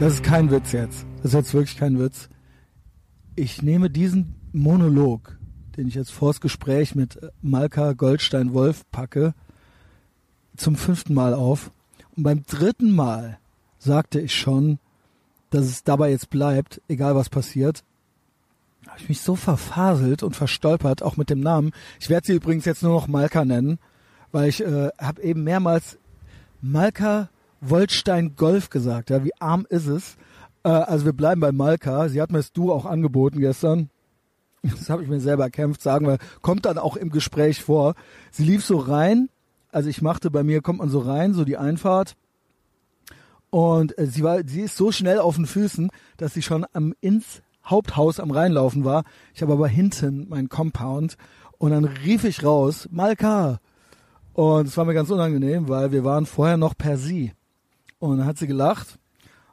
Das ist kein Witz jetzt. Das ist jetzt wirklich kein Witz. Ich nehme diesen Monolog, den ich jetzt vors Gespräch mit Malka Goldstein-Wolf packe, zum fünften Mal auf. Und beim dritten Mal sagte ich schon, dass es dabei jetzt bleibt, egal was passiert. Habe ich mich so verfaselt und verstolpert, auch mit dem Namen. Ich werde sie übrigens jetzt nur noch Malka nennen, weil ich äh, habe eben mehrmals Malka Woldstein Golf gesagt. Ja, wie arm ist es? Äh, also wir bleiben bei Malka. Sie hat mir das Du auch angeboten gestern. Das habe ich mir selber erkämpft, sagen wir. Kommt dann auch im Gespräch vor. Sie lief so rein. Also ich machte bei mir, kommt man so rein, so die Einfahrt. Und äh, sie war, sie ist so schnell auf den Füßen, dass sie schon am ins Haupthaus am Reinlaufen war. Ich habe aber hinten mein Compound und dann rief ich raus, Malka. Und es war mir ganz unangenehm, weil wir waren vorher noch per Sie. Und dann hat sie gelacht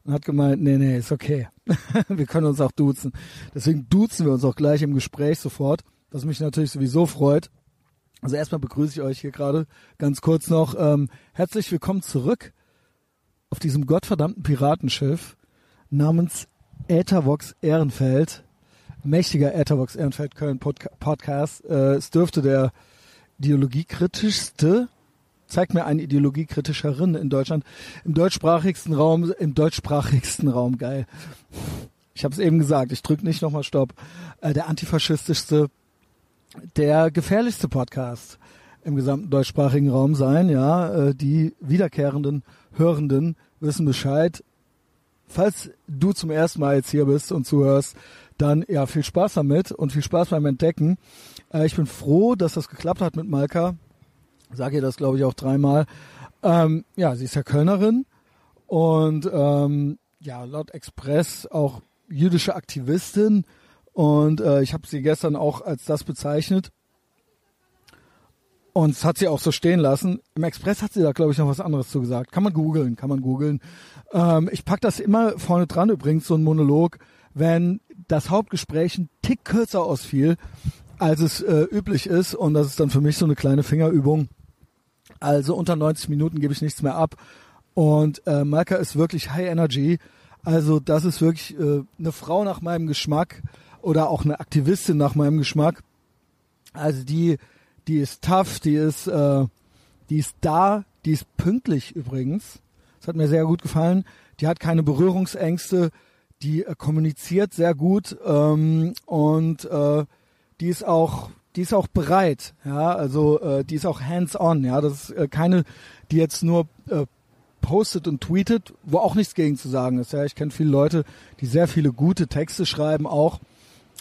und hat gemeint, nee, nee, ist okay. wir können uns auch duzen. Deswegen duzen wir uns auch gleich im Gespräch sofort, was mich natürlich sowieso freut. Also erstmal begrüße ich euch hier gerade ganz kurz noch. Ähm, herzlich willkommen zurück auf diesem gottverdammten Piratenschiff namens Äthervox Ehrenfeld. Mächtiger Äthervox Ehrenfeld Köln Podca Podcast. Äh, es dürfte der ideologiekritischste zeigt mir eine ideologiekritischerin in Deutschland im deutschsprachigsten Raum, im deutschsprachigsten Raum, geil. Ich habe es eben gesagt, ich drück nicht nochmal Stopp. Äh, der antifaschistischste, der gefährlichste Podcast im gesamten deutschsprachigen Raum sein, ja. Äh, die wiederkehrenden Hörenden wissen Bescheid. Falls du zum ersten Mal jetzt hier bist und zuhörst, dann ja viel Spaß damit und viel Spaß beim Entdecken. Äh, ich bin froh, dass das geklappt hat mit Malka sage ihr das, glaube ich, auch dreimal. Ähm, ja, sie ist ja Kölnerin und ähm, ja, laut Express auch jüdische Aktivistin und äh, ich habe sie gestern auch als das bezeichnet. Und es hat sie auch so stehen lassen. Im Express hat sie da, glaube ich, noch was anderes zu gesagt. Kann man googeln, kann man googeln. Ähm, ich pack das immer vorne dran übrigens, so ein Monolog, wenn das Hauptgespräch ein Tick kürzer ausfiel, als es äh, üblich ist. Und das ist dann für mich so eine kleine Fingerübung also unter 90 Minuten gebe ich nichts mehr ab. Und äh, Malka ist wirklich High Energy. Also das ist wirklich äh, eine Frau nach meinem Geschmack oder auch eine Aktivistin nach meinem Geschmack. Also die, die ist tough, die ist, äh, die ist da, die ist pünktlich übrigens. Das hat mir sehr gut gefallen. Die hat keine Berührungsängste, die äh, kommuniziert sehr gut ähm, und äh, die ist auch die ist auch bereit, ja, also äh, die ist auch hands-on, ja, das ist äh, keine, die jetzt nur äh, postet und tweetet, wo auch nichts gegen zu sagen ist. Ja, ich kenne viele Leute, die sehr viele gute Texte schreiben, auch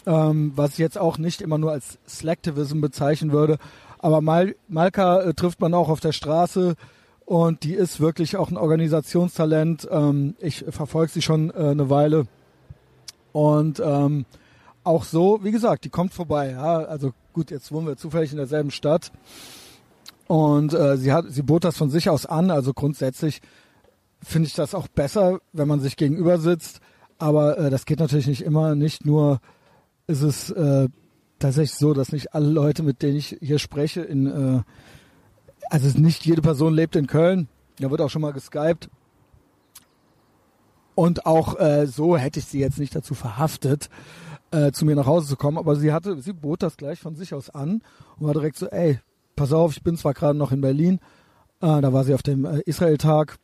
ähm, was ich jetzt auch nicht immer nur als Slacktivism bezeichnen würde. Aber Mal Malka äh, trifft man auch auf der Straße und die ist wirklich auch ein Organisationstalent. Ähm, ich verfolge sie schon äh, eine Weile und ähm, auch so, wie gesagt, die kommt vorbei. Ja, also gut, jetzt wohnen wir zufällig in derselben Stadt. Und äh, sie hat, sie bot das von sich aus an. Also grundsätzlich finde ich das auch besser, wenn man sich gegenüber sitzt. Aber äh, das geht natürlich nicht immer. Nicht nur ist es äh, tatsächlich so, dass nicht alle Leute, mit denen ich hier spreche, in äh, also nicht jede Person lebt in Köln. Da wird auch schon mal geskypt. Und auch äh, so hätte ich sie jetzt nicht dazu verhaftet, äh, zu mir nach Hause zu kommen, aber sie hatte, sie bot das gleich von sich aus an und war direkt so, ey, pass auf, ich bin zwar gerade noch in Berlin, äh, da war sie auf dem äh, Israel-Tag,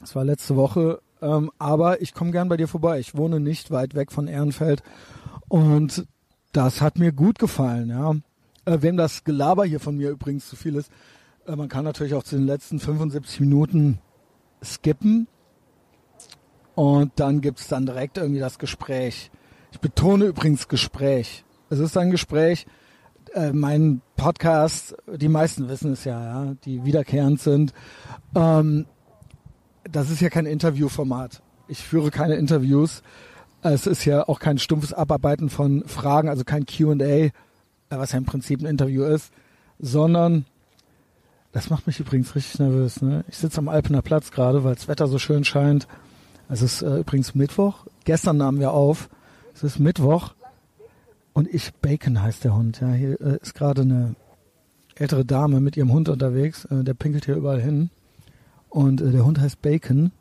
das war letzte Woche, ähm, aber ich komme gern bei dir vorbei. Ich wohne nicht weit weg von Ehrenfeld und das hat mir gut gefallen, ja. Äh, wem das Gelaber hier von mir übrigens zu viel ist, äh, man kann natürlich auch zu den letzten 75 Minuten skippen und dann gibt's dann direkt irgendwie das Gespräch. Ich betone übrigens Gespräch. Es ist ein Gespräch. Äh, mein Podcast, die meisten wissen es ja, ja die wiederkehrend sind. Ähm, das ist ja kein Interviewformat. Ich führe keine Interviews. Es ist ja auch kein stumpfes Abarbeiten von Fragen, also kein Q&A, äh, was ja im Prinzip ein Interview ist, sondern das macht mich übrigens richtig nervös. Ne? Ich sitze am Alpener Platz gerade, weil das Wetter so schön scheint. Es ist äh, übrigens Mittwoch. Gestern nahmen wir auf. Es ist Mittwoch und ich, Bacon heißt der Hund. Ja, hier äh, ist gerade eine ältere Dame mit ihrem Hund unterwegs. Äh, der pinkelt hier überall hin. Und äh, der Hund heißt Bacon.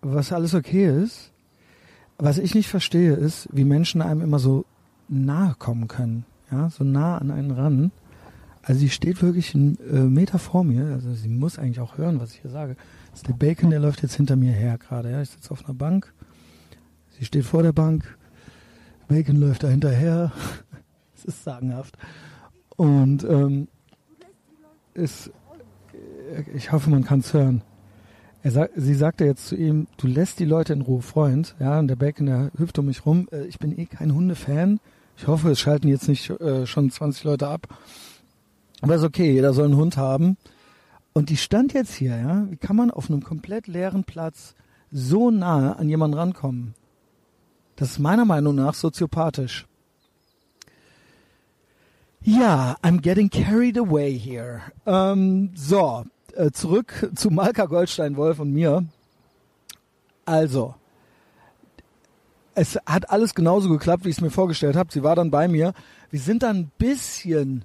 was alles okay ist. Was ich nicht verstehe, ist, wie Menschen einem immer so nahe kommen können. Ja, so nah an einen ran. Also sie steht wirklich einen äh, Meter vor mir. Also sie muss eigentlich auch hören, was ich hier sage. Das ist der Bacon, der läuft jetzt hinter mir her gerade. Ja, ich sitze auf einer Bank. Sie steht vor der Bank. Bacon läuft da hinterher. Es ist sagenhaft. Und ähm, ist, ich hoffe, man kann es hören. Sagt, sie sagte jetzt zu ihm, du lässt die Leute in Ruhe, Freund. Ja, und der Bacon, der hüpft um mich rum. Äh, ich bin eh kein Hundefan. Ich hoffe, es schalten jetzt nicht äh, schon 20 Leute ab. Aber ist okay, jeder soll einen Hund haben. Und die stand jetzt hier, ja. Wie kann man auf einem komplett leeren Platz so nahe an jemanden rankommen? Das ist meiner Meinung nach soziopathisch. Ja, I'm getting carried away here. Ähm, so, äh, zurück zu Malka Goldstein-Wolf und mir. Also, es hat alles genauso geklappt, wie ich es mir vorgestellt habe. Sie war dann bei mir. Wir sind dann ein bisschen,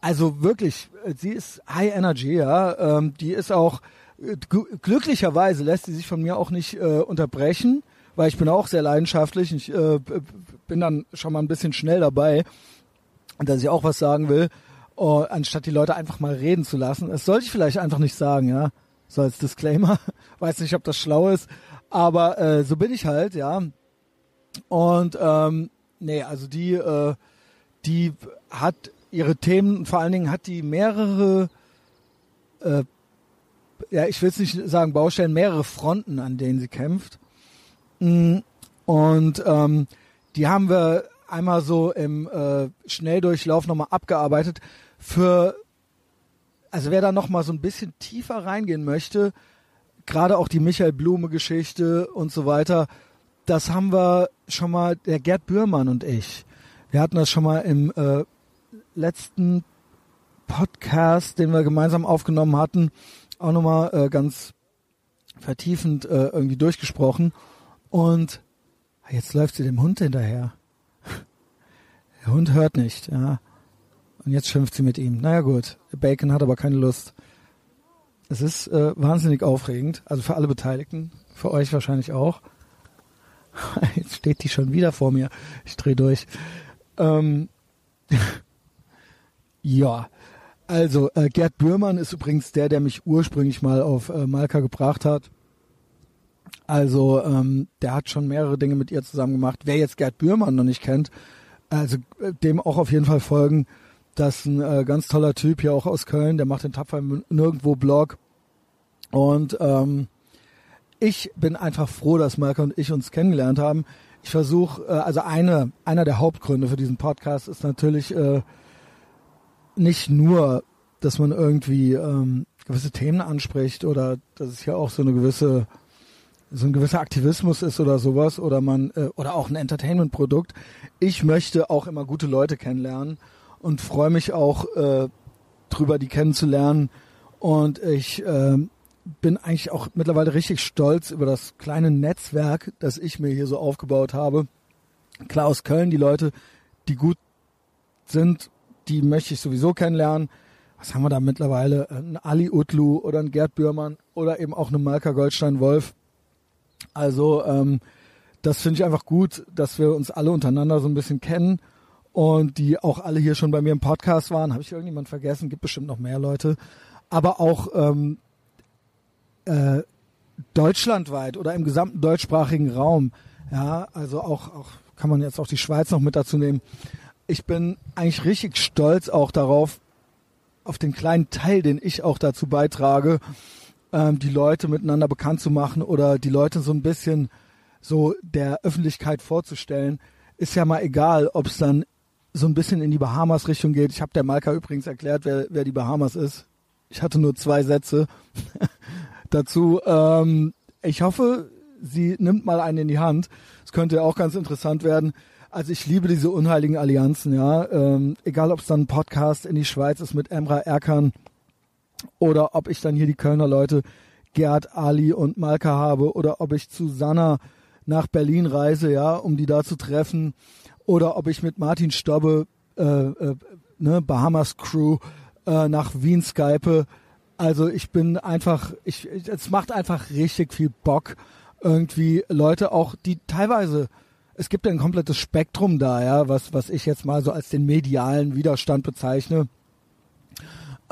also wirklich, äh, sie ist High Energy, ja. Ähm, die ist auch, äh, glücklicherweise lässt sie sich von mir auch nicht äh, unterbrechen, weil ich bin auch sehr leidenschaftlich. Ich äh, bin dann schon mal ein bisschen schnell dabei dass ich auch was sagen will, oh, anstatt die Leute einfach mal reden zu lassen. Das sollte ich vielleicht einfach nicht sagen, ja. So als Disclaimer. Weiß nicht, ob das schlau ist. Aber äh, so bin ich halt, ja. Und ähm, nee, also die, äh, die hat ihre Themen, vor allen Dingen hat die mehrere, äh, ja, ich will es nicht sagen Baustellen, mehrere Fronten, an denen sie kämpft. Und ähm, die haben wir einmal so im äh, Schnelldurchlauf nochmal abgearbeitet. Für, also wer da nochmal so ein bisschen tiefer reingehen möchte, gerade auch die Michael Blume Geschichte und so weiter, das haben wir schon mal, der Gerd Bührmann und ich. Wir hatten das schon mal im äh, letzten Podcast, den wir gemeinsam aufgenommen hatten, auch nochmal äh, ganz vertiefend äh, irgendwie durchgesprochen. Und jetzt läuft sie dem Hund hinterher. Der Hund hört nicht, ja. Und jetzt schimpft sie mit ihm. Naja gut, Bacon hat aber keine Lust. Es ist äh, wahnsinnig aufregend, also für alle Beteiligten, für euch wahrscheinlich auch. Jetzt steht die schon wieder vor mir. Ich drehe durch. Ähm, ja, also äh, Gerd Bührmann ist übrigens der, der mich ursprünglich mal auf äh, Malka gebracht hat. Also ähm, der hat schon mehrere Dinge mit ihr zusammen gemacht. Wer jetzt Gerd Bührmann noch nicht kennt, also äh, dem auch auf jeden Fall folgen. Das ist ein äh, ganz toller Typ hier auch aus Köln, der macht den Tapfer nirgendwo Blog. Und ähm, ich bin einfach froh, dass Malka und ich uns kennengelernt haben. Ich versuche, äh, also eine, einer der Hauptgründe für diesen Podcast ist natürlich äh, nicht nur, dass man irgendwie ähm, gewisse Themen anspricht oder dass es hier auch so eine gewisse so ein gewisser Aktivismus ist oder sowas oder man äh, oder auch ein Entertainment-Produkt. Ich möchte auch immer gute Leute kennenlernen und freue mich auch äh, drüber, die kennenzulernen. Und ich äh, bin eigentlich auch mittlerweile richtig stolz über das kleine Netzwerk, das ich mir hier so aufgebaut habe. Klar aus Köln, die Leute, die gut sind, die möchte ich sowieso kennenlernen. Was haben wir da mittlerweile? Ein Ali Utlu oder ein Gerd Bührmann oder eben auch eine Malka Goldstein-Wolf also ähm, das finde ich einfach gut, dass wir uns alle untereinander so ein bisschen kennen und die auch alle hier schon bei mir im Podcast waren. Habe ich irgendjemand vergessen? Gibt bestimmt noch mehr Leute. Aber auch ähm, äh, deutschlandweit oder im gesamten deutschsprachigen Raum. Ja, also auch, auch kann man jetzt auch die Schweiz noch mit dazu nehmen. Ich bin eigentlich richtig stolz auch darauf, auf den kleinen Teil, den ich auch dazu beitrage, ähm, die Leute miteinander bekannt zu machen oder die Leute so ein bisschen so der Öffentlichkeit vorzustellen, ist ja mal egal, ob es dann so ein bisschen in die Bahamas-Richtung geht. Ich habe der Malka übrigens erklärt, wer, wer die Bahamas ist. Ich hatte nur zwei Sätze dazu. Ähm, ich hoffe, sie nimmt mal einen in die Hand. Es könnte auch ganz interessant werden. Also ich liebe diese unheiligen Allianzen, ja. Ähm, egal, ob es dann ein Podcast in die Schweiz ist mit Emra Erkan oder ob ich dann hier die Kölner Leute Gerd, Ali und Malka habe oder ob ich zu Sanna nach Berlin reise, ja, um die da zu treffen oder ob ich mit Martin Stobbe, äh, äh, ne, Bahamas Crew äh, nach Wien skype. Also ich bin einfach, ich, es macht einfach richtig viel Bock, irgendwie Leute auch, die teilweise es gibt ein komplettes Spektrum da, ja, was, was ich jetzt mal so als den medialen Widerstand bezeichne.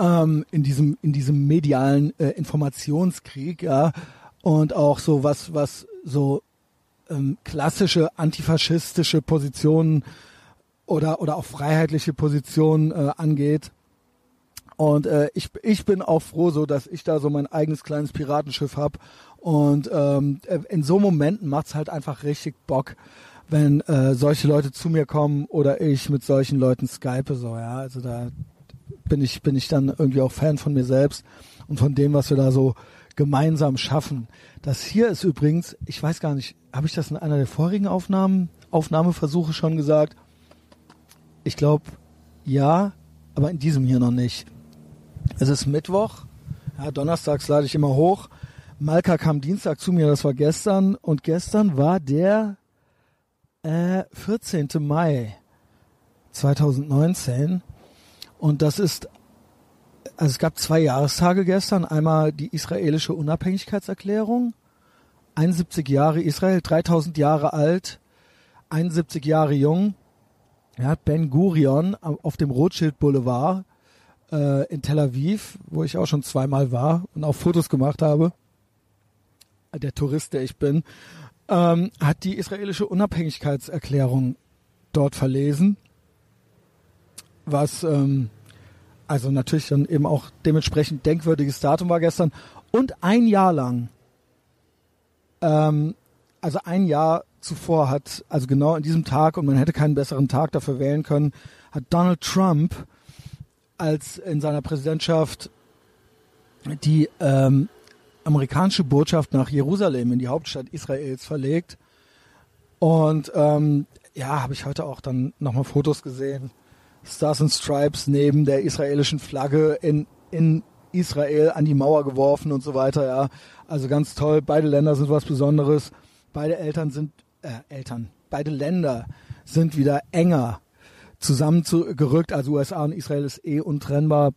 Ähm, in diesem, in diesem medialen äh, Informationskrieg, ja. Und auch so was, was so ähm, klassische antifaschistische Positionen oder, oder auch freiheitliche Positionen äh, angeht. Und äh, ich, ich bin auch froh, so dass ich da so mein eigenes kleines Piratenschiff hab. Und ähm, in so Momenten macht's halt einfach richtig Bock, wenn äh, solche Leute zu mir kommen oder ich mit solchen Leuten skype. So, ja. Also da bin ich, bin ich dann irgendwie auch Fan von mir selbst und von dem, was wir da so gemeinsam schaffen. Das hier ist übrigens, ich weiß gar nicht, habe ich das in einer der vorigen Aufnahmen, Aufnahmeversuche schon gesagt? Ich glaube, ja, aber in diesem hier noch nicht. Es ist Mittwoch. Ja, donnerstags lade ich immer hoch. Malka kam Dienstag zu mir, das war gestern. Und gestern war der äh, 14. Mai 2019. Und das ist, also es gab zwei Jahrestage gestern. Einmal die israelische Unabhängigkeitserklärung. 71 Jahre Israel, 3000 Jahre alt, 71 Jahre jung. Hat Ben Gurion auf dem Rothschild Boulevard äh, in Tel Aviv, wo ich auch schon zweimal war und auch Fotos gemacht habe. Der Tourist, der ich bin, ähm, hat die israelische Unabhängigkeitserklärung dort verlesen, was ähm, also natürlich dann eben auch dementsprechend denkwürdiges Datum war gestern und ein Jahr lang, ähm, also ein Jahr zuvor hat, also genau an diesem Tag und man hätte keinen besseren Tag dafür wählen können, hat Donald Trump als in seiner Präsidentschaft die ähm, amerikanische Botschaft nach Jerusalem in die Hauptstadt Israels verlegt. Und ähm, ja, habe ich heute auch dann nochmal Fotos gesehen. Stars and Stripes neben der israelischen Flagge in, in Israel an die Mauer geworfen und so weiter, ja. Also ganz toll. Beide Länder sind was Besonderes. Beide Eltern sind, äh, Eltern, beide Länder sind wieder enger zusammengerückt. Also USA und Israel ist eh untrennbar.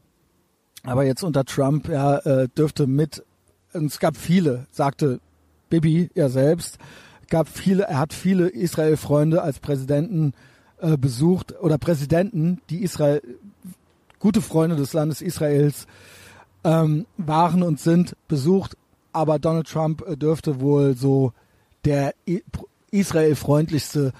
Aber jetzt unter Trump, ja, äh, dürfte mit es gab viele, sagte Bibi ja selbst, gab viele, er hat viele Israel-Freunde als Präsidenten äh, besucht oder Präsidenten, die Israel, gute Freunde des Landes Israels ähm, waren und sind besucht, aber Donald Trump äh, dürfte wohl so der Israel-freundlichste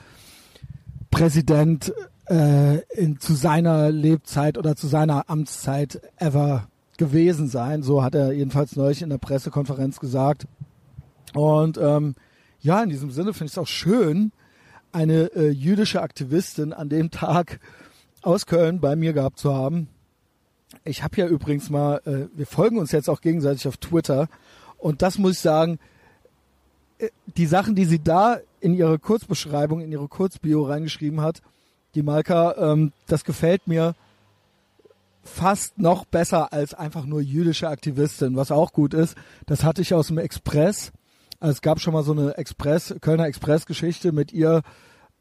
Präsident äh, in, zu seiner Lebzeit oder zu seiner Amtszeit ever gewesen sein. So hat er jedenfalls neulich in der Pressekonferenz gesagt. Und ähm, ja, in diesem Sinne finde ich es auch schön, eine äh, jüdische Aktivistin an dem Tag aus Köln bei mir gehabt zu haben. Ich habe ja übrigens mal, äh, wir folgen uns jetzt auch gegenseitig auf Twitter und das muss ich sagen, äh, die Sachen, die sie da in ihre Kurzbeschreibung, in ihre Kurzbio reingeschrieben hat, die Malka, ähm, das gefällt mir fast noch besser als einfach nur jüdische Aktivistin, was auch gut ist. Das hatte ich aus dem Express. Also es gab schon mal so eine Express, Kölner Express-Geschichte mit ihr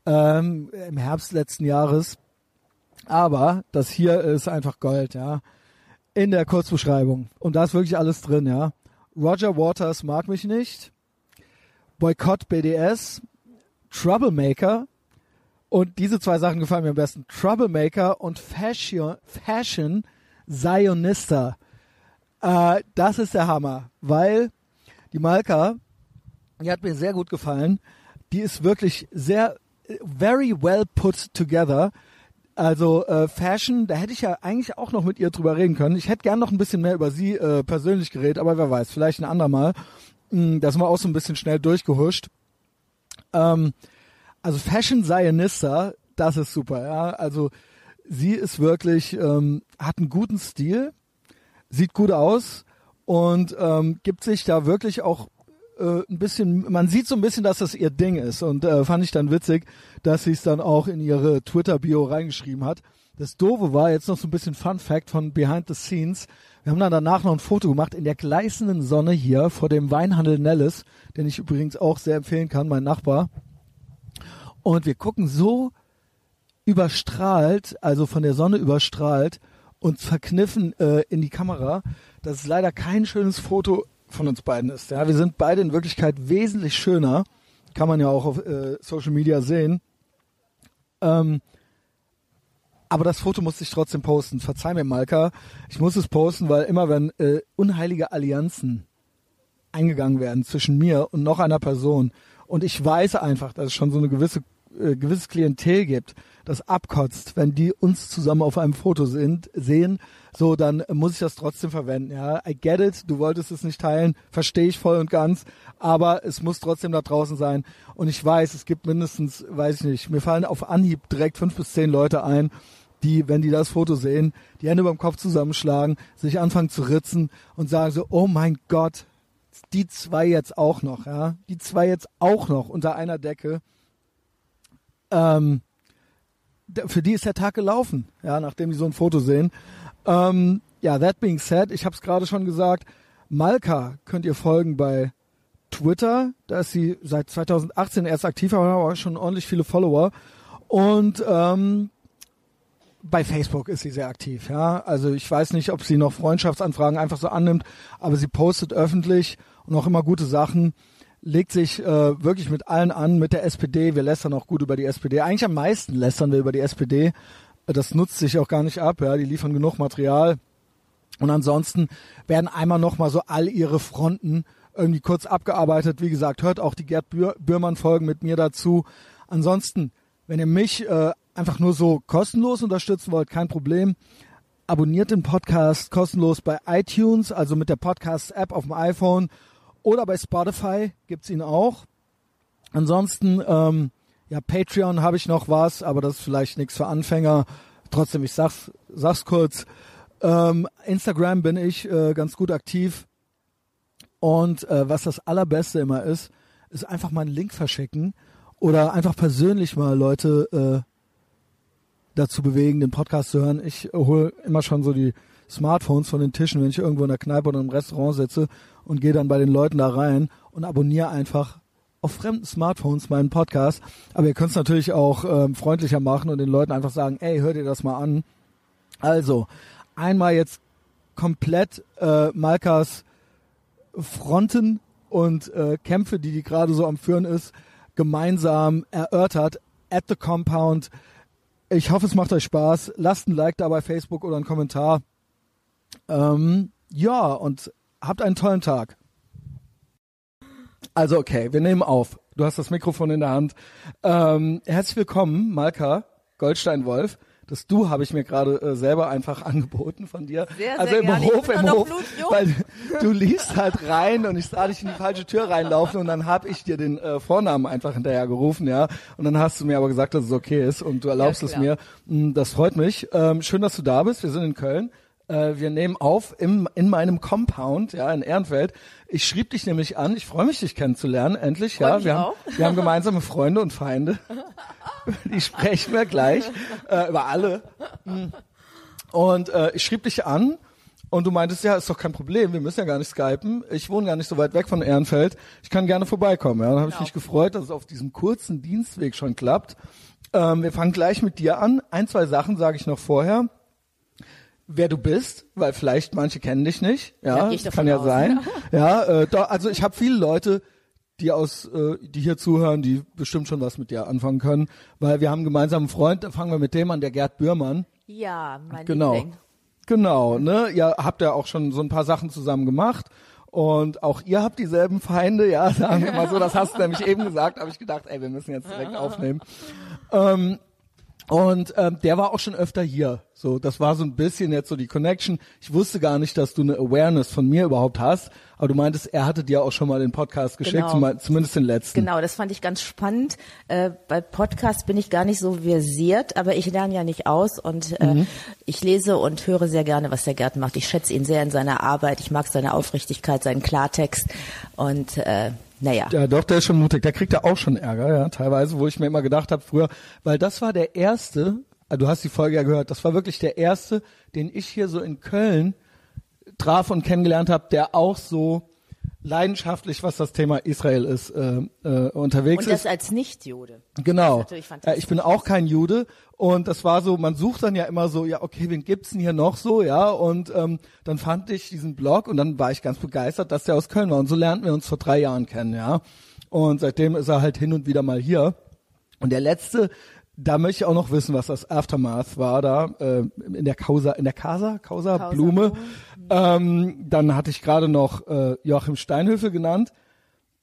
ähm, im Herbst letzten Jahres. Aber das hier ist einfach Gold, ja. In der Kurzbeschreibung. Und da ist wirklich alles drin, ja. Roger Waters mag mich nicht. Boykott BDS. Troublemaker. Und diese zwei Sachen gefallen mir am besten. Troublemaker und Fashion, Fashion Zionista. Äh, das ist der Hammer, weil die Malka, die hat mir sehr gut gefallen. Die ist wirklich sehr, very well put together. Also äh, Fashion, da hätte ich ja eigentlich auch noch mit ihr drüber reden können. Ich hätte gern noch ein bisschen mehr über sie äh, persönlich geredet, aber wer weiß, vielleicht ein andermal. Hm, da sind wir auch so ein bisschen schnell durchgehuscht. Ähm, also Fashion Zionista, das ist super, ja. Also sie ist wirklich, ähm, hat einen guten Stil, sieht gut aus und ähm, gibt sich da wirklich auch äh, ein bisschen, man sieht so ein bisschen, dass das ihr Ding ist und äh, fand ich dann witzig, dass sie es dann auch in ihre Twitter-Bio reingeschrieben hat. Das Doofe war jetzt noch so ein bisschen Fun Fact von Behind the Scenes. Wir haben dann danach noch ein Foto gemacht in der gleißenden Sonne hier vor dem Weinhandel Nellis, den ich übrigens auch sehr empfehlen kann, mein Nachbar. Und wir gucken so überstrahlt, also von der Sonne überstrahlt und verkniffen äh, in die Kamera. Das ist leider kein schönes Foto von uns beiden ist. Ja, wir sind beide in Wirklichkeit wesentlich schöner. Kann man ja auch auf äh, Social Media sehen. Ähm, aber das Foto musste ich trotzdem posten. Verzeih mir, Malka. Ich muss es posten, weil immer wenn äh, unheilige Allianzen eingegangen werden zwischen mir und noch einer Person und ich weiß einfach, dass es schon so eine gewisse äh, gewisses Klientel gibt, das abkotzt, wenn die uns zusammen auf einem Foto sind, sehen, so dann muss ich das trotzdem verwenden. Ja, I get it, du wolltest es nicht teilen, verstehe ich voll und ganz, aber es muss trotzdem da draußen sein. Und ich weiß, es gibt mindestens, weiß ich nicht, mir fallen auf Anhieb direkt fünf bis zehn Leute ein, die, wenn die das Foto sehen, die Hände beim Kopf zusammenschlagen, sich anfangen zu ritzen und sagen so, oh mein Gott, die zwei jetzt auch noch, ja, die zwei jetzt auch noch unter einer Decke. Ähm, für die ist der Tag gelaufen, ja, nachdem die so ein Foto sehen. Ähm, ja, that being said, ich habe es gerade schon gesagt, Malka könnt ihr folgen bei Twitter, da ist sie seit 2018 erst aktiv, aber schon ordentlich viele Follower. Und ähm, bei Facebook ist sie sehr aktiv, ja. Also ich weiß nicht, ob sie noch Freundschaftsanfragen einfach so annimmt, aber sie postet öffentlich und auch immer gute Sachen legt sich äh, wirklich mit allen an, mit der SPD. Wir lästern auch gut über die SPD. Eigentlich am meisten lästern wir über die SPD. Das nutzt sich auch gar nicht ab. Ja, die liefern genug Material. Und ansonsten werden einmal noch mal so all ihre Fronten irgendwie kurz abgearbeitet. Wie gesagt, hört auch die Gerd Bührmann Folgen mit mir dazu. Ansonsten, wenn ihr mich äh, einfach nur so kostenlos unterstützen wollt, kein Problem. Abonniert den Podcast kostenlos bei iTunes, also mit der Podcast-App auf dem iPhone oder bei Spotify gibt's ihn auch. Ansonsten, ähm, ja, Patreon habe ich noch was, aber das ist vielleicht nichts für Anfänger. Trotzdem, ich sag's, sag's kurz. Ähm, Instagram bin ich äh, ganz gut aktiv. Und äh, was das Allerbeste immer ist, ist einfach mal einen Link verschicken oder einfach persönlich mal Leute äh, dazu bewegen, den Podcast zu hören. Ich hole immer schon so die Smartphones von den Tischen, wenn ich irgendwo in der Kneipe oder im Restaurant sitze und gehe dann bei den Leuten da rein und abonniere einfach auf fremden Smartphones meinen Podcast. Aber ihr könnt es natürlich auch ähm, freundlicher machen und den Leuten einfach sagen, ey, hört ihr das mal an. Also, einmal jetzt komplett äh, Malkas Fronten und äh, Kämpfe, die die gerade so am Führen ist, gemeinsam erörtert at the Compound. Ich hoffe, es macht euch Spaß. Lasst ein Like da bei Facebook oder einen Kommentar. Ähm, ja, und habt einen tollen Tag. Also okay, wir nehmen auf. Du hast das Mikrofon in der Hand. Ähm, herzlich willkommen, Malka Goldstein-Wolf. Das Du habe ich mir gerade äh, selber einfach angeboten von dir. Sehr, also sehr im gerne. Hof, im Hof, weil du liefst halt rein und ich sah dich in die falsche Tür reinlaufen und dann habe ich dir den äh, Vornamen einfach hinterher gerufen, ja. Und dann hast du mir aber gesagt, dass es okay ist und du erlaubst Ja, es mir. Mm, Das freut mich. Ähm, schön, dass du da bist. Wir sind in Köln. Äh, wir nehmen auf im, in meinem Compound, ja, in Ehrenfeld. Ich schrieb dich nämlich an. Ich freue mich, dich kennenzulernen, endlich. Freu ja, mich wir haben, auch. wir haben gemeinsame Freunde und Feinde. Die sprechen wir gleich äh, über alle. Und äh, ich schrieb dich an und du meintest, ja, ist doch kein Problem, wir müssen ja gar nicht skypen. Ich wohne gar nicht so weit weg von Ehrenfeld. Ich kann gerne vorbeikommen. Ja, dann habe ich Genau. mich gefreut, dass es auf diesem kurzen Dienstweg schon klappt. Ähm, wir fangen gleich mit dir an. Ein, zwei Sachen sage ich noch vorher. Wer du bist, weil vielleicht manche kennen dich nicht. Ja, Ja, kann ja aus. sein. Ja, äh, doch, also ich habe viele Leute, die aus, äh, die hier zuhören, die bestimmt schon was mit dir anfangen können, weil wir haben einen gemeinsamen Freund. Da fangen wir mit dem an, der Gerd Bührmann. Ja, mein Genau. Liebling. Genau, ne? Ihr habt ja auch schon so ein paar Sachen zusammen gemacht. Und auch ihr habt dieselben Feinde, ja, sagen wir mal so, das hast du nämlich eben gesagt, habe ich gedacht, ey, wir müssen jetzt direkt aufnehmen. Ähm, und ähm, der war auch schon öfter hier. So, das war so ein bisschen jetzt so die Connection. Ich wusste gar nicht, dass du eine Awareness von mir überhaupt hast, aber du meintest, er hatte dir auch schon mal den Podcast geschickt, Genau. zum, zumindest den letzten. Genau, das fand ich ganz spannend. Äh, bei Podcasts bin ich gar nicht so versiert, aber ich lerne ja nicht aus und äh, Mhm. ich lese und höre sehr gerne, was der Gerd macht. Ich schätze ihn sehr in seiner Arbeit. Ich mag seine Aufrichtigkeit, seinen Klartext und äh, naja. Ja, doch, der ist schon mutig. Der kriegt ja auch schon Ärger, ja, teilweise, wo ich mir immer gedacht habe früher, weil das war der erste, ah, du hast die Folge ja gehört, das war wirklich der erste, den ich hier so in Köln traf und kennengelernt habe, der auch so leidenschaftlich, was das Thema Israel ist, äh, äh, unterwegs Und ist. das als Nicht-Jude. Genau. Ist Äh, ich bin auch kein Jude und das war so, man sucht dann ja immer so, ja, okay, wen gibt's denn hier noch so, ja? Und ähm, dann fand ich diesen Blog und dann war ich ganz begeistert, dass der aus Köln war. Und so lernten wir uns vor drei Jahren kennen, ja. Und seitdem ist er halt hin und wieder mal hier. Und der letzte, da möchte ich auch noch wissen, was das Aftermath war da äh, in der Causa, in der Casa, Causa, Causa Blume. Blume. Ähm, dann hatte ich gerade noch äh, Joachim Steinhöfel genannt.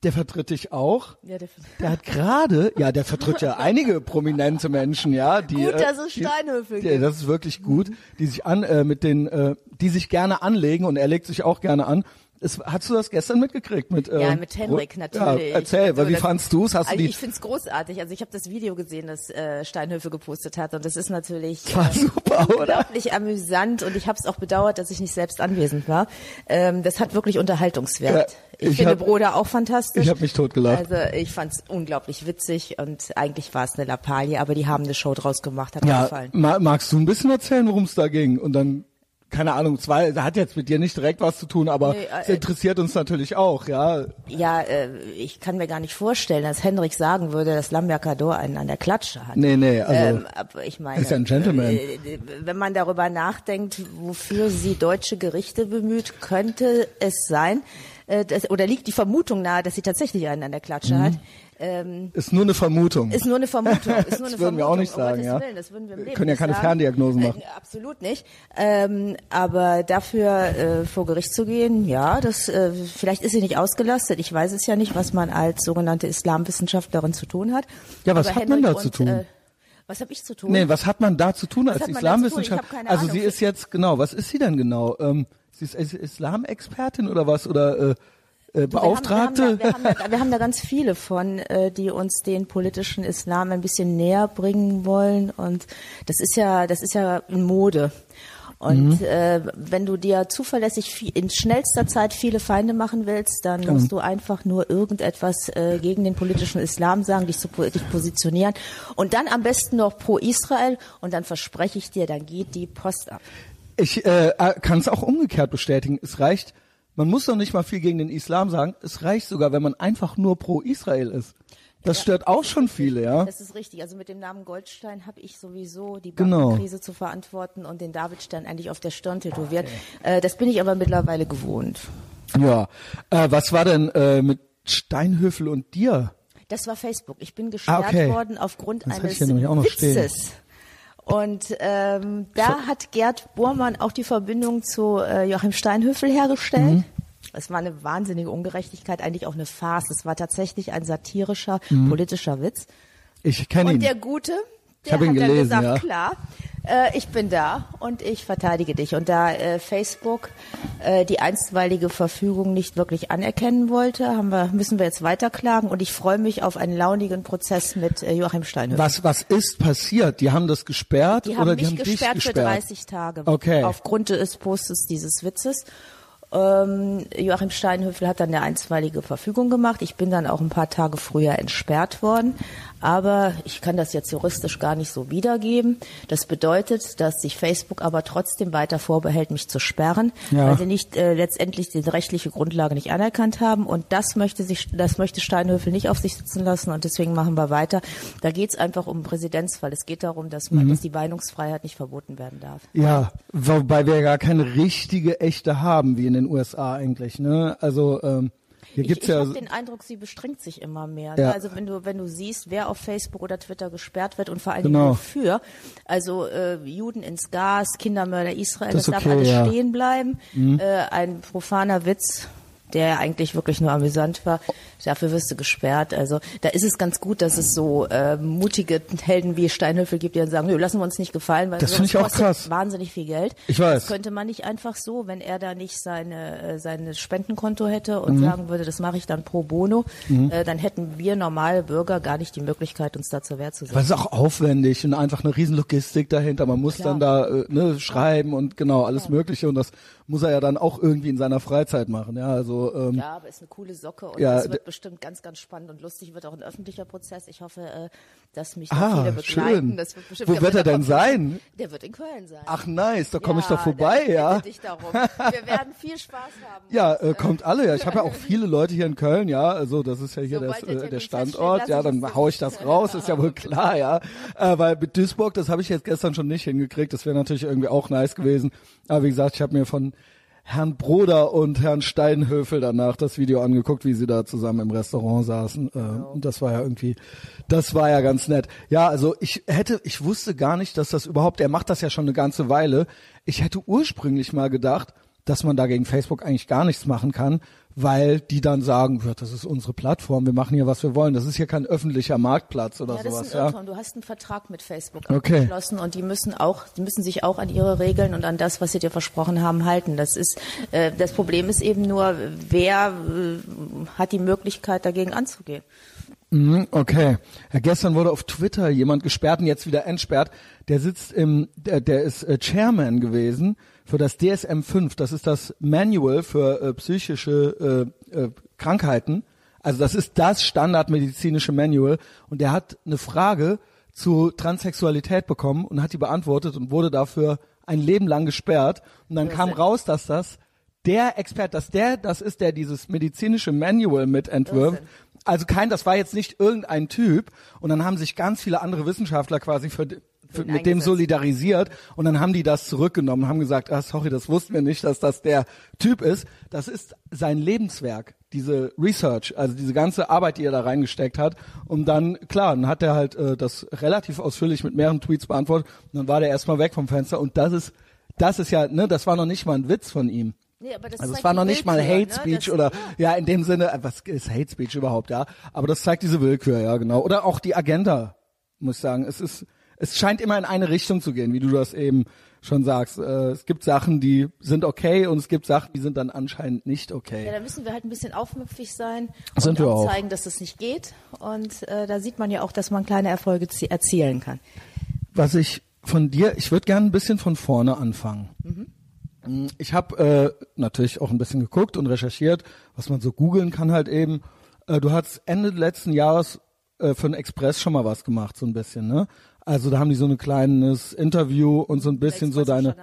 Der vertritt dich auch. Ja, der, Der hat gerade, ja, der vertritt ja einige prominente Menschen, ja, die Gut, äh, dass es die- Steinhöfel Ja, gibt. das ist wirklich gut, die sich an äh, mit den, äh, die sich gerne anlegen und er legt sich auch gerne an. Es, hast du das gestern mitgekriegt mit? Äh, Ja, mit Henrik natürlich. Ja, erzähl, weil wie Das- fandst du's? Hast du Also die? ich find's großartig. Also ich habe das Video gesehen, das äh, Steinhöfe gepostet hat und das ist natürlich War äh, super, oder? unglaublich amüsant und ich habe es auch bedauert, dass ich nicht selbst anwesend war. Ähm, das hat wirklich Unterhaltungswert. Ja, ich, ich finde hab- Broder auch fantastisch. Ich habe mich totgelacht. Also ich fand's unglaublich witzig und eigentlich war es eine Lappalie, aber die haben eine Show draus gemacht, hat mir ja, gefallen. ma magst du ein bisschen erzählen, worum es da ging? Und dann, keine Ahnung, zwei, hat jetzt mit dir nicht direkt was zu tun, aber Nee, äh, es interessiert uns natürlich auch, ja. Ja, äh, ich kann mir gar nicht vorstellen, dass Henrik sagen würde, dass Lambercador einen an der Klatsche hat. Nee, nee, also ähm, aber ich meine, ist ja ein Gentleman. äh, wenn man darüber nachdenkt, wofür sie deutsche Gerichte bemüht, könnte es sein, äh, dass, oder liegt die Vermutung nahe, dass sie tatsächlich einen an der Klatsche Mhm. hat. Ähm, ist nur eine Vermutung. ist nur eine Vermutung. Ist nur Das eine würden wir auch nicht Vermutung. Sagen, Gottes ja. Willen, das würden wir im Leben können ja keine sagen. Ferndiagnosen machen. Äh, absolut nicht. Ähm, aber dafür äh, vor Gericht zu gehen, ja, das äh, vielleicht ist sie nicht ausgelastet. Ich weiß es ja nicht, was man als sogenannte Islamwissenschaftlerin zu tun hat. Ja, was Aber hat man Henrik da zu tun? Äh, was habe ich zu tun? Nee, was hat man da zu tun als man tun? Ich Islamwissenschaft? Also Ahnung. sie ist jetzt genau, was ist sie denn genau? Ähm, sie ist Is- Islamexpertin oder was oder äh, äh, Beauftragte? Wir haben, wir, haben da, wir, haben da, wir haben da ganz viele von, äh, die uns den politischen Islam ein bisschen näher bringen wollen. Und das ist ja, das ist ja in Mode. Und äh, wenn du dir zuverlässig viel, in schnellster Zeit viele Feinde machen willst, dann musst du einfach nur irgendetwas äh, gegen den politischen Islam sagen, dich, zu, dich positionieren und dann am besten noch pro Israel und dann verspreche ich dir, dann geht die Post ab. Ich äh, kann es auch umgekehrt bestätigen. Es reicht, man muss doch nicht mal viel gegen den Islam sagen. Es reicht sogar, wenn man einfach nur pro Israel ist. Das stört auch schon viele, ja. Das ist richtig. Also mit dem Namen Goldstein habe ich sowieso die Genau. Bankenkrise zu verantworten und den Davidstern eigentlich auf der Stirn tätowiert. Äh, das bin ich aber mittlerweile gewohnt. Ja. Äh, was war denn äh, mit Steinhöfel und dir? Das war Facebook. Ich bin gesperrt Ah, okay. worden aufgrund Das eines auch noch stehen. Und ähm, da hat Gerd Bormann auch die Verbindung zu äh, Joachim Steinhöfel hergestellt. Mhm. Es war eine wahnsinnige Ungerechtigkeit, eigentlich auch eine Farce. Es war tatsächlich ein satirischer Mhm. politischer Witz. Ich kenne Und ihn. der Gute, Ich der ihn hat dann gelesen, gesagt, ja. klar, äh, ich bin da und ich verteidige dich. Und da äh, Facebook äh, die einstweilige Verfügung nicht wirklich anerkennen wollte, haben wir, müssen wir jetzt weiterklagen. Und ich freue mich auf einen launigen Prozess mit äh, Joachim Steinhöfer. Was, was ist passiert? Die haben das gesperrt Die haben oder die haben gesperrt, dich für gesperrt? 30 Tage. Okay. Aufgrund des Postes dieses Witzes. Ähm, Joachim Steinhöfel hat dann eine einstweilige Verfügung gemacht. Ich bin dann auch ein paar Tage früher entsperrt worden. Aber ich kann das jetzt juristisch gar nicht so wiedergeben. Das bedeutet, dass sich Facebook aber trotzdem weiter vorbehält, mich zu sperren, Ja. weil sie nicht äh, letztendlich die rechtliche Grundlage nicht anerkannt haben. Und das möchte sich, das möchte Steinhöfel nicht auf sich sitzen lassen. Und deswegen machen wir weiter. Da geht es einfach um einen Präzedenzfall. Es geht darum, dass, man, dass die Meinungsfreiheit nicht verboten werden darf. Ja, wobei wir gar keine richtige, echte haben, wie in den USA eigentlich. Ne? Also ähm, hier Ich, gibt's ich ja habe den Eindruck, sie bestrengt sich immer mehr. Ja. Ne? Also wenn du wenn du siehst, wer auf Facebook oder Twitter gesperrt wird und vor allen Genau. Dingen wofür, also äh, Juden ins Gas, Kindermörder Israel, Das das, ist darf okay, alles ja. Mhm. stehen bleiben. Äh, ein profaner Witz, der eigentlich wirklich nur amüsant war, dafür wirst du gesperrt. Also da ist es ganz gut, dass es so äh, mutige Helden wie Steinhöfel gibt, die dann sagen, nö, lassen wir uns nicht gefallen, weil Das finde ich auch kostet krass. wahnsinnig viel Geld. Ich weiß. Das könnte man nicht einfach so, wenn er da nicht seine äh, seine Spendenkonto hätte Mhm. und sagen würde, das mache ich dann pro bono, äh, dann hätten wir normale Bürger gar nicht die Möglichkeit, uns da zur Wehr zu setzen. ist auch aufwendig und einfach eine riesen Logistik dahinter. Man muss Klar. dann da äh, ne, schreiben und genau alles Mögliche und das muss er ja dann auch irgendwie in seiner Freizeit machen. Ja, also ähm, Ja, aber ist eine coole Socke und Ja, das wird bestimmt ganz, ganz spannend und lustig. Wird auch ein öffentlicher Prozess. Ich hoffe, äh, dass mich Ah, viele begleiten. schön. Das wird bestimmt, Wo wird er denn sein? Der wird in Köln sein. ach nice, da komme ich Ja, doch vorbei, ja. Dich darum. Wir werden viel Spaß haben. Ja, äh, kommt alle. Ja, ich habe ja auch viele Leute hier in Köln. Ja, also das ist ja hier das, der äh, der Standort. Ja, ich dann hau ich das raus. Ist ja wohl klar, ja. Äh, weil mit Duisburg, das habe ich jetzt gestern schon nicht hingekriegt. Das wäre natürlich irgendwie auch nice gewesen. Aber wie gesagt, ich habe mir von Herrn Broder und Herrn Steinhöfel danach das Video angeguckt, wie sie da zusammen im Restaurant saßen. Und das war ja irgendwie, das war ja ganz nett. Ja, also ich hätte, ich wusste gar nicht, dass das überhaupt, er macht das ja schon eine ganze Weile. Ich hätte ursprünglich mal gedacht, dass man da gegen Facebook eigentlich gar nichts machen kann, weil die dann sagen, ja, das ist unsere Plattform, wir machen hier, was wir wollen. Das ist hier kein öffentlicher Marktplatz oder Ja, das sowas. ist ein Ja. Irrtum. Du hast einen Vertrag mit Facebook Okay. abgeschlossen und die müssen auch, die müssen sich auch an ihre Regeln und an das, was sie dir versprochen haben, halten. Das ist, äh, das Problem ist eben nur, wer äh, hat die Möglichkeit, dagegen anzugehen? Mhm, Okay. Ja, gestern wurde auf Twitter jemand gesperrt und jetzt wieder entsperrt. Der sitzt im, der, der ist äh, Chairman gewesen für das DSM-5. Das ist das Manual für äh, psychische äh, äh, Krankheiten. Also das ist das standardmedizinische Manual. Und der hat eine Frage zu Transsexualität bekommen und hat die beantwortet und wurde dafür ein Leben lang gesperrt. Und dann kam raus, dass das der Experte, dass der das ist, der dieses medizinische Manual mitentwirft. Also kein, das war jetzt nicht irgendein Typ. Und dann haben sich ganz viele andere Wissenschaftler quasi für, für, mit dem solidarisiert und dann haben die das zurückgenommen, haben gesagt, ah, sorry, das wussten wir nicht, dass das der Typ ist. Das ist sein Lebenswerk, diese Research, also diese ganze Arbeit, die er da reingesteckt hat. Und dann, klar, dann hat er halt äh, das relativ ausführlich mit mehreren Tweets beantwortet und dann war der erstmal weg vom Fenster. Und das ist, das ist ja, ne, das war noch nicht mal ein Witz von ihm. Nee, aber das Also es war noch nicht mal Hate ne? Speech Das- oder ja in dem Sinne, äh, was ist Hate Speech überhaupt, ja? Aber das zeigt diese Willkür, ja genau. Oder auch die Agenda, muss ich sagen. Es ist, es scheint immer in eine Richtung zu gehen, wie du das eben schon sagst. Äh, es gibt Sachen, die sind okay und es gibt Sachen, die sind dann anscheinend nicht Ja, okay. da müssen wir halt ein bisschen aufmüpfig sein Sind und wir auch, zeigen, dass es nicht geht. Und äh, da sieht man ja auch, dass man kleine Erfolge zie- erzielen kann. Was ich von dir, ich würde gerne ein bisschen von vorne anfangen. Mm, Ich habe äh, natürlich auch ein bisschen geguckt und recherchiert, was man so googeln kann halt eben. Äh, du hast Ende letzten Jahres äh, für den Express schon mal was gemacht, so ein bisschen, ne? Also da haben die so ein kleines Interview und so ein bisschen so deine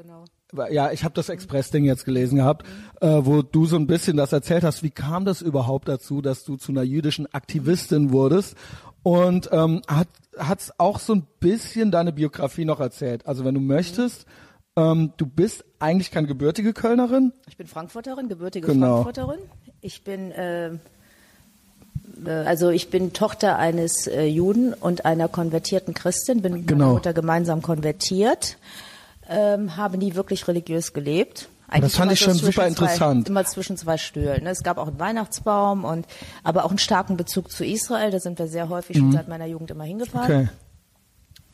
genau. ja, ich habe das Express-Ding jetzt gelesen gehabt, äh, wo du so ein bisschen das erzählt hast. Wie kam das überhaupt dazu, dass du zu einer jüdischen Aktivistin wurdest? Und ähm, hat hat's auch so ein bisschen deine Biografie noch erzählt. Also wenn du möchtest, ähm, du bist eigentlich keine gebürtige Kölnerin. Ich bin Frankfurterin, gebürtige Genau. Frankfurterin. Ich bin äh, also ich bin Tochter eines äh, Juden und einer konvertierten Christin, bin mit Genau. meiner Mutter gemeinsam konvertiert, ähm, habe nie wirklich religiös gelebt. Eigentlich fand immer ich schon super zwei, interessant. Immer zwischen zwei Stühlen. Es gab auch einen Weihnachtsbaum und aber auch einen starken Bezug zu Israel. Da sind wir sehr häufig schon seit meiner Jugend immer hingefahren. Mhm. Okay.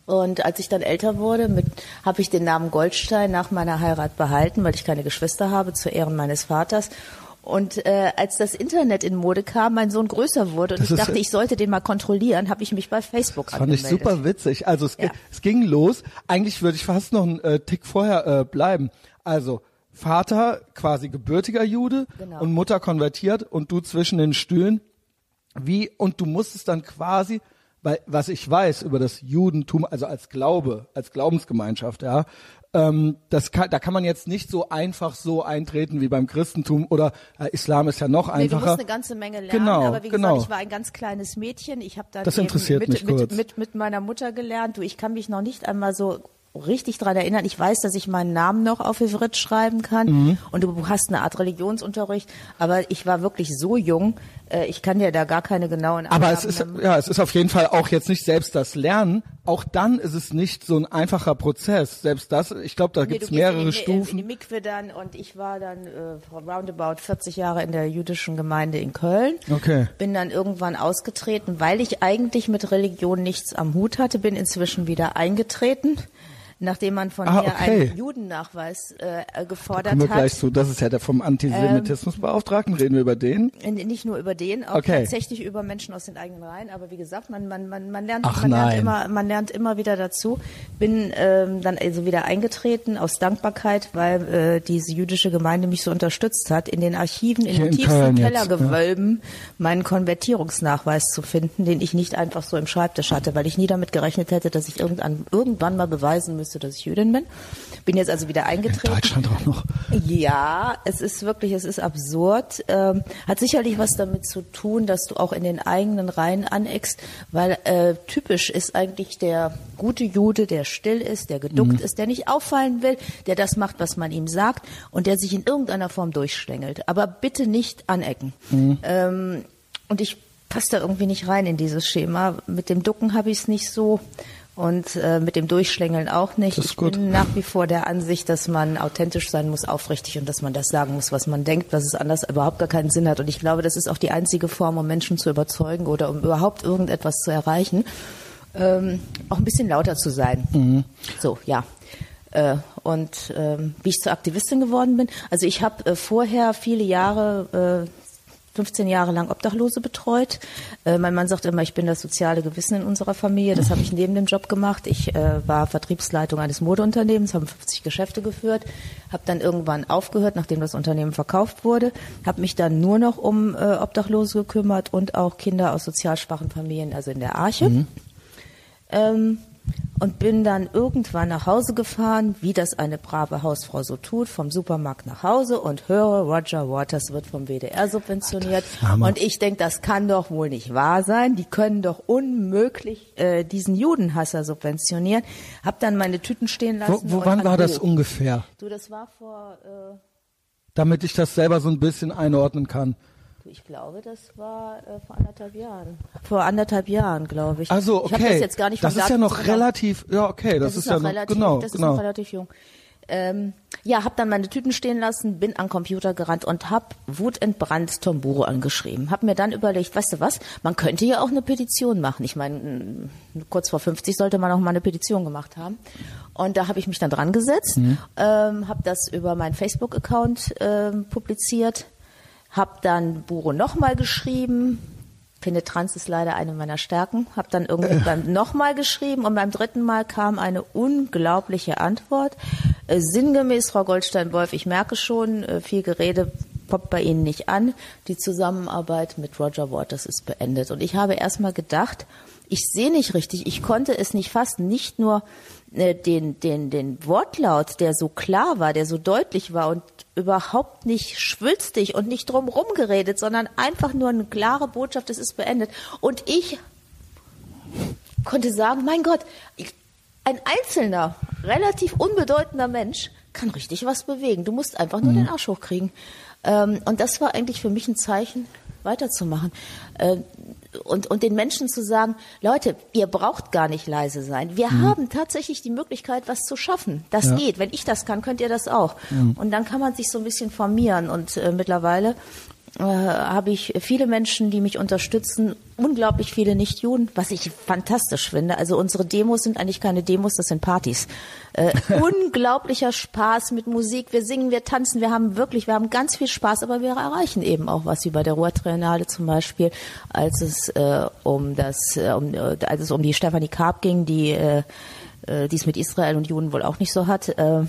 Und als ich dann älter wurde, habe ich den Namen Goldstein nach meiner Heirat behalten, weil ich keine Geschwister habe, zu Ehren meines Vaters. Und äh, als das Internet in Mode kam, mein Sohn größer wurde und Das ich dachte, ich sollte den mal kontrollieren, habe ich mich bei Facebook Das fand ich angemeldet. super witzig. Also es, Ja. es ging los. Eigentlich würde ich fast noch einen äh, Tick vorher äh, bleiben. Also Vater quasi gebürtiger Jude Genau. und Mutter konvertiert und du zwischen den Stühlen. Wie und du musstest dann quasi, weil was ich weiß über das Judentum, also als Glaube, als Glaubensgemeinschaft, ja, ähm, das kann, da kann man jetzt nicht so einfach so eintreten wie beim Christentum oder äh, Islam ist ja noch Nee, du einfacher. musst eine ganze Menge lernen, Genau, aber wie genau. gesagt, ich war ein ganz kleines Mädchen. Ich habe interessiert mit, mit. Mit, mit meiner Mutter gelernt. Du, ich kann mich noch nicht einmal so richtig dran erinnern. Ich weiß, dass ich meinen Namen noch auf Ivrit schreiben kann Mhm. und du hast eine Art Religionsunterricht, aber ich war wirklich so jung, äh, ich kann dir da gar keine genauen Aber Angaben es ist, ja, es ist auf jeden Fall auch jetzt nicht selbst das Lernen. Auch dann ist es nicht so ein einfacher Prozess. Selbst das, ich glaube, da Nee, gibt's du gehst mehrere in die, Stufen. In die Mikwe dann und ich war dann äh, roundabout 40 Jahre in der jüdischen Gemeinde in Köln. Okay. Bin dann irgendwann ausgetreten, weil ich eigentlich mit Religion nichts am Hut hatte, bin inzwischen wieder eingetreten. Nachdem man von Ah, mir okay. einen Judennachweis äh, gefordert Kommen wir hat. gleich zu. Das ist ja der vom Antisemitismusbeauftragten. Reden wir über den? Äh, Nicht nur über den, auch Okay. tatsächlich über Menschen aus den eigenen Reihen. Aber wie gesagt, man, man, man, man, lernt, Ach man, lernt immer, man lernt immer wieder dazu. Bin ähm, dann also wieder eingetreten aus Dankbarkeit, weil äh, diese jüdische Gemeinde mich so unterstützt hat, in den Archiven, in Hier den in tiefsten jetzt, Kellergewölben meinen Konvertierungsnachweis zu finden, den ich nicht einfach so im Schreibtisch hatte, weil ich nie damit gerechnet hätte, dass ich irgendwann, irgendwann mal beweisen müsste, dass ich Jüdin bin. Bin jetzt also wieder In eingetreten. Deutschland auch noch. Ja, es ist wirklich, es ist absurd. Ähm, hat sicherlich was damit zu tun, dass du auch in den eigenen Reihen aneckst, weil äh, typisch ist eigentlich der gute Jude, der still ist, der geduckt ist, der nicht auffallen will, der das macht, was man ihm sagt und der sich in irgendeiner Form durchschlängelt. Aber bitte nicht anecken. Ähm, und ich passe da irgendwie nicht rein in dieses Schema. Mit dem Ducken habe ich es nicht so. Und äh, mit dem Durchschlängeln auch nicht. Ich gut. bin nach wie vor der Ansicht, dass man authentisch sein muss, aufrichtig und dass man das sagen muss, was man denkt, was es anders überhaupt gar keinen Sinn hat. Und ich glaube, das ist auch die einzige Form, um Menschen zu überzeugen oder um überhaupt irgendetwas zu erreichen, ähm, auch ein bisschen lauter zu sein. Mhm. So, ja. Äh, und ähm, wie ich zur Aktivistin geworden bin, also ich habe äh, vorher viele Jahre äh, 15 Jahre lang Obdachlose betreut. Äh, mein Mann sagt immer, ich bin das soziale Gewissen in unserer Familie. Das habe ich neben dem Job gemacht. Ich äh, war Vertriebsleitung eines Modeunternehmens, haben 50 Geschäfte geführt, habe dann irgendwann aufgehört, nachdem das Unternehmen verkauft wurde, habe mich dann nur noch um äh, Obdachlose gekümmert und auch Kinder aus sozial schwachen Familien, also in der Arche. Ähm, und bin dann irgendwann nach Hause gefahren, wie das eine brave Hausfrau so tut, vom Supermarkt nach Hause und höre, Roger Waters wird vom WDR subventioniert. Hammer. Und ich denke, das kann doch wohl nicht wahr sein. Die können doch unmöglich äh, diesen Judenhasser subventionieren. Hab dann meine Tüten stehen Wo, lassen. wo und wann an war das ungefähr? Du, das war vor, äh, Damit ich das selber so ein bisschen einordnen kann. Ich glaube, das war äh, vor anderthalb Jahren. Vor anderthalb Jahren, glaube ich. Also Ich okay. hab das jetzt gar nicht das ist ja noch genau- relativ, ja okay, das, ist, ja noch relativ, genau, das ist genau. noch relativ jung. Ähm, ja, habe dann meine Tüten stehen lassen, bin an Computer gerannt und habe wutentbrannt Tomburo angeschrieben. Habe mir dann überlegt, weißt du was, man könnte ja auch eine Petition machen. Ich meine, m, kurz vor 50 sollte man auch mal eine Petition gemacht haben. Und da habe ich mich dann dran gesetzt, Mhm. ähm, habe das über meinen Facebook-Account ähm, publiziert, habe dann Buro nochmal geschrieben, Penetranz ist leider eine meiner Stärken. Habe dann irgendwie beim nochmal geschrieben und beim dritten Mal kam eine unglaubliche Antwort. Äh, sinngemäß, Frau Goldstein-Wolf, ich merke schon, äh, viel Gerede poppt bei Ihnen nicht an. Die Zusammenarbeit mit Roger Waters ist beendet. Und ich habe erstmal gedacht, ich sehe nicht richtig, ich konnte es nicht fassen, nicht nur äh, den, den, den Wortlaut, der so klar war, der so deutlich war und überhaupt nicht schwülstig und nicht drumherum geredet, sondern einfach nur eine klare Botschaft, es ist beendet. Und ich konnte sagen, mein Gott, ein einzelner, relativ unbedeutender Mensch kann richtig was bewegen. Du musst einfach nur den Arsch hochkriegen. Ähm, und das war eigentlich für mich ein Zeichen, weiterzumachen. Äh, und, und den Menschen zu sagen, Leute, ihr braucht gar nicht leise sein. Wir haben tatsächlich die Möglichkeit, was zu schaffen. Das Ja. geht. Wenn ich das kann, könnt ihr das auch. Und dann kann man sich so ein bisschen formieren. Und äh, mittlerweile äh, habe ich viele Menschen, die mich unterstützen, unglaublich viele Nicht-Juden, was ich fantastisch finde. Also unsere Demos sind eigentlich keine Demos, das sind Partys. Äh, unglaublicher Spaß mit Musik. Wir singen, wir tanzen, wir haben wirklich, wir haben ganz viel Spaß, aber wir erreichen eben auch was, wie bei der Ruhrtriennale zum Beispiel, als es äh, um das, äh, um, äh, als es um die Stefanie Karp ging, die äh, äh, die es mit Israel und Juden wohl auch nicht so hat. Äh,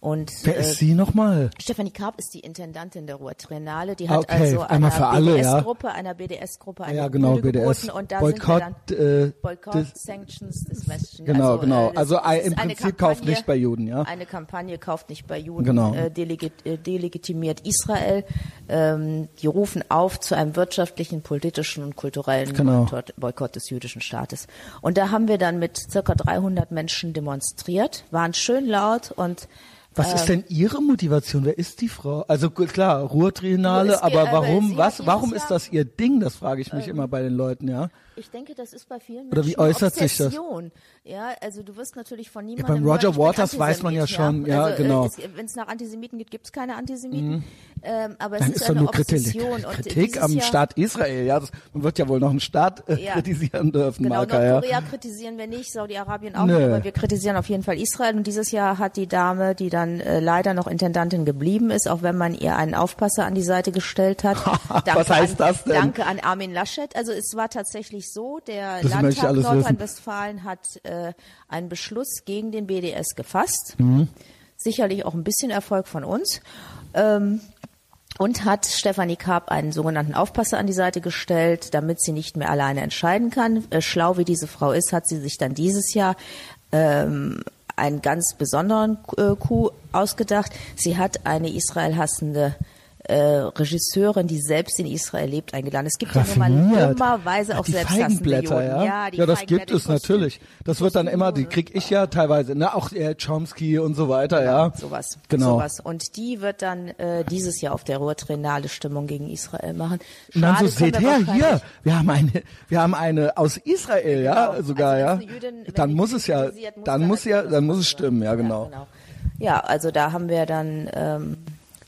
und Wer äh, ist sie nochmal? Stefanie Karp ist die Intendantin der Ruhr Triennale. Die Ah, hat okay. also für alle, ja. BDS-Gruppe, einer BDS-Gruppe eine Ja, genau, BDS. und da Boykott, sind wir dann äh, Boykott, des- Sanctions des Westen. Genau, genau. das- Also, das äh, im eine Prinzip kauft nicht bei Juden, ja. Eine Kampagne kauft nicht bei Juden, Genau. äh, delegi äh, delegitimiert Israel. Ähm, die rufen auf zu einem wirtschaftlichen, politischen und kulturellen Genau. Boykott des jüdischen Staates. Und da haben wir dann mit circa 300 Menschen demonstriert, waren schön laut und Was ist Ähm. denn Ihre Motivation? Wer ist die Frau? Also gut, klar, Ruhrtriennale, geht- aber warum, was, warum ist das Ihr Ding? Das frage ich mich immer bei den Leuten, ja. Ich denke, das ist bei vielen Oder wie äußert sich das? Ja, also du wirst natürlich von niemandem. beim Roger hören, Waters weiß man ja schon, ja, also, genau. Wenn es nach Antisemiten gibt, gibt es keine Antisemiten. Ähm, aber es Nein, ist, ist eine nur Kritik, Obsession. Und Kritik dieses am Jahr- Staat Israel. Ja, das, man wird ja wohl noch einen Staat äh, Ja. kritisieren dürfen, Genau, Marker. Ja. Nordkorea kritisieren wir nicht, Saudi-Arabien auch Nö. nicht, aber wir kritisieren auf jeden Fall Israel. Und dieses Jahr hat die Dame, die dann äh, leider noch Intendantin geblieben ist, auch wenn man ihr einen Aufpasser an die Seite gestellt hat. Was heißt an, das denn? Danke an Armin Laschet. Also es war tatsächlich so, der Das Landtag. Nordrhein-Westfalen hat äh, einen Beschluss gegen den BDS gefasst. Mhm. Sicherlich auch ein bisschen Erfolg von uns. Ähm, und hat Stefanie Karp einen sogenannten Aufpasser an die Seite gestellt, damit sie nicht mehr alleine entscheiden kann. Äh, schlau wie diese Frau ist, hat sie sich dann dieses Jahr ähm, einen ganz besonderen äh, Coup ausgedacht. Sie hat eine Israel hassende äh, Regisseurin, die selbst in Israel lebt, eingeladen. Es gibt ja nun mal Raffiniert. dummerweise auch die Feigenblätter, ja. die Ja, das gibt es natürlich. Das wird dann immer, die krieg ich ja teilweise, ne, auch äh, Chomsky und so weiter, ja. Sowas. Genau. Sowas. Und die wird dann äh, dieses Jahr auf der Ruhr Triennale Stimmung gegen Israel machen. Und dann so, Schade, seht wir her, hier, wir haben eine, wir haben eine aus Israel, ja, Genau. sogar, Also, ja. Jüdin- dann muss es ja, muss dann da muss ja, natürlich dann muss es stimmen, ja, sein. genau. Ja, also da haben wir dann ähm,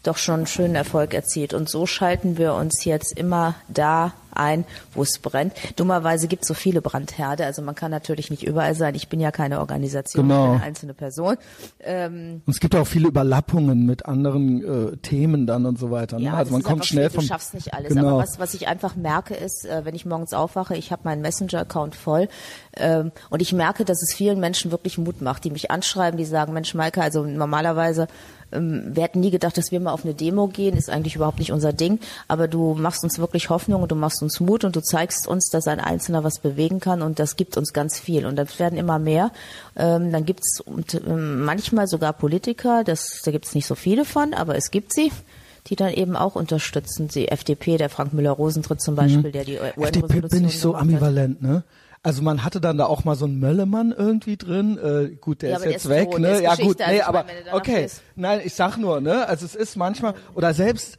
doch schon einen schönen Erfolg erzielt. Und so schalten wir uns jetzt immer da ein, wo es brennt. Dummerweise gibt es so viele Brandherde, also man kann natürlich nicht überall sein. Ich bin ja keine Organisation, Genau. ich bin eine einzelne Person. Ähm, Und es gibt auch viele Überlappungen mit anderen äh, Themen dann und so weiter. Ne? Ja, also man kommt schnell schwierig, vom. Du schaffst nicht alles. Genau. Aber was, was ich einfach merke, ist, äh, wenn ich morgens aufwache, ich habe meinen Messenger-Account voll ähm, und ich merke, dass es vielen Menschen wirklich Mut macht, die mich anschreiben, die sagen, Mensch, Maike, also normalerweise wir hätten nie gedacht, dass wir mal auf eine Demo gehen, ist eigentlich überhaupt nicht unser Ding, aber du machst uns wirklich Hoffnung und du machst uns Mut und du zeigst uns, dass ein Einzelner was bewegen kann und das gibt uns ganz viel und das werden immer mehr. Ähm, dann gibt's ähm, manchmal sogar Politiker, das, da gibt's nicht so viele von, aber es gibt sie die dann eben auch unterstützen. Die FDP, der Frank Müller-Rosentritt zum Beispiel, der die FDP UN-Resolution bin ich so ambivalent, ne? Also man hatte dann da auch mal so einen Möllemann irgendwie drin. Äh, gut, der Ja, ist aber der jetzt ist weg, tot, ne? ja gut, Also nee, ich aber meine, okay. Nein, ich sag nur, ne? Also es ist manchmal oder selbst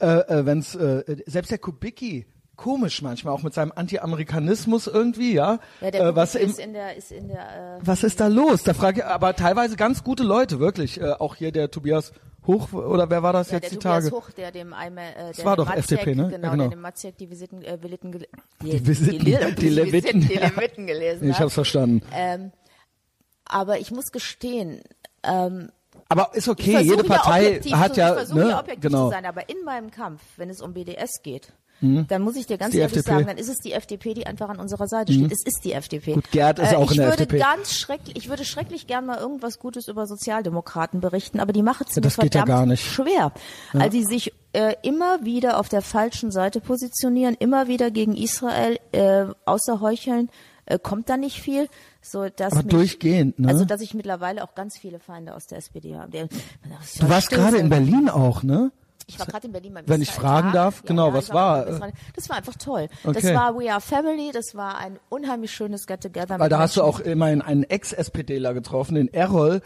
äh, äh, wenn's äh, selbst der Kubicki komisch manchmal auch mit seinem Anti-Amerikanismus irgendwie, ja? Ja, der äh, was im, ist in der, ist in der, äh, was ist da los? Da frage ich, aber teilweise ganz gute Leute, wirklich. Äh, auch hier der Tobias Hoch, oder wer war das ja, jetzt der die Tobias Tage? Hoch, der dem einmal, äh, der war dem doch Matzek, FDP, ne? Genau, Ja, genau. der dem Matzek die Visiten, äh, Visiten, gel- Die Visiten, die, die Leviten, die. Leviten gelesen Ich hat. hab's verstanden. Ähm, aber ich muss gestehen, ähm, Aber ist ich okay, jede Partei hat zu, ja, ich versuche ne? objektiv genau. zu sein, aber in meinem Kampf, wenn es um BDS geht, dann muss ich dir ganz die ehrlich FDP. sagen, dann ist es die FDP, die einfach an unserer Seite steht. Es ist die FDP. Gut, Gerd ist äh, auch ich in der würde FDP. ganz schrecklich, ich würde schrecklich gern mal irgendwas Gutes über Sozialdemokraten berichten, aber die machen es Ja, mir das geht ja verdammt gar nicht. schwer, weil sie sich äh, immer wieder auf der falschen Seite positionieren, immer wieder gegen Israel äh, außer heucheln. Äh, kommt da nicht viel, so dass Aber mich, durchgehend, ne? Also dass ich mittlerweile auch ganz viele Feinde aus der SPD habe. Der- Du warst gerade in Berlin auch, ne? Ich war gerade in Berlin beim Wenn ich fragen darf, genau, was ich war, Israel- Das war einfach toll. Okay. Das war We Are Family, das war ein unheimlich schönes Get-Together. Weil da hast du auch immerhin einen Ex-SPDler getroffen, den Errol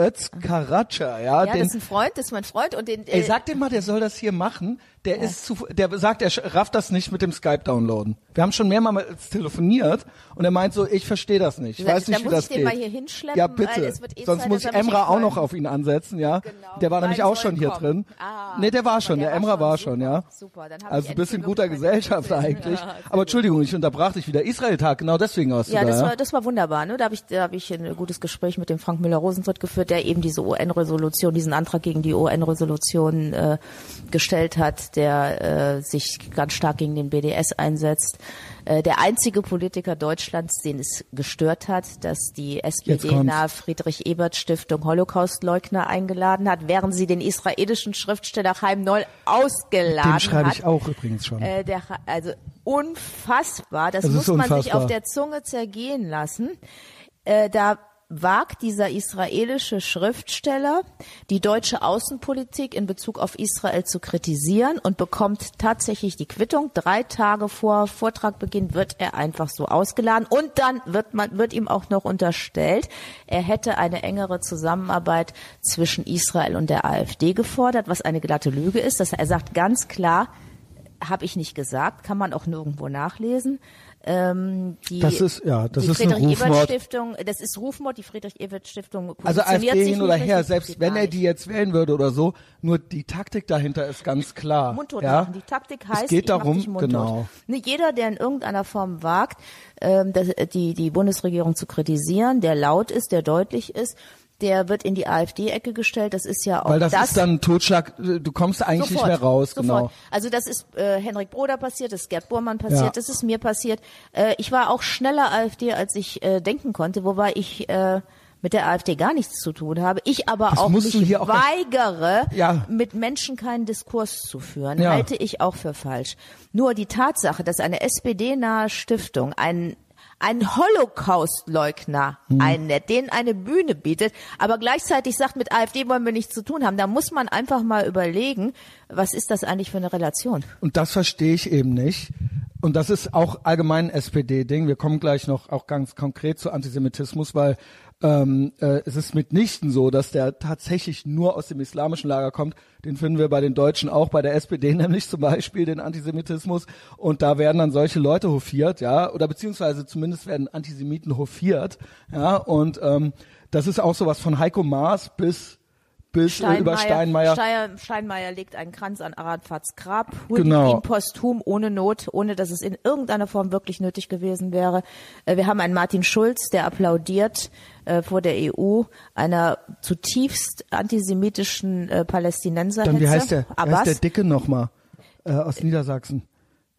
Özkaraca, ja, Ja, den, das ist ein Freund, das ist mein Freund und den. ey, äh, sag dem mal, der soll das hier machen. Der ist zu, der sagt, er rafft das nicht mit dem Skype downloaden. Wir haben schon mehrmals telefoniert und er meint so, ich verstehe das nicht. Ich Da- weiß da nicht, wie muss das ich den geht. mal hier hinschleppen, ja, bitte. eh Sonst Zeit, muss ich Emra auch noch auf ihn ansetzen, ja. Genau, Der war nämlich auch schon hier kommen. drin. Ah, nee, der war schon, der der Emra war schon, super, ja. super, dann hab also ein bisschen guter Gesellschaft eigentlich. Ja, Aber Entschuldigung, ich unterbrach dich wieder. Israel-Tag, genau deswegen Ja, du da, das ja? war, das war wunderbar. Ne? Da habe ich, da habe ich ein gutes Gespräch mit dem Frank Müller-Rosentritt geführt, der eben diese UN-Resolution, diesen Antrag gegen die UN-Resolution äh, gestellt hat, der äh, sich ganz stark gegen den BDS einsetzt. Äh, der einzige Politiker Deutschlands, den es gestört hat, dass die Jetzt SPD kommt's. nahe Friedrich-Ebert-Stiftung Holocaust-Leugner eingeladen hat, während sie den israelischen Schriftsteller Chaim Noll ausgeladen Dem schreibe hat. ich auch übrigens schon. Äh, der, also unfassbar, das, Das muss man sich auf der Zunge zergehen lassen. Äh, da wagt dieser israelische Schriftsteller, die deutsche Außenpolitik in Bezug auf Israel zu kritisieren und bekommt tatsächlich die Quittung. Drei Tage vor Vortragbeginn wird er einfach so ausgeladen und dann wird man, wird ihm auch noch unterstellt, er hätte eine engere Zusammenarbeit zwischen Israel und der AfD gefordert, was eine glatte Lüge ist. Das, er sagt ganz klar, habe ich nicht gesagt, kann man auch nirgendwo nachlesen. Ähm, die, Das ist- ja, das die ist Friedrich Ebert Rufmord. Stiftung, das ist Rufmord, die Friedrich Ebert Stiftung Also AfD hin oder her, selbst wenn er die jetzt wählen würde oder so, nur die Taktik dahinter ist ganz klar. Mundtot ja? machen. Die Taktik heißt, es geht darum, genau. Nicht jeder, der in irgendeiner Form wagt, ähm, das, die, die Bundesregierung zu kritisieren, der laut ist, der deutlich ist, der wird in die AfD-Ecke gestellt. Das ist ja auch Weil das, ist dann ein Totschlag, du kommst eigentlich nicht mehr raus, sofort. genau. Also das ist äh, Henrik Broder passiert, das ist Gerd Bormann passiert, Ja. das ist mir passiert. Äh, ich war auch schneller AfD, als ich äh, denken konnte, wobei ich äh, mit der AfD gar nichts zu tun habe. Ich aber Das auch mich auch- weigere, Ja. mit Menschen keinen Diskurs zu führen, Ja. halte ich auch für falsch. Nur die Tatsache, dass eine SPD-nahe Stiftung einen ein Holocaust-Leugner Hm. einnetzt, denen eine Bühne bietet, aber gleichzeitig sagt, mit AfD wollen wir nichts zu tun haben. Da muss man einfach mal überlegen, was ist das eigentlich für eine Relation? Und das verstehe ich eben nicht. Und das ist auch allgemein ein SPD-Ding. Wir kommen gleich noch auch ganz konkret zu Antisemitismus, weil ähm, äh, es ist mitnichten so, dass der tatsächlich nur aus dem islamischen Lager kommt. Den finden wir bei den Deutschen auch, bei der SPD nämlich zum Beispiel, den Antisemitismus. Und da werden dann solche Leute hofiert, ja, oder beziehungsweise zumindest werden Antisemiten hofiert, ja. Und ähm, das ist auch sowas von Heiko Maas bis bis äh, über Steinmeier. Steier, Steinmeier legt einen Kranz an Arafats Grab, huldigt Genau. ihm posthum ohne Not, ohne dass es in irgendeiner Form wirklich nötig gewesen wäre. Äh, Wir haben einen Martin Schulz, der applaudiert äh, vor der EU einer zutiefst antisemitischen äh, Palästinenser. Dann wie heißt der? Abbas, heißt der Dicke nochmal? Äh, aus Niedersachsen.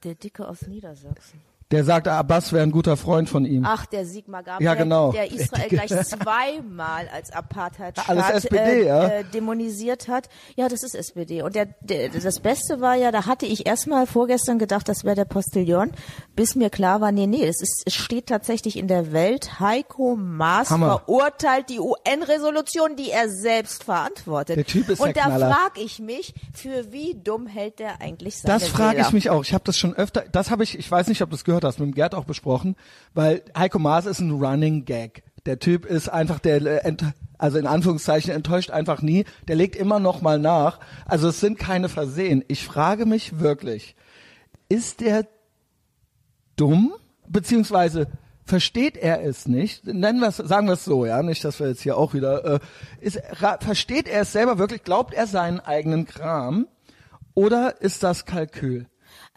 der Dicke aus Niedersachsen. Der sagt, Abbas wäre ein guter Freund von ihm. Ach, der Sigmar Gabriel, Ja, genau. der Israel gleich zweimal als Apartheidstaat äh, ja. äh, dämonisiert hat. Ja, das ist SPD. Und der, der, das Beste war ja, da hatte ich erstmal vorgestern gedacht, das wäre der Postillon, bis mir klar war, nee, nee, es, ist, es steht tatsächlich in der Welt, Heiko Maas Hammer. verurteilt die UN-Resolution, die er selbst verantwortet. Der Typ ist Und der da frage ich mich, für wie dumm hält der eigentlich seine Das frage ich mich auch. Ich habe das schon öfter, das habe ich, ich weiß nicht, ob du es gehört hast, mit dem Gerd auch besprochen, weil Heiko Maas ist ein Running Gag. Der Typ ist einfach der, äh, also in Anführungszeichen enttäuscht einfach nie. Der legt immer noch mal nach. Also es sind keine Versehen. Ich frage mich wirklich, ist der dumm? Beziehungsweise versteht er es nicht? Nennen wir es, sagen wir es so, ja, nicht, dass wir jetzt hier auch wieder, äh, ist, versteht er es selber wirklich? Glaubt er seinen eigenen Kram? Oder ist das Kalkül?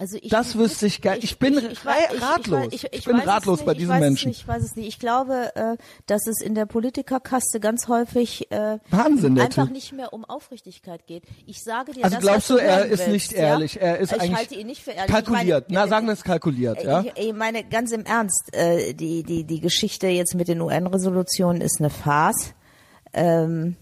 Also ich, Das wüsste ich gern. Ich bin weiß- ratlos. Ich, ich, Ich bin ratlos nicht, bei ich diesen Menschen. Nicht, ich weiß es nicht. Ich glaube, äh, dass es in der Politikerkaste ganz häufig äh, Wahnsinn, einfach Typ. nicht mehr um Aufrichtigkeit geht. Ich sage dir, Also das, glaubst was du, er ist willst, nicht ja? ehrlich? Er ist ich eigentlich halte ihn nicht für ehrlich. kalkuliert. Ich meine, Na, sagen wir es kalkuliert, ja? Ich, ich meine, ganz im Ernst, äh, die, die, die Geschichte jetzt mit den UN-Resolutionen ist eine Farce. Ähm,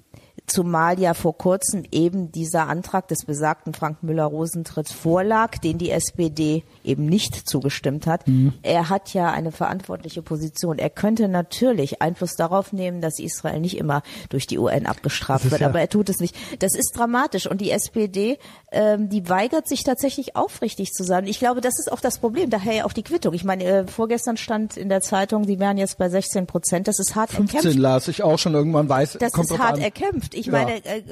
zumal ja vor kurzem eben dieser Antrag des besagten Frank Müller-Rosentritt vorlag, den die SPD eben nicht zugestimmt hat. Mhm. Er hat ja eine verantwortliche Position. Er könnte natürlich Einfluss darauf nehmen, dass Israel nicht immer durch die UN abgestraft wird, ja- aber er tut es nicht. Das ist dramatisch und die SPD, ähm, die weigert sich tatsächlich aufrichtig zu sein. Ich glaube, das ist auch das Problem. Daher ja auch die Quittung. Ich meine, äh, vorgestern stand in der Zeitung, die wären jetzt bei 16 Prozent. Das ist hart 15 erkämpft. las ich auch schon irgendwann weiß. Das kommt ist hart an. erkämpft. Ich Ja. meine, äh,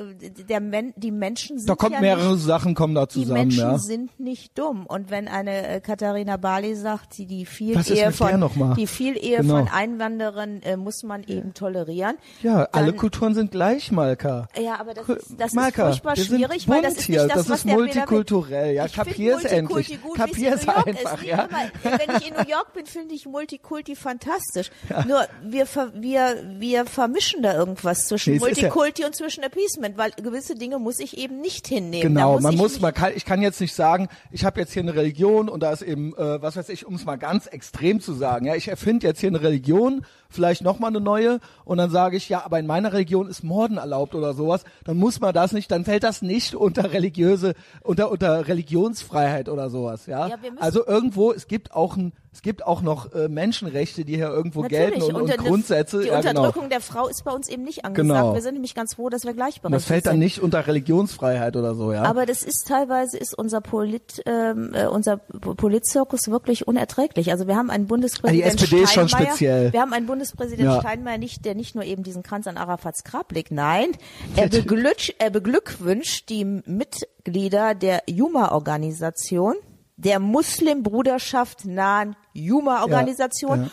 der Men die Menschen sind Da kommt ja mehrere nicht, Sachen kommen da die zusammen, Menschen ja. sind nicht dumm. Und wenn eine äh, Katharina Barley sagt, die, die viel Was Ehe von die viel Ehe Genau. von Einwanderern äh, muss man eben tolerieren. Ja, alle dann- Kulturen sind gleich, Malka. Ja, aber das ist, das Malka, ist furchtbar schwierig, weil das ist nicht das, Das was ist multikulturell. Ja, Ich Multikulti endlich. Gut, New York einfach, ist. Ja. Immer, wenn ich in New York bin, finde ich Multikulti fantastisch. Nur wir, wir, wir vermischen da irgendwas zwischen Nee, es ist ja- Multikulti und zwischen Appeasement, weil gewisse Dinge muss ich eben nicht hinnehmen. Genau, muss man ich muss, man kann, ich kann jetzt nicht sagen, ich habe jetzt hier eine Religion und da ist eben, äh, was weiß ich, um es mal ganz extrem zu sagen, ja, ich erfinde jetzt hier eine Religion, vielleicht nochmal eine neue und dann sage ich, ja, aber in meiner Religion ist Morden erlaubt oder sowas, dann muss man das nicht, dann fällt das nicht unter religiöse, unter, unter Religionsfreiheit oder sowas, ja. Ja, also irgendwo, es gibt auch ein, es gibt auch noch äh, Menschenrechte, die hier irgendwo Natürlich. gelten und, und, eine- Grundsätze, Die ja, genau. Unterdrückung der Frau ist bei uns eben nicht angesagt. Genau. Wir sind nämlich ganz froh, dass wir gleichberechtigt Und das fällt dann sind. nicht unter Religionsfreiheit oder so, ja. Aber das ist teilweise ist unser Polit, ähm, äh, unser Politzirkus wirklich unerträglich. Also wir haben einen Bundespräsident Ah, die SPD ist schon speziell. Wir haben einen Bundespräsident Ja. Steinmeier nicht, der nicht nur eben diesen Kranz an Arafats Grab legt. Nein, er, beglück, er beglückwünscht die Mitglieder der Juma-Organisation der Muslimbruderschaft nahen Juma-Organisation. Ja, ja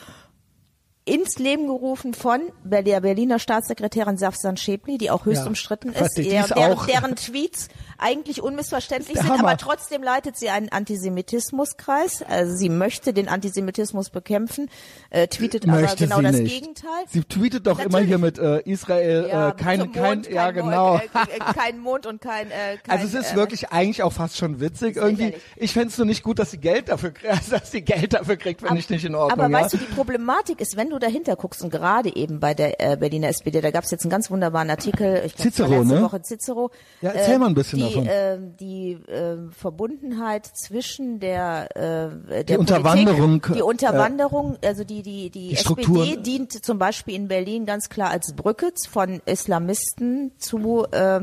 ins Leben gerufen von der Berliner Staatssekretärin Safsan Schäpli, die auch höchst Ja. umstritten ist, der, deren, deren Tweets eigentlich unmissverständlich sind, Hammer. aber trotzdem leitet sie einen Antisemitismuskreis. Also sie möchte den Antisemitismus bekämpfen, äh, tweetet aber Möchte genau sie das nicht. Gegenteil. Sie tweetet doch immer Natürlich. hier mit äh, Israel Ja, äh, kein, zum kein, Mond, ja kein genau. Mond, äh, äh, kein Mond und kein, äh, kein also es ist äh, wirklich eigentlich auch fast schon witzig irgendwie. lächerlich. Ich fänd's nur nicht gut, dass sie Geld dafür, dass sie Geld dafür kriegt, finde ich nicht in Ordnung. Aber ja? weißt du, die Problematik ist, wenn du dahinter guckst und gerade eben bei der äh, Berliner SPD, da gab es jetzt einen ganz wunderbaren Artikel, ich glaub, Cicero, letzte ne? Woche Cicero. Ja, erzähl äh, mal ein bisschen die, davon. Äh, die äh, Verbundenheit zwischen der, äh, der Unterwanderung, Politik, die Unterwanderung, also die die die, Die SPD Strukturen. dient zum Beispiel in Berlin ganz klar als Brücke von Islamisten zu äh,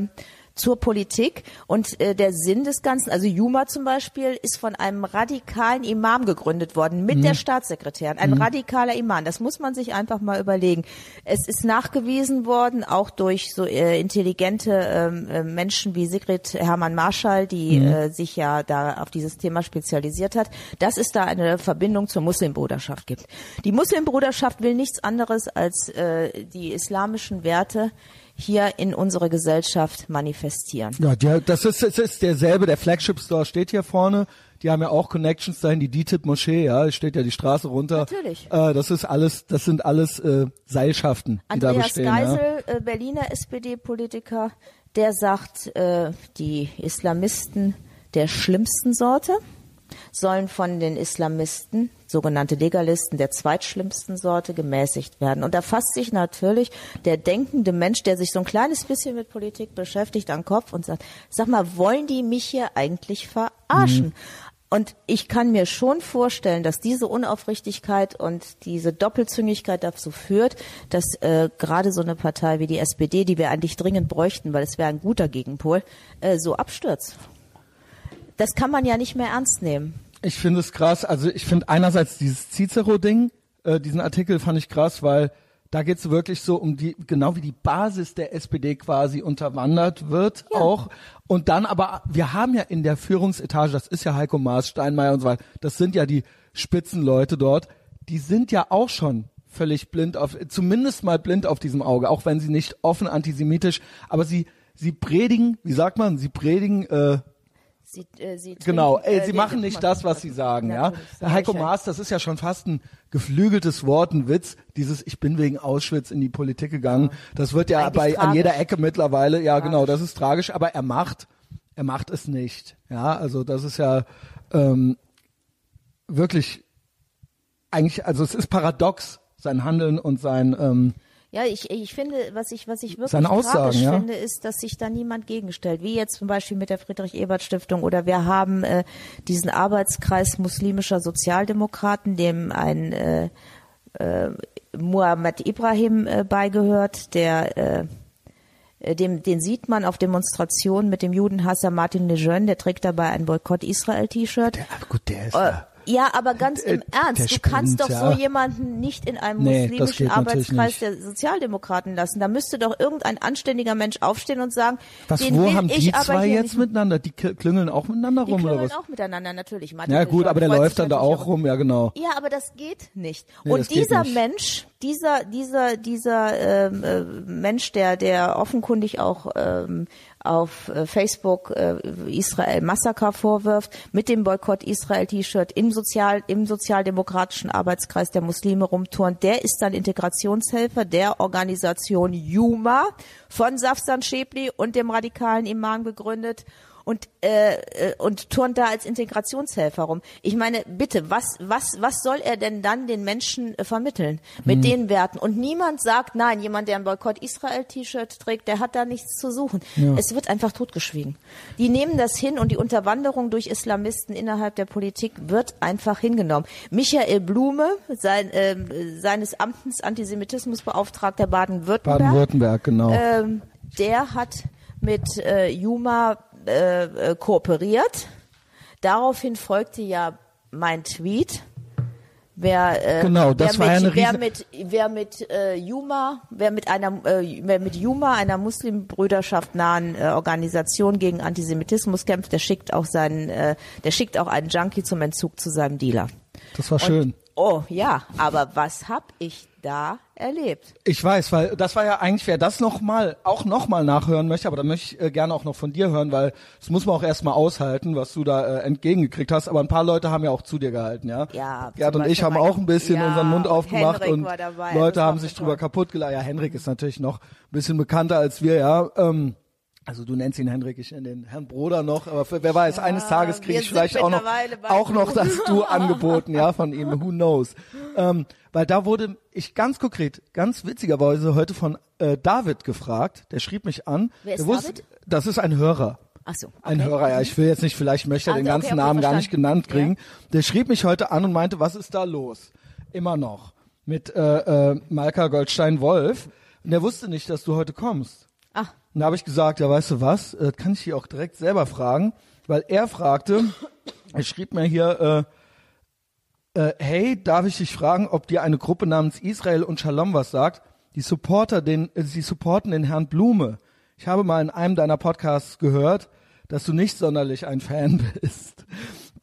zur Politik und äh, der Sinn des Ganzen, also Juma zum Beispiel, ist von einem radikalen Imam gegründet worden mit Mhm. der Staatssekretärin. Ein radikaler Imam, das muss man sich einfach mal überlegen. Es ist nachgewiesen worden, auch durch so äh, intelligente ähm, äh, Menschen wie Sigrid Hermann Marschall, die Mhm. äh, sich ja da auf dieses Thema spezialisiert hat, dass es da eine Verbindung zur Muslimbruderschaft gibt. Die Muslimbruderschaft will nichts anderes als äh, die islamischen Werte hier in unsere Gesellschaft manifestieren. Ja, der, das ist, das ist derselbe, der Flagship Store steht hier vorne. Die haben ja auch Connections dahin, die DTIP Moschee, ja, steht ja die Straße runter. Natürlich. Äh, das ist alles, das sind alles äh, Seilschaften, die da Andreas bestehen. ja. Geisel, äh, Berliner SPD-Politiker, der sagt, äh, die Islamisten der schlimmsten Sorte sollen von den Islamisten, sogenannte Legalisten der zweitschlimmsten Sorte, gemäßigt werden. Und da fasst sich natürlich der denkende Mensch, der sich so ein kleines bisschen mit Politik beschäftigt, an den Kopf und sagt, sag mal, wollen die mich hier eigentlich verarschen? Und ich kann mir schon vorstellen, dass diese Unaufrichtigkeit und diese Doppelzüngigkeit dazu führt, dass äh, gerade so eine Partei wie die SPD, die wir eigentlich dringend bräuchten, weil es wäre ein guter Gegenpol, äh, so abstürzt. Das kann man ja nicht mehr ernst nehmen. Ich finde es krass. Also ich finde einerseits dieses Cicero-Ding, äh, diesen Artikel fand ich krass, weil da geht es wirklich so um die, genau wie die Basis der SPD quasi unterwandert wird auch. Und dann aber, wir haben ja in der Führungsetage, das ist ja Heiko Maas, Steinmeier und so weiter, das sind ja die Spitzenleute dort, die sind ja auch schon völlig blind auf, zumindest mal blind auf diesem Auge, auch wenn sie nicht offen antisemitisch, aber sie, sie predigen, wie sagt man, sie predigen, äh, Sie, äh, sie Genau, trinken, ey, äh, sie machen nicht das, was sie sagen, ja. Der Heiko sicher. Maas, das ist ja schon fast ein geflügeltes Wort, ein Witz. Dieses, ich bin wegen Auschwitz in die Politik gegangen. Das wird ja Eigentlich bei, an tragisch. jeder Ecke mittlerweile, ja genau, das ist tragisch, aber er macht, er macht es nicht. Ja, also das ist ja ähm, wirklich eigentlich, also es ist paradox, sein Handeln und sein, ähm, Ja, ich, ich finde, was ich, was ich wirklich Seine Aussagen, tragisch ja. finde, ist, dass sich da niemand gegenstellt. Wie jetzt zum Beispiel mit der Friedrich-Ebert-Stiftung oder wir haben äh, diesen Arbeitskreis muslimischer Sozialdemokraten, dem ein äh, äh, Muhammad Ibrahim äh, beigehört, der äh, dem, den sieht man auf Demonstrationen mit dem Judenhasser Martin Lejeune, der trägt dabei ein Boykott-Israel-T-Shirt. der, aber gut, der ist Äh, ja. aber ganz Der- im Ernst, du kannst doch so jemanden nicht in einem Nee, muslimischen Arbeitskreis der Sozialdemokraten lassen. Da müsste doch irgendein anständiger Mensch aufstehen und sagen, Was, den wo will haben ich die aber zwei jetzt miteinander? Die kl- klüngeln auch miteinander Die rum oder klüngeln was? auch miteinander natürlich. Martin Ja gut, aber der läuft dann da auch rum, ja genau. Ja, aber das geht nicht. Nee, und dieser nicht. Mensch, dieser, dieser, dieser ähm, äh, Mensch, der, der offenkundig auch ähm, auf äh, Facebook äh, Israel Massaker vorwirft, mit dem Boykott Israel T-Shirt im Sozial, im sozialdemokratischen Arbeitskreis der Muslime rumturnt, der ist dann Integrationshelfer der Organisation Juma von Safsan Schäbli und dem radikalen Imam gegründet und äh, äh, und turnt da als Integrationshelfer rum. Ich meine, bitte, was was was soll er denn dann den Menschen äh, vermitteln mit Hm. den Werten? Und niemand sagt, nein, jemand, der ein Boykott Israel T-Shirt trägt, der hat da nichts zu suchen. Es wird einfach totgeschwiegen. Die nehmen das hin und die Unterwanderung durch Islamisten innerhalb der Politik wird einfach hingenommen. Michael Blume, sein, ähm, seines Amtens Antisemitismusbeauftragter Baden-Württemberg, Baden-Württemberg, genau. ähm, der hat mit äh, Juma äh, äh, kooperiert. Daraufhin folgte ja mein Tweet, Wer, äh, Genau, das wer war mit, eine wer mit, wer mit äh, Juma, wer mit einer, äh, wer mit Juma, einer Muslimbrüderschaft nahen äh, Organisation gegen Antisemitismus kämpft, der schickt auch seinen, äh, der schickt auch einen Junkie zum Entzug zu seinem Dealer. Das war schön. Oh ja, aber was hab ich da erlebt? Ich weiß, weil das war ja eigentlich, wer das noch mal, auch noch mal nachhören möchte, aber da möchte ich äh, gerne auch noch von dir hören, weil das muss man auch erstmal aushalten, was du da äh, entgegengekriegt hast. Aber ein paar Leute haben ja auch zu dir gehalten, ja. Ja, Gerd und ich haben auch ein bisschen Ja, unseren Mund und aufgemacht Henrik und dabei, Leute haben sich drüber kaputt gelacht. Ja, Henrik ist natürlich noch ein bisschen bekannter als wir, ja. Ähm, also du nennst ihn Henrik, ich nenne den Herrn Broder noch, aber für, wer weiß, eines Tages kriege ich vielleicht auch noch, auch noch das Du angeboten, ja, von ihm, who knows. Ähm, weil da wurde ich ganz konkret, ganz witzigerweise heute von äh, David gefragt, der schrieb mich an. Wer ist der wusste, David? Das ist ein Hörer. Ach so. Ein okay. Hörer, ja, ich will jetzt nicht, vielleicht möchte er Also, den ganzen okay, okay, Namen gar nicht genannt kriegen. Der schrieb mich heute an und meinte, was ist da los? Immer noch. Mit äh, äh, Malka Goldstein-Wolf. Und der wusste nicht, dass du heute kommst. Und da habe ich gesagt, ja, weißt du was, äh, kann ich hier auch direkt selber fragen, weil er fragte, er schrieb mir hier, äh, äh, hey, darf ich dich fragen, ob dir eine Gruppe namens Israel und Shalom was sagt? Die Supporter, den, äh, sie supporten den Herrn Blume. Ich habe mal in einem deiner Podcasts gehört, dass du nicht sonderlich ein Fan bist.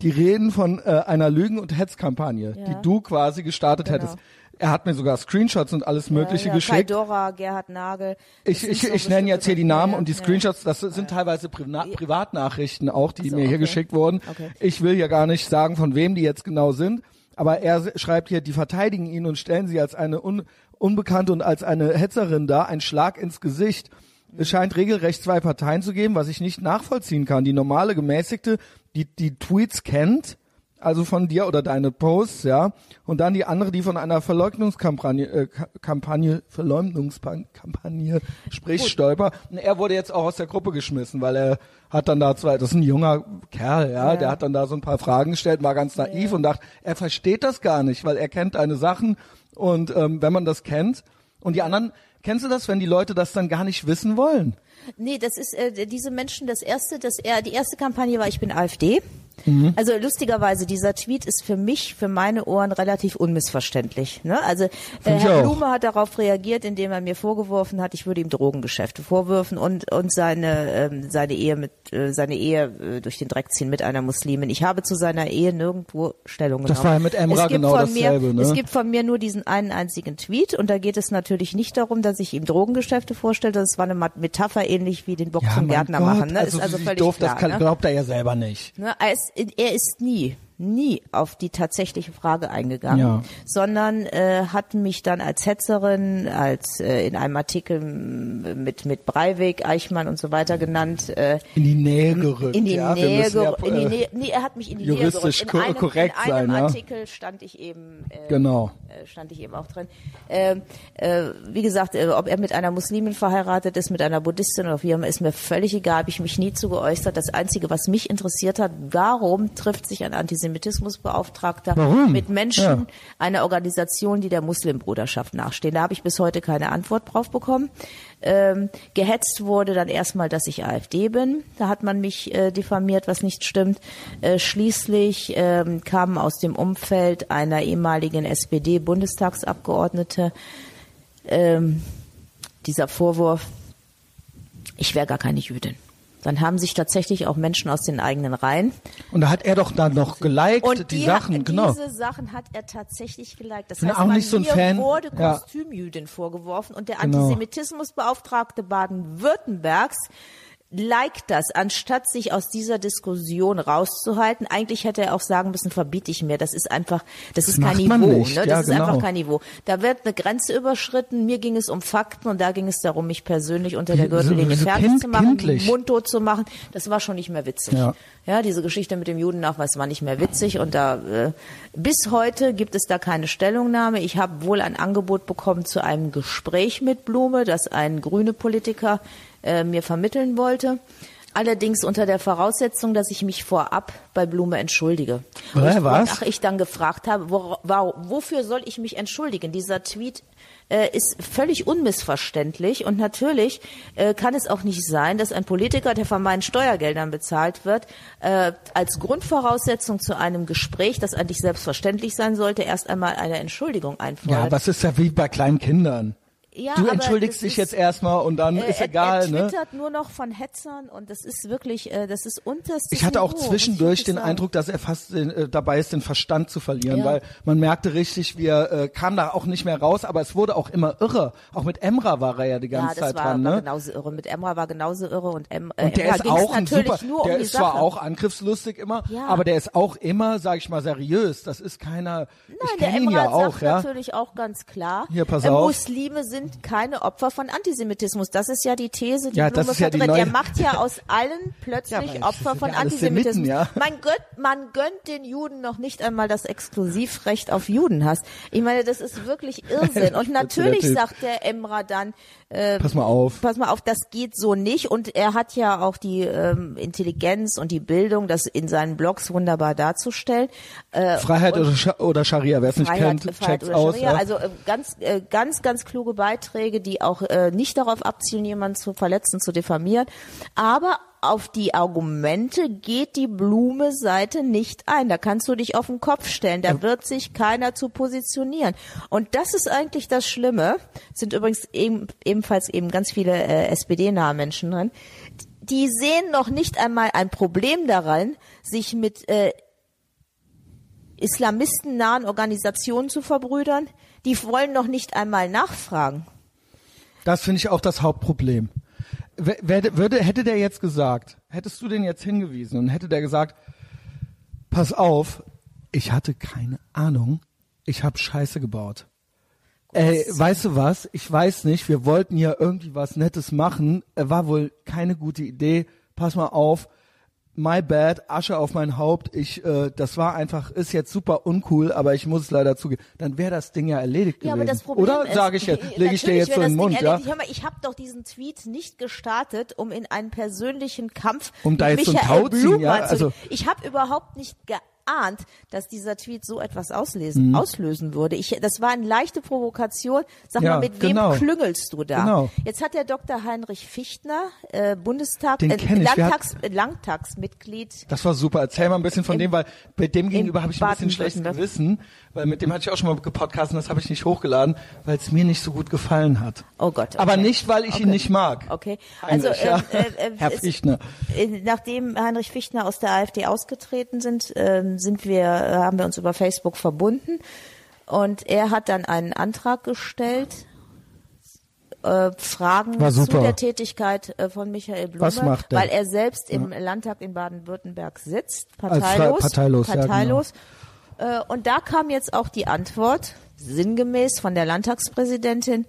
Die reden von äh, einer Lügen- und Hetzkampagne, Ja. die du quasi gestartet Genau. hättest. Er hat mir sogar Screenshots und alles Mögliche ja, ja, geschickt. Dora, Gerhard Nagel. Ich, ich, so ich nenne jetzt hier die Namen ja, und die ja. Screenshots, das sind teilweise Prina Privatnachrichten auch, die so, mir hier okay. geschickt wurden. Okay. Ich will hier gar nicht sagen, von wem die jetzt genau sind, aber er schreibt hier, die verteidigen ihn und stellen sie als eine un Unbekannte und als eine Hetzerin dar, ein Schlag ins Gesicht. Es scheint regelrecht zwei Parteien zu geben, was ich nicht nachvollziehen kann. Die normale Gemäßigte, die die Tweets kennt, also von dir oder deine Posts, ja, und dann die andere, die von einer Verleugnungskampagne, äh, Ka- Kampagne, Verleumdungskampagne spricht, Stolper. Und er wurde jetzt auch aus der Gruppe geschmissen, weil er hat dann da zwei, das ist ein junger Kerl, ja, Ja. der hat dann da so ein paar Fragen gestellt, war ganz naiv und dachte, er versteht das gar nicht, weil er kennt deine Sachen und ähm, wenn man das kennt und die anderen, kennst du das, wenn die Leute das dann gar nicht wissen wollen? Nee, das ist äh, diese Menschen, das erste, das er, die erste Kampagne war, ich bin AfD. Mhm. Also lustigerweise, dieser Tweet ist für mich, für meine Ohren relativ unmissverständlich. Ne? Also äh, Herr. Blume hat darauf reagiert, indem er mir vorgeworfen hat, ich würde ihm Drogengeschäfte vorwürfen und und seine ähm, seine Ehe mit äh, seine Ehe äh, durch den Dreck ziehen mit einer Muslimin. Ich habe zu seiner Ehe nirgendwo Stellung genommen. Das war ja mit Emra es gibt genau von dasselbe, Mir, ne? Es gibt von mir nur diesen einen einzigen Tweet und da geht es natürlich nicht darum, dass ich ihm Drogengeschäfte vorstelle. Das war eine Metapher ähnlich wie den Bock zum mein Gärtner Gott, machen. Ne? also, ist also völlig doof, klar. das kann, ne? glaubt er ja selber nicht. Ne, er, er ist nie, nie auf die tatsächliche Frage eingegangen, Ja. sondern äh, hat mich dann als Hetzerin, als äh, in einem Artikel mit mit Breivik, Eichmann und so weiter genannt, äh, In die Nähe gerückt. in die ja, Nähe, müssen ja, in die äh, Nähe, nee, er hat mich in die juristisch Nähe gerückt. ko- In einem, korrekt in einem sein, ja. Artikel stand ich eben, äh, Genau. äh, stand ich eben auch drin. Ähm, äh, wie gesagt, äh, ob er mit einer Muslimin verheiratet ist, mit einer Buddhistin oder wie immer, ist mir völlig egal, habe ich mich nie zu geäußert. Das Einzige, was mich interessiert hat, warum trifft sich ein Antisemitismusbeauftragter Warum? mit Menschen Ja. einer Organisation, die der Muslimbruderschaft nachstehen? Da habe ich bis heute keine Antwort drauf bekommen. Ähm, gehetzt wurde dann erstmal, dass ich AfD bin. Da hat man mich äh, diffamiert, was nicht stimmt. Äh, schließlich ähm, kamen aus dem Umfeld einer ehemaligen SPD-Bundestagsabgeordnete ähm, dieser Vorwurf, ich wäre gar keine Jüdin. Dann haben sich tatsächlich auch Menschen aus den eigenen Reihen Und da hat er doch dann noch geliked, und die, die, Sachen, genau. diese Sachen hat er tatsächlich geliked. Das bin heißt, auch nicht so ein Fan. wurde Ja. Kostümjüdin vorgeworfen und der Genau. Antisemitismusbeauftragte Baden-Württembergs liked das, anstatt sich aus dieser Diskussion rauszuhalten. Eigentlich hätte er auch sagen müssen, verbiete ich mir. Das ist einfach, das, ist kein Niveau. nicht. Ne? Das Ja, ist genau. einfach kein Niveau. Da wird eine Grenze überschritten. Mir ging es um Fakten und da ging es darum, mich persönlich unter der So- Gürtellinie so fertig kind- zu machen, kindlich. mundtot zu machen. Das war schon nicht mehr witzig. Ja. Ja, diese Geschichte mit dem Judennachweis war nicht mehr witzig und da äh, bis heute gibt es da keine Stellungnahme. Ich habe wohl ein Angebot bekommen zu einem Gespräch mit Blume, das ein grüne Politiker äh, mir vermitteln wollte. Allerdings unter der Voraussetzung, dass ich mich vorab bei Blume entschuldige. Hä, was? Ach, ich dann gefragt habe, wo, wo, wofür soll ich mich entschuldigen? Dieser Tweet äh, ist völlig unmissverständlich und natürlich äh, kann es auch nicht sein, dass ein Politiker, der von meinen Steuergeldern bezahlt wird, äh, als Grundvoraussetzung zu einem Gespräch, das eigentlich selbstverständlich sein sollte, erst einmal eine Entschuldigung einfordert. Ja, das ist ja wie bei kleinen Kindern. Ja, du entschuldigst dich jetzt erstmal und dann Äh, ist er, egal, er ne? twittert nur noch von Hetzern und das ist wirklich, äh, das ist unterstes Ich hatte auch Niveau, zwischendurch den sagen. Eindruck, dass er fast äh, dabei ist, den Verstand zu verlieren, Ja. weil man merkte richtig, wie er äh, kam da auch nicht mehr raus, aber es wurde auch immer irre. Auch mit Emra war er ja die Ja, ganze das Zeit war, dran, war ne? genauso irre. Mit Emra war genauso irre und, em, äh, Und der Emra ist auch ein super, der um ist zwar auch angriffslustig immer, Ja. aber der ist auch immer, sag ich mal, seriös. Das ist keiner, Nein, ich der kenne ihn ja auch, ja. natürlich auch ganz klar, Hier, pass äh, auf. Muslime sind keine Opfer von Antisemitismus. Das ist ja die These, die Ja, Blume ja vertritt. neue- Er macht ja aus allen Ja, plötzlich das Opfer sind von ja Antisemitismus. Semiten, ja. Man, gönnt, man gönnt den Juden noch nicht einmal das Exklusivrecht auf Judenhass. Ich meine, das ist wirklich Irrsinn. Und natürlich sagt der Emra dann, äh, Pass mal auf. pass mal auf, das geht so nicht. Und er hat ja auch die ähm, Intelligenz und die Bildung, das in seinen Blogs wunderbar darzustellen. Äh, Freiheit oder, Scha oder Scharia, wer es nicht kennt, Freiheit checkt's aus. Scharia. Ja. Also äh, ganz, äh, ganz, ganz kluge Beiträge, die auch äh, nicht darauf abzielen, jemanden zu verletzen, zu diffamieren. Aber auf die Argumente geht die Blume-Seite nicht ein. Da kannst du dich auf den Kopf stellen. Da wird sich keiner zu positionieren. Und das ist eigentlich das Schlimme. Es sind übrigens eben, ebenfalls eben ganz viele äh, SPD-nahe Menschen drin. Die sehen noch nicht einmal ein Problem daran, sich mit äh, islamistennahen Organisationen zu verbrüdern, die wollen noch nicht einmal nachfragen. Das finde ich auch das Hauptproblem. Würde, hätte der jetzt gesagt, hättest du den jetzt hingewiesen und hätte der gesagt, pass auf, ich hatte keine Ahnung, ich habe Scheiße gebaut. Ey, weißt du was? Ich weiß nicht, wir wollten ja irgendwie was Nettes machen, war wohl keine gute Idee. Pass mal auf, my bad, Asche auf mein Haupt. Ich, äh, das war einfach, ist jetzt super uncool, aber ich muss es leider zugeben. Dann wäre das Ding ja erledigt Ja, gewesen. aber das Problem Oder sage ich jetzt, lege ich dir jetzt so in den Mund, ja? Hör mal, ich habe doch diesen Tweet nicht gestartet, um in einen persönlichen Kampf Um da jetzt so ein Michael Tauziehen, Blumer ja? zu. Also- ich habe überhaupt nicht geahnt, dass dieser Tweet so etwas Mhm. auslesen, auslösen würde. Ich, das war eine leichte Provokation. Sag Ja, mal, mit genau. wem klüngelst du da? Genau. Jetzt hat der Dr. Heinrich Fichtner, äh, Bundestag, äh, Landtags, äh, Landtagsmitglied, Das war super. Erzähl mal ein bisschen von In- dem, weil bei dem gegenüber habe ich ein bisschen schlechtes. Gewissen, weil mit dem hatte ich auch schon mal gepodcast und das habe ich nicht hochgeladen, weil es mir nicht so gut gefallen hat. Oh Gott, okay. Aber nicht, weil ich ihn Okay. nicht mag. Okay, also Heinrich, äh, ja. äh, Herr Fichtner. äh, nachdem Heinrich Fichtner aus der AfD ausgetreten sind, ähm, sind wir, äh, haben wir uns über Facebook verbunden und er hat dann einen Antrag gestellt. Äh, Fragen zu der Tätigkeit äh, von Michael Blume, weil er selbst im Landtag in Baden-Württemberg sitzt, Fre- parteilos, parteilos, ja, genau. parteilos. Äh, und da kam jetzt auch die Antwort, sinngemäß von der Landtagspräsidentin,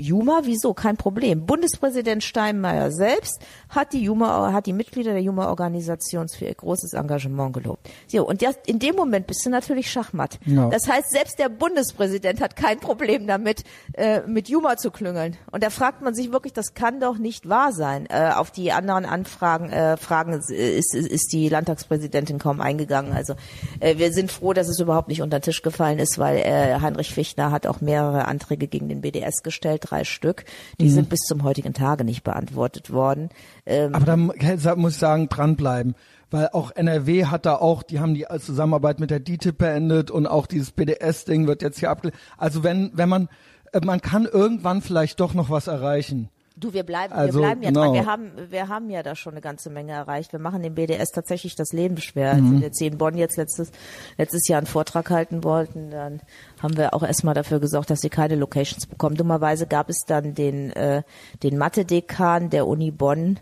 Juma, wieso? Kein Problem. Bundespräsident Steinmeier selbst hat die Juma, hat die Mitglieder der Juma-Organisation für ihr großes Engagement gelobt. So, und das, in dem Moment bist du natürlich Schachmatt. Ja. Das heißt, selbst der Bundespräsident hat kein Problem damit, äh, mit Juma zu klüngeln. Und da fragt man sich wirklich, das kann doch nicht wahr sein. Äh, auf die anderen Anfragen, äh, Fragen ist, ist, ist die Landtagspräsidentin kaum eingegangen. Also äh, wir sind froh, dass es überhaupt nicht unter den Tisch gefallen ist, weil äh, Heinrich Fichtner hat auch mehrere Anträge gegen den BDS gestellt, drei Stück. Die Mhm. sind bis zum heutigen Tage nicht beantwortet worden. Ähm, Aber da mu- muss ich sagen, dranbleiben. Weil auch NRW hat da auch, die haben die Zusammenarbeit mit der DTIP beendet und auch dieses BDS-Ding wird jetzt hier abgelehnt. Also wenn, wenn man, äh, man kann irgendwann vielleicht doch noch was erreichen. Du, wir bleiben, Also, wir bleiben ja genau. dran. Wir haben, wir haben ja da schon eine ganze Menge erreicht. Wir machen dem BDS tatsächlich das Leben schwer. Mhm. Als wir jetzt hier in Bonn jetzt letztes, letztes Jahr einen Vortrag halten wollten, dann haben wir auch erstmal dafür gesorgt, dass sie keine Locations bekommen. Dummerweise gab es dann den, äh, den Mathe-Dekan der Uni Bonn,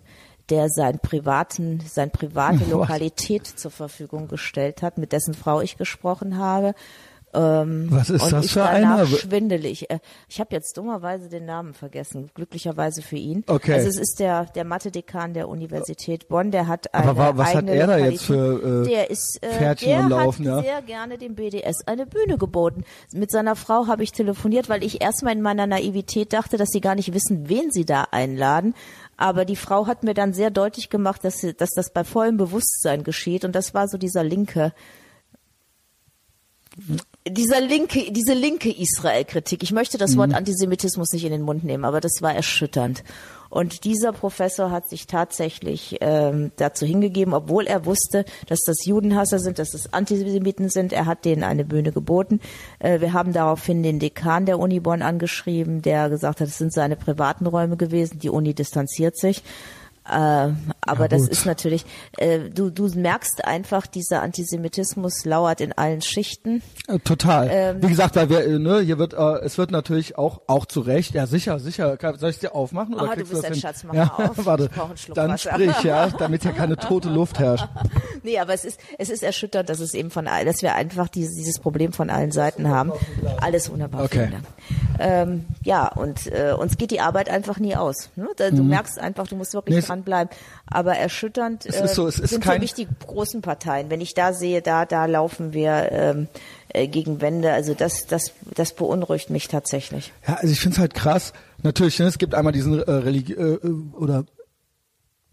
der seinen privaten, sein private? Lokalität zur Verfügung gestellt hat, mit dessen Frau ich gesprochen habe. Ähm, Was ist das ich für einer? schwindelig. Äh, Ich habe jetzt dummerweise den Namen vergessen, glücklicherweise für ihn. Okay. Also es ist der der Mathe-Dekan der Universität Bonn, der hat eine Aber wa- was hat er da Lokalität. jetzt für, äh, der ist äh, Pferdchen der Laufen, hat ja? sehr gerne dem BDS eine Bühne geboten. Mit seiner Frau habe ich telefoniert, weil ich erstmal in meiner Naivität dachte, dass sie gar nicht wissen, wen sie da einladen. Aber die Frau hat mir dann sehr deutlich gemacht, dass, sie, dass das bei vollem Bewusstsein geschieht. Und das war so dieser linke, dieser linke, diese linke Israel-Kritik. Ich möchte das Wort Antisemitismus nicht in den Mund nehmen, aber das war erschütternd. Und dieser Professor hat sich tatsächlich ähm, dazu hingegeben, obwohl er wusste, dass das Judenhasser sind, dass das Antisemiten sind. Er hat denen eine Bühne geboten. Äh, wir haben daraufhin den Dekan der Uni Bonn angeschrieben, der gesagt hat, es sind seine privaten Räume gewesen. Die Uni distanziert sich. Äh, aber Ja, das ist natürlich, äh, du, du merkst einfach, dieser Antisemitismus lauert in allen Schichten. Äh, Total. Ähm, Wie gesagt, weil wir, äh, ne, hier wird, äh, es wird natürlich auch, auch zu Recht, ja sicher, sicher. Soll ich dir aufmachen oder Ah, du kriegst bist das ein hin? Schatz, mach ja, auf. Warte, dann Wasser. sprich, ja, damit hier keine tote Luft herrscht. Nee, aber es ist, es ist erschütternd, dass es eben von, dass wir einfach dieses, dieses Problem von allen Seiten haben. Alles wunderbar. Okay. Ähm, ja, und äh, uns geht die Arbeit einfach nie aus. Ne? Du merkst einfach, du musst wirklich Mhm. Nee, es- dranbleiben. Aber erschütternd ist so, es ist sind für mich die großen Parteien. Wenn ich da sehe, da, da laufen wir ähm, äh, gegen Wände. Also das, das, das beunruhigt mich tatsächlich. Ja, also ich finde es halt krass. Natürlich, ne, es gibt einmal diesen äh, Religi äh, äh, oder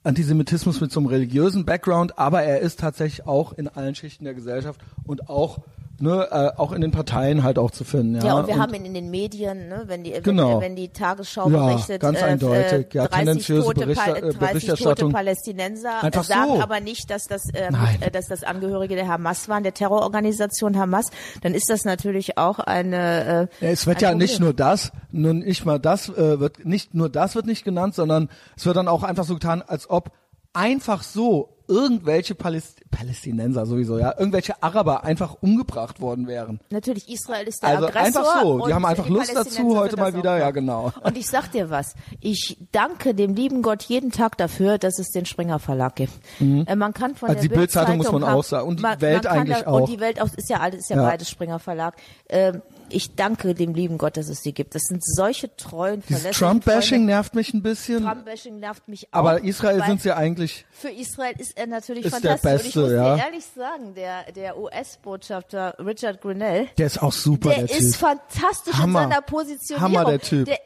Antisemitismus mit so einem religiösen Background, aber er ist tatsächlich auch in allen Schichten der Gesellschaft und auch ne, äh, auch in den Parteien halt auch zu finden. Ja, Ja, und wir haben ihn in den Medien, ne, wenn die, Genau. wenn, wenn die Tagesschau Ja, berichtet, ganz eindeutig. Ja, 30 tendenziöse tote, Berichter- äh, 30 Berichterstattung. tote Palästinenser, Einfach äh, sagen so. aber nicht, dass das, ähm, äh, dass das Angehörige der Hamas waren, der Terrororganisation Hamas, dann ist das natürlich auch eine. Äh, es wird ein ja Problem. nicht nur das, nur nicht mal das äh, wird nicht nur das wird nicht genannt, sondern es wird dann auch einfach so getan, als ob einfach so irgendwelche Paläst Palästinenser sowieso, ja, irgendwelche Araber einfach umgebracht worden wären. Natürlich, Israel ist der Also Aggressor. einfach so. Die haben einfach die Lust dazu, heute mal wieder, ja, genau. Und ich sag dir was, ich danke dem lieben Gott jeden Tag dafür, dass es den Springer Verlag gibt. Äh, man kann von Also der die Bildzeitung muss Bildzeitung man haben- auch sagen. Und die man, Welt man eigentlich da, auch. Und die Welt auch, ist ja alles, ist ja, Ja. beides Springer Verlag. Ähm, ich danke dem lieben Gott, dass es die gibt. Das sind solche treuen, Dieses Trump-Bashing nervt mich ein bisschen. Trump-Bashing nervt mich auch. aber Israel sind sie eigentlich Für Israel ist er natürlich Ist der fantastisch. und ich Beste, muss ja. dir ehrlich sagen, der, der US-Botschafter Richard Grinnell, Der ist auch super, der, der, Typ. ist fantastisch Hammer. in seiner Positionierung. Hammer, der Typ. Der,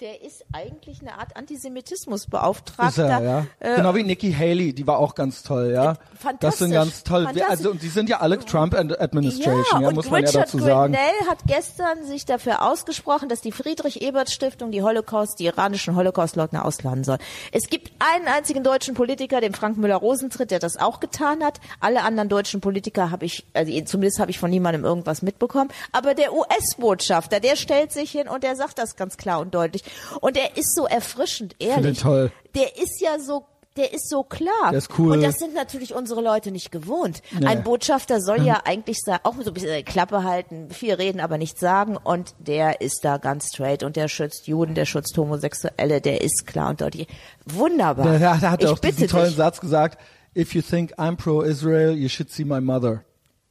der ist eigentlich eine Art Antisemitismusbeauftragter. er, ja. Äh, genau wie Nikki Haley, die war auch ganz toll, ja. fantastisch, Das sind ganz toll. Also, und die sind ja alle Trump Administration, ja, ja, und muss man ja Richard dazu sagen. Grenell hat gestern sich dafür ausgesprochen, dass die Friedrich-Ebert-Stiftung die Holocaust, die iranischen Holocaust-Leugner ausladen soll. Es gibt einen einzigen deutschen Politiker, den Frank Müller-Rosentritt, der das auch getan hat. Alle anderen deutschen Politiker habe ich, also zumindest habe ich von niemandem irgendwas mitbekommen. Aber der US-Botschafter, der stellt sich hin und der sagt das ganz klar und deutlich. Und er ist so erfrischend, ehrlich. toll. Der ist ja so der ist so klar. Der ist cool. Und das sind natürlich unsere Leute nicht gewohnt. Nee. Ein Botschafter soll ja eigentlich auch so ein bisschen Klappe halten, viel reden, aber nichts sagen. Und der ist da ganz straight und der schützt Juden, der schützt Homosexuelle, der ist klar und deutlich. Wunderbar. Der, der, der hat ich auch diesen tollen dich. Satz gesagt, if you think I'm pro-Israel, you should see my mother.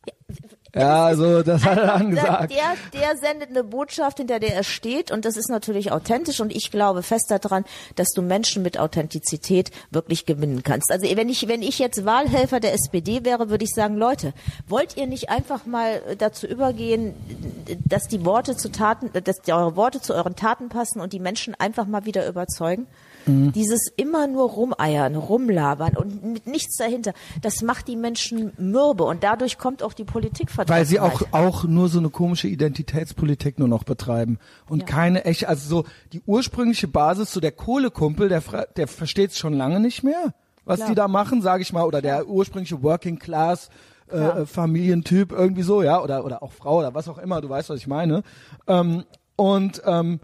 Ja, also das hat er Einfach, dann gesagt. Der, der sendet eine Botschaft, hinter der er steht und das ist natürlich authentisch und ich glaube fest daran, dass du Menschen mit Authentizität wirklich gewinnen kannst. Also wenn ich, wenn ich jetzt Wahlhelfer der SPD wäre, würde ich sagen, Leute, wollt ihr nicht einfach mal dazu übergehen, dass die Worte zu Taten, dass die eure Worte zu euren Taten passen und die Menschen einfach mal wieder überzeugen? Mhm. Dieses immer nur rumeiern, rumlabern und mit nichts dahinter, das macht die Menschen mürbe und dadurch kommt auch die Politik Weil sie auch, auch nur so eine komische Identitätspolitik nur noch betreiben. Und Ja. keine echte, also so die ursprüngliche Basis, so der Kohlekumpel, der, der versteht es schon lange nicht mehr, was Klar. die da machen, sage ich mal, oder der ursprüngliche Working Class äh, äh, Familientyp irgendwie so, ja, oder, oder auch Frau oder was auch immer, du weißt, was ich meine. Ähm, und ähm,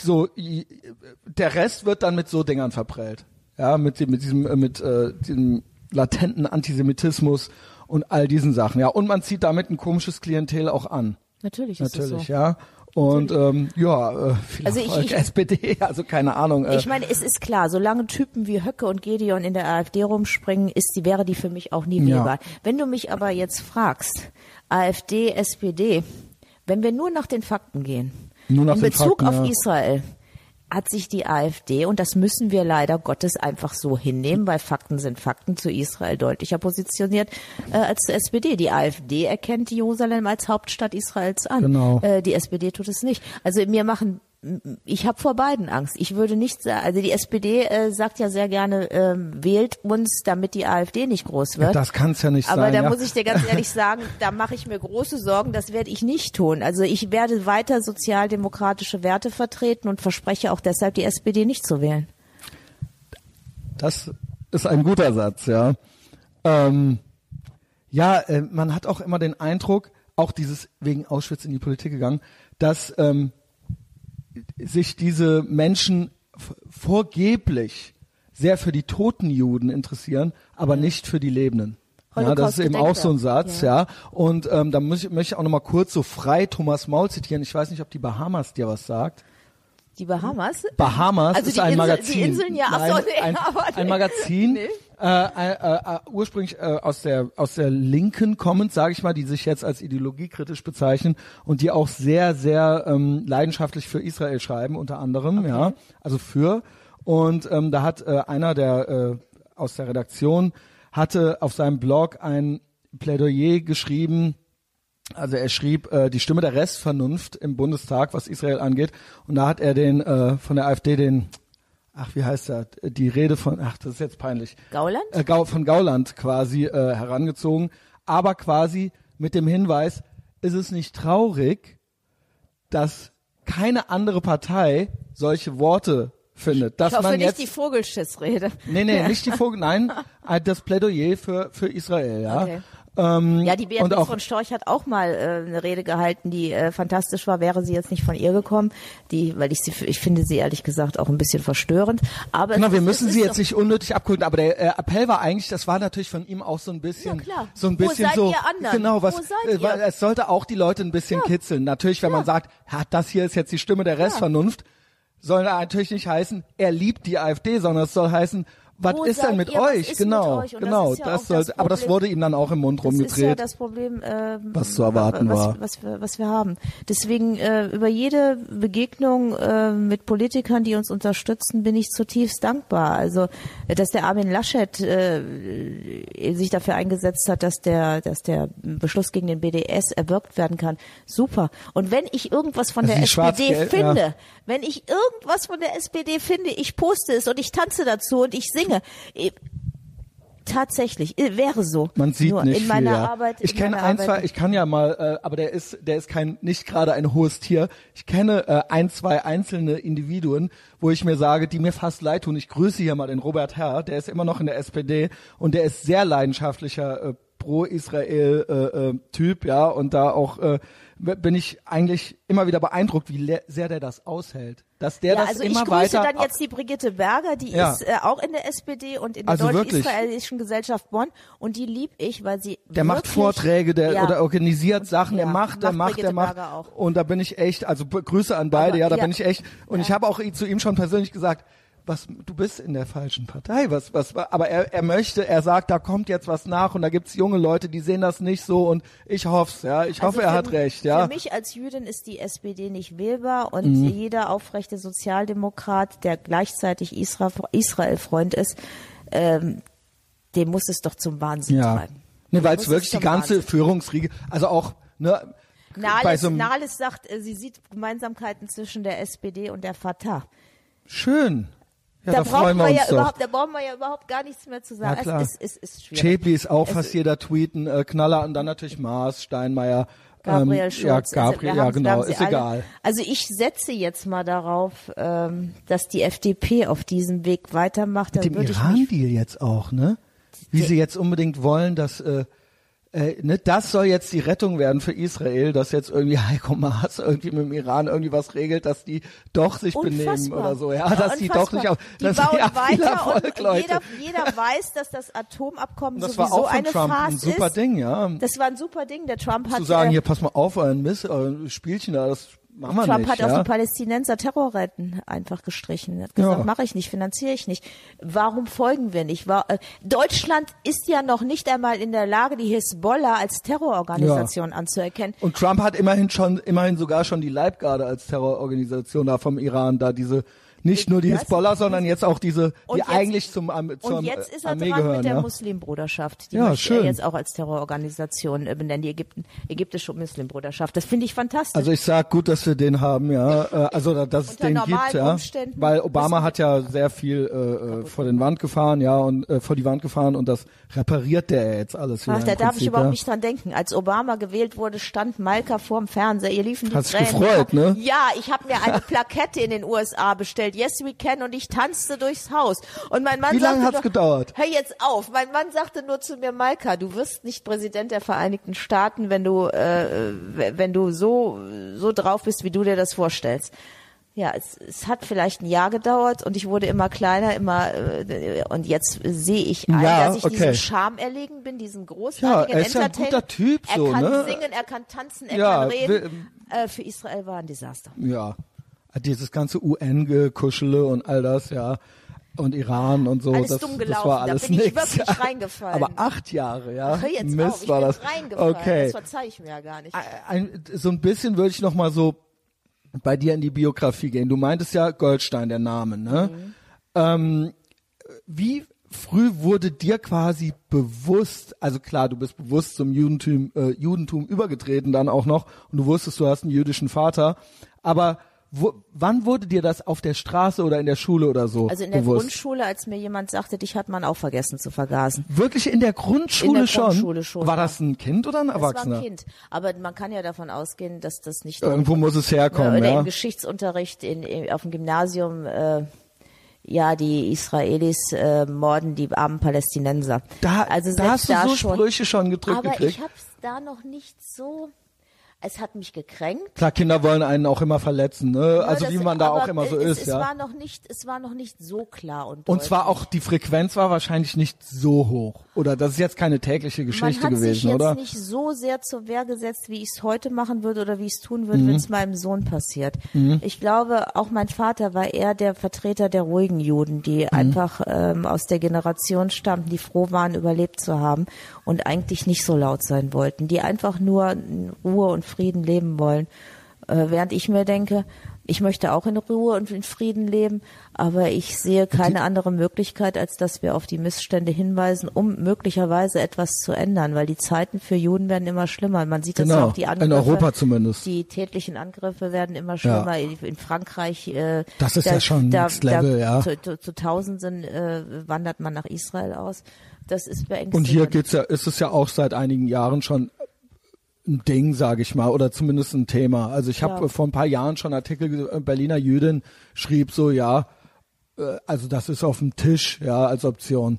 so der Rest wird dann mit so Dingern verprellt. Ja, mit dem, mit diesem, äh, mit äh, diesem latenten Antisemitismus und all diesen Sachen. Ja, und man zieht damit ein komisches Klientel auch an. Natürlich ist Natürlich, es so. ja. Und ähm, ja, äh, viel Also ich- Erfolg, ich- SPD, also keine Ahnung. Äh, Ich meine, es ist klar, solange Typen wie Höcke und Gedeon in der AfD rumspringen, ist die, wäre die für mich auch nie Ja. wählbar. Wenn du mich aber jetzt fragst, AfD, SPD, wenn wir nur nach den Fakten gehen, Nur nach in Bezug Fakten, auf ja. Israel, hat sich die AfD, und das müssen wir leider Gottes einfach so hinnehmen, weil Fakten sind Fakten, zu Israel deutlicher positioniert äh, als zur SPD. Die AfD erkennt Jerusalem als Hauptstadt Israels an. Genau. Äh, die SPD tut es nicht. Also mir machen ich habe vor beiden Angst. Ich würde nicht sagen, also die SPD äh, sagt ja sehr gerne, ähm, wählt uns, damit die AfD nicht groß wird. Ja, das kann es ja nicht Aber sein. da ja. muss ich dir ganz ehrlich sagen, da mache ich mir große Sorgen, das werde ich nicht tun. Also ich werde weiter sozialdemokratische Werte vertreten und verspreche auch deshalb, die SPD nicht zu wählen. Das ist ein guter Satz, ja. Ähm, ja, äh, man hat auch immer den Eindruck, auch dieses wegen Auschwitz in die Politik gegangen, dass ähm, sich diese Menschen vorgeblich sehr für die toten Juden interessieren, aber nicht für die Lebenden. Ja, das ist eben auch so ein Satz, ja. Ja. Und ähm, da muss ich, möchte ich auch nochmal kurz so frei Thomas Maul zitieren. Ich weiß nicht, ob die Bahamas dir was sagt. Die Bahamas? Bahamas Also ist die ein Insel- Magazin. die Inseln, ja, Nein, nee, ein, ein Magazin, Nee. äh, äh, äh, ursprünglich äh, aus der aus der Linken kommend, sage ich mal, die sich jetzt als ideologiekritisch bezeichnen und die auch sehr sehr ähm, leidenschaftlich für Israel schreiben, unter anderem, ja, also für. Und ähm, da hat äh, einer der äh, aus der Redaktion hatte auf seinem Blog ein Plädoyer geschrieben also er schrieb äh, die Stimme der Restvernunft im Bundestag, was Israel angeht. Und da hat er den äh, von der AfD den, ach wie heißt er, die Rede von, ach das ist jetzt peinlich, Gauland? äh, Gau, von Gauland quasi äh, herangezogen, aber quasi mit dem Hinweis, ist es nicht traurig, dass keine andere Partei solche Worte findet, dass ich hoffe man nicht jetzt die Vogelschissrede. Nee, nee, nicht die Vogel, nein, äh, das Plädoyer für, für Israel, ja. Okay. Ähm, Ja, die Beatrice auch, von Storch hat auch mal äh, eine Rede gehalten, die äh, fantastisch war, wäre sie jetzt nicht von ihr gekommen, die, weil ich sie, ich finde sie ehrlich gesagt auch ein bisschen verstörend. Aber Genau, wir ist- müssen sie jetzt nicht unnötig abkürzen, aber der äh, Appell war eigentlich, das war natürlich von ihm auch so ein bisschen, Ja, klar. so ein bisschen so, genau, was, äh, weil es sollte auch die Leute ein bisschen kitzeln. Natürlich, wenn man sagt, ja, das hier ist jetzt die Stimme der Restvernunft, soll natürlich nicht heißen, er liebt die AfD, sondern es soll heißen, was ist denn mit ihr? Was euch? genau, mit euch? Das genau, ja das, auch das sollte, aber das wurde ihm dann auch im Mund Das ist ja rumgedreht. das Problem, ähm, Was zu erwarten was, war. Was wir, was wir haben. Deswegen äh, über jede Begegnung äh, mit Politikern, die uns unterstützen, bin ich zutiefst dankbar. Also, dass der Armin Laschet äh, sich dafür eingesetzt hat, dass der, dass der Beschluss gegen den BDS erwirkt werden kann, super. Und wenn ich irgendwas von der SPD finde, ja. wenn ich irgendwas von der SPD finde, ich poste es und ich tanze dazu und ich singe. Ich, Tatsächlich, äh, wäre so. Man sieht Nur nicht in meiner viel, ja. Arbeit. Ich kenne ein, Arbeit- zwei, ich kann ja mal, äh, aber der ist, der ist kein, nicht gerade ein hohes Tier. Ich kenne äh, ein, zwei einzelne Individuen, wo ich mir sage, die mir fast leid tun. Ich grüße hier mal den Robert Herr, der ist immer noch in der SPD und der ist sehr leidenschaftlicher äh, pro-Israel äh, äh, Typ, ja, und da auch äh, bin ich eigentlich immer wieder beeindruckt, wie sehr der das aushält. Dass der ja, das also ich immer grüße weiter dann jetzt die Brigitte Berger, die Ja. ist äh, auch in der SPD und in der Also? Deutsch-Israelischen Gesellschaft Bonn und die lieb ich, weil sie Der macht Vorträge, der ja, oder organisiert Sachen, der macht, der macht macht, der macht. Auch. Und da bin ich echt, also Grüße an beide, Aber, ja, da bin ich echt. Und ich habe auch zu ihm schon persönlich gesagt, was, du bist in der falschen Partei, was, was, aber er, er möchte, er sagt, da kommt jetzt was nach und da gibt's junge Leute, die sehen das nicht so und ich hoff's, ja, ich hoffe, Also er für- hat recht, ja. Mhm. Für mich als Jüdin ist die SPD nicht wählbar und jeder aufrechte Sozialdemokrat, der gleichzeitig Isra Israel-Freund ist, ähm, dem muss es doch zum Wahnsinn Ja. treiben. Nee, weil es wirklich die ganze Wahnsinn. Führungsriege, also auch, ne, Nahles, so Nahles sagt, äh, sie sieht Gemeinsamkeiten zwischen der SPD und der Fatah. schön. Ja, da, da, brauchen wir wir ja doch. überhaupt, da brauchen wir ja überhaupt gar nichts mehr zu sagen. Ja, klar. Es ist, es ist schwierig. Chapli ist auch Es fast jeder tweeten, äh, Knaller und dann natürlich Maas, Steinmeier. Gabriel ähm, Schulz. Ja, also Gabriel, ja wir genau, haben sie ist alle. egal. Also ich setze jetzt mal darauf, ähm, dass die FDP auf diesem Weg weitermacht. Mit dem Iran-Deal jetzt auch, ne? Wie sie jetzt unbedingt wollen, dass äh, äh, ne, das soll jetzt die Rettung werden für Israel, dass jetzt irgendwie Heiko Maas irgendwie mit dem Iran irgendwie was regelt, dass die doch sich benehmen Unfassbar. oder so, ja, dass die doch nicht auf, die dass bauen ja, viel weiter Erfolg, und Leute. jeder, jeder weiß, dass das Atomabkommen das war sowieso auch von eine Trump Farce ein super ist. Ding, ja. Das war ein super Ding. Der Trump hat Zu sagen, äh, hier, pass mal auf, euren Mist, euer Spielchen da, das machen wir Trump nicht, hat ja. auch die Palästinenser Terrorretten einfach gestrichen. Er hat gesagt, Ja. mache ich nicht, finanziere ich nicht. Warum folgen wir nicht? War, äh, Deutschland ist ja noch nicht einmal in der Lage, die Hisbollah als Terrororganisation anzuerkennen. Und Trump hat immerhin schon, immerhin sogar schon die Leibgarde als Terrororganisation da vom Iran, da diese Nicht nur die? Hisbollah, sondern jetzt auch diese, die jetzt- eigentlich zum, Am- zur Und jetzt ist er Armee dran gehören. mit der ja? Muslimbruderschaft. Die Ja, möchte schön. er jetzt auch als Terrororganisation äh, benennen, die Ägypten, ägyptische Muslimbruderschaft. Das finde ich fantastisch. Also ich sag gut, dass wir den haben, ja. Äh, Also da- dass es den gibt, ja. Weil Obama hat ja sehr viel äh, äh, vor den Wand gefahren, ja, und äh, vor die Wand gefahren und das repariert der jetzt alles. Ach, da darf ich Prinzip, überhaupt ja. nicht dran denken. Als Obama gewählt wurde, stand Malka vorm Fernseher. Ihr liefen die Hast Tränen. gefreut, ne? Ja, ich habe mir eine Plakette in den USA bestellt. Yes, we can. Und ich tanzte durchs Haus. Und mein Mann Wie lange sagte hat's nur- gedauert? Hör jetzt auf. Mein Mann sagte nur zu mir, Malka, du wirst nicht Präsident der Vereinigten Staaten, wenn du, äh, wenn du so, so drauf bist, wie du dir das vorstellst. Ja, es, es hat vielleicht ein Jahr gedauert und ich wurde immer kleiner, immer äh, und jetzt sehe ich ein, Ja, dass ich okay. diesem Charme erlegen bin, diesem großartigen Ja, er ist ja ein Entertainer. guter Typ, er so, kann ne? singen, er kann tanzen, er Ja, kann reden. Äh, für Israel war ein Desaster. Ja. Dieses ganze UN-Gekuschele und all das, ja. Und Iran und so. Alles das, dumm das gelaufen, war da alles bin ich nix. wirklich reingefallen. Aber acht Jahre, ja. Hör jetzt Mist auf, ich war bin das. reingefallen. Okay. Das verzeih ich mir ja gar nicht. ein, so ein bisschen würde ich noch mal so bei dir in die Biografie gehen. Du meintest ja Goldstein, der Name, ne? Mhm. Ähm, wie früh wurde dir quasi bewusst, also klar, du bist bewusst zum Judentum, äh, Judentum übergetreten dann auch noch und du wusstest, du hast einen jüdischen Vater, aber wo, wann wurde dir das auf der Straße oder in der Schule oder so Also in der bewusst? Grundschule, als mir jemand sagte, dich hat man auch vergessen zu vergasen. Wirklich in der Grundschule, In der schon? Grundschule schon, War das ein Kind oder ein Das war Erwachsener? ein Kind. Aber man kann ja davon ausgehen, dass das nicht Irgendwo muss es herkommen, oder ja. im Geschichtsunterricht in, in, auf dem Gymnasium, äh, ja, die Israelis äh, morden die armen Palästinenser. Da, also da hast du da so schon. Sprüche schon gedrückt Aber gekriegt. ich habe es da noch nicht so. Es hat mich gekränkt. Klar, Kinder wollen einen auch immer verletzen, ne? Also das- wie man da auch immer so es, ist, es ja. War noch nicht, es war noch nicht so klar und Und zwar auch die Frequenz war wahrscheinlich nicht so hoch. Oder das ist jetzt keine tägliche Geschichte Man hat sich gewesen, jetzt oder? nicht so sehr zur Wehr gesetzt, wie ich es heute machen würde oder wie ich es tun würde, Mhm. wenn es meinem Sohn passiert. Ich glaube, auch mein Vater war eher der Vertreter der ruhigen Juden, die Mhm. einfach ähm, aus der Generation stammten, die froh waren, überlebt zu haben und eigentlich nicht so laut sein wollten, die einfach nur Ruhe und Frieden leben wollen. Äh, während ich mir denke, ich möchte auch in Ruhe und in Frieden leben, aber ich sehe keine andere Möglichkeit, als dass wir auf die Missstände hinweisen, um möglicherweise etwas zu ändern, weil die Zeiten für Juden werden immer schlimmer. Man sieht das ja Genau, auch die in Angriffe. Europa zumindest. Die tätlichen Angriffe werden immer schlimmer. In, in Frankreich, äh, Das ist ja schon da, Next Level, da, ja. Zu, zu, zu Tausenden äh, wandert man nach Israel aus. Das ist Und beängstigend. hier geht's ja, ist es ja auch seit einigen Jahren schon ein Ding, sage ich mal, oder zumindest ein Thema. Also ich habe Ja. vor ein paar Jahren schon Artikel, äh, Berliner Jüdin schrieb so, ja, äh, also das ist auf dem Tisch, ja, als Option.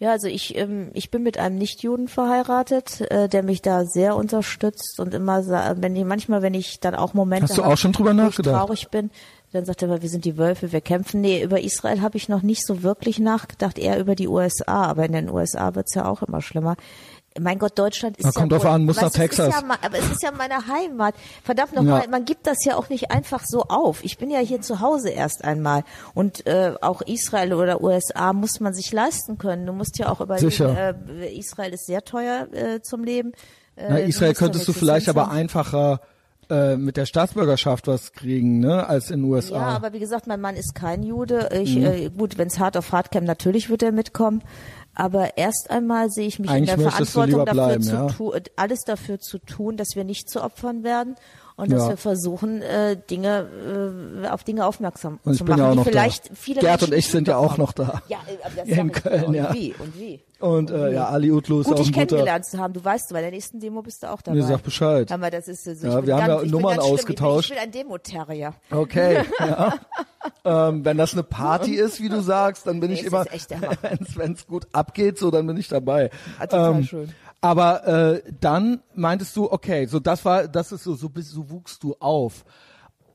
Ja, also ich, ähm, ich bin mit einem Nichtjuden verheiratet, äh, der mich da sehr unterstützt und immer, wenn ich, manchmal, wenn ich dann auch Momente Hast du hab, auch schon drüber nachgedacht? ich traurig bin, dann sagt er immer, wir sind die Wölfe, wir kämpfen. Nee, über Israel habe ich noch nicht so wirklich nachgedacht, eher über die USA, aber in den USA wird's ja auch immer schlimmer. Mein Gott, Deutschland ist Na, ja kommt drauf an, muss nach Texas. Ist ja, aber es ist ja meine Heimat. Verdammt Ja. nochmal, man gibt das ja auch nicht einfach so auf. Ich bin ja hier zu Hause erst einmal. Und äh, auch Israel oder USA muss man sich leisten können. Du musst ja auch überlegen, Sicher. äh, Israel ist sehr teuer äh, zum Leben. Äh, Na, Israel könntest du vielleicht aber einfacher äh, mit der Staatsbürgerschaft was kriegen, ne, als in den USA. Ja, aber wie gesagt, mein Mann ist kein Jude. Ich, Mhm. äh, gut, wenn es hart auf hart käme, natürlich wird er mitkommen. Aber erst einmal sehe ich mich Eigentlich in der Verantwortung dafür bleiben, zu ja. tun, alles dafür zu tun, dass wir nicht zu Opfern werden und dass Ja. wir versuchen, äh, Dinge äh, auf Dinge aufmerksam Und zu machen, ja auch noch vielleicht da. viele Gerd und Menschen ich sind ja auch noch da. Ja, äh, aber das In. Köln, und ja. wie und wie. Und äh, ja, Ali Utlu ist Gut, auch dich ein guter. kennengelernt zu haben. Du weißt, bei der nächsten Demo bist du auch dabei. Mir sag Bescheid. Aber das ist, äh, so, Ja, wir haben ganz, ja Nummern ausgetauscht. Ich bin, ich bin ein Demo-Terrier. Okay, ja. ähm, wenn das eine Party ist, wie du sagst, dann bin Nee, ich immer, wenn es gut abgeht, so dann bin ich dabei. Ah, total ähm, schön. Aber äh, dann meintest du, okay, so das war, das ist so, so, bist, so wuchst du auf.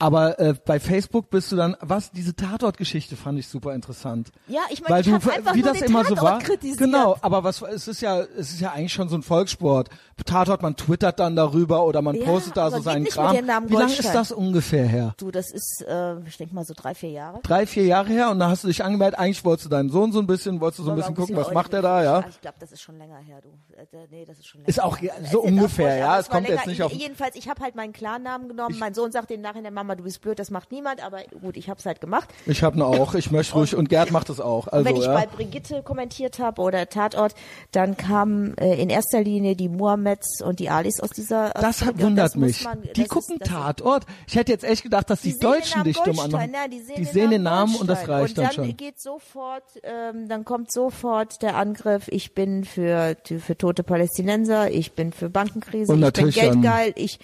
Aber äh, bei Facebook bist du dann, was diese Tatort-Geschichte fand ich super interessant. Ja, ich meine, ich du, einfach wie nur das den immer so Tatort war. kritisiert. Genau, aber was es ist ja, es ist ja eigentlich schon so ein Volkssport. Tatort, man twittert dann darüber oder man Ja, postet da so seinen Kram. Wie lange ist das ungefähr her? Du, das ist, äh, ich denke mal so drei, vier Jahre. drei, vier Jahre her und da hast du dich angemeldet, eigentlich wolltest du deinen Sohn so ein bisschen, wolltest du so ein bisschen gucken, was macht er da, ja? Ich glaube, das ist schon länger her, du. Äh, der- nee, das ist schon länger Ist auch so ungefähr, ja, es kommt jetzt nicht auf- Jedenfalls, ich habe halt meinen Klarnamen genommen. mein Sohn sagt im Nachhinein, Mama, Mama, du bist blöd, das macht niemand, aber gut, ich habe es halt gemacht. Ich habe ne auch, ich möchte ruhig und Gerd macht es auch. Also, Wenn ich ja. bei Brigitte kommentiert habe oder Tatort, dann kamen äh, in erster Linie die Muhammeds und die Alis aus dieser das Ausbildung. wundert Das mich. man- die gucken ist- Tatort. Ich hätte jetzt echt gedacht, dass die, den Deutschen dich dumm anmachen. Ja, die sehen, die sehen den Namen und das reicht dann und dann schon. geht sofort, ähm, dann kommt sofort der Angriff. Ich bin für für tote Palästinenser, ich bin für Bankenkrise, Und ich bin dann- geldgeil, ich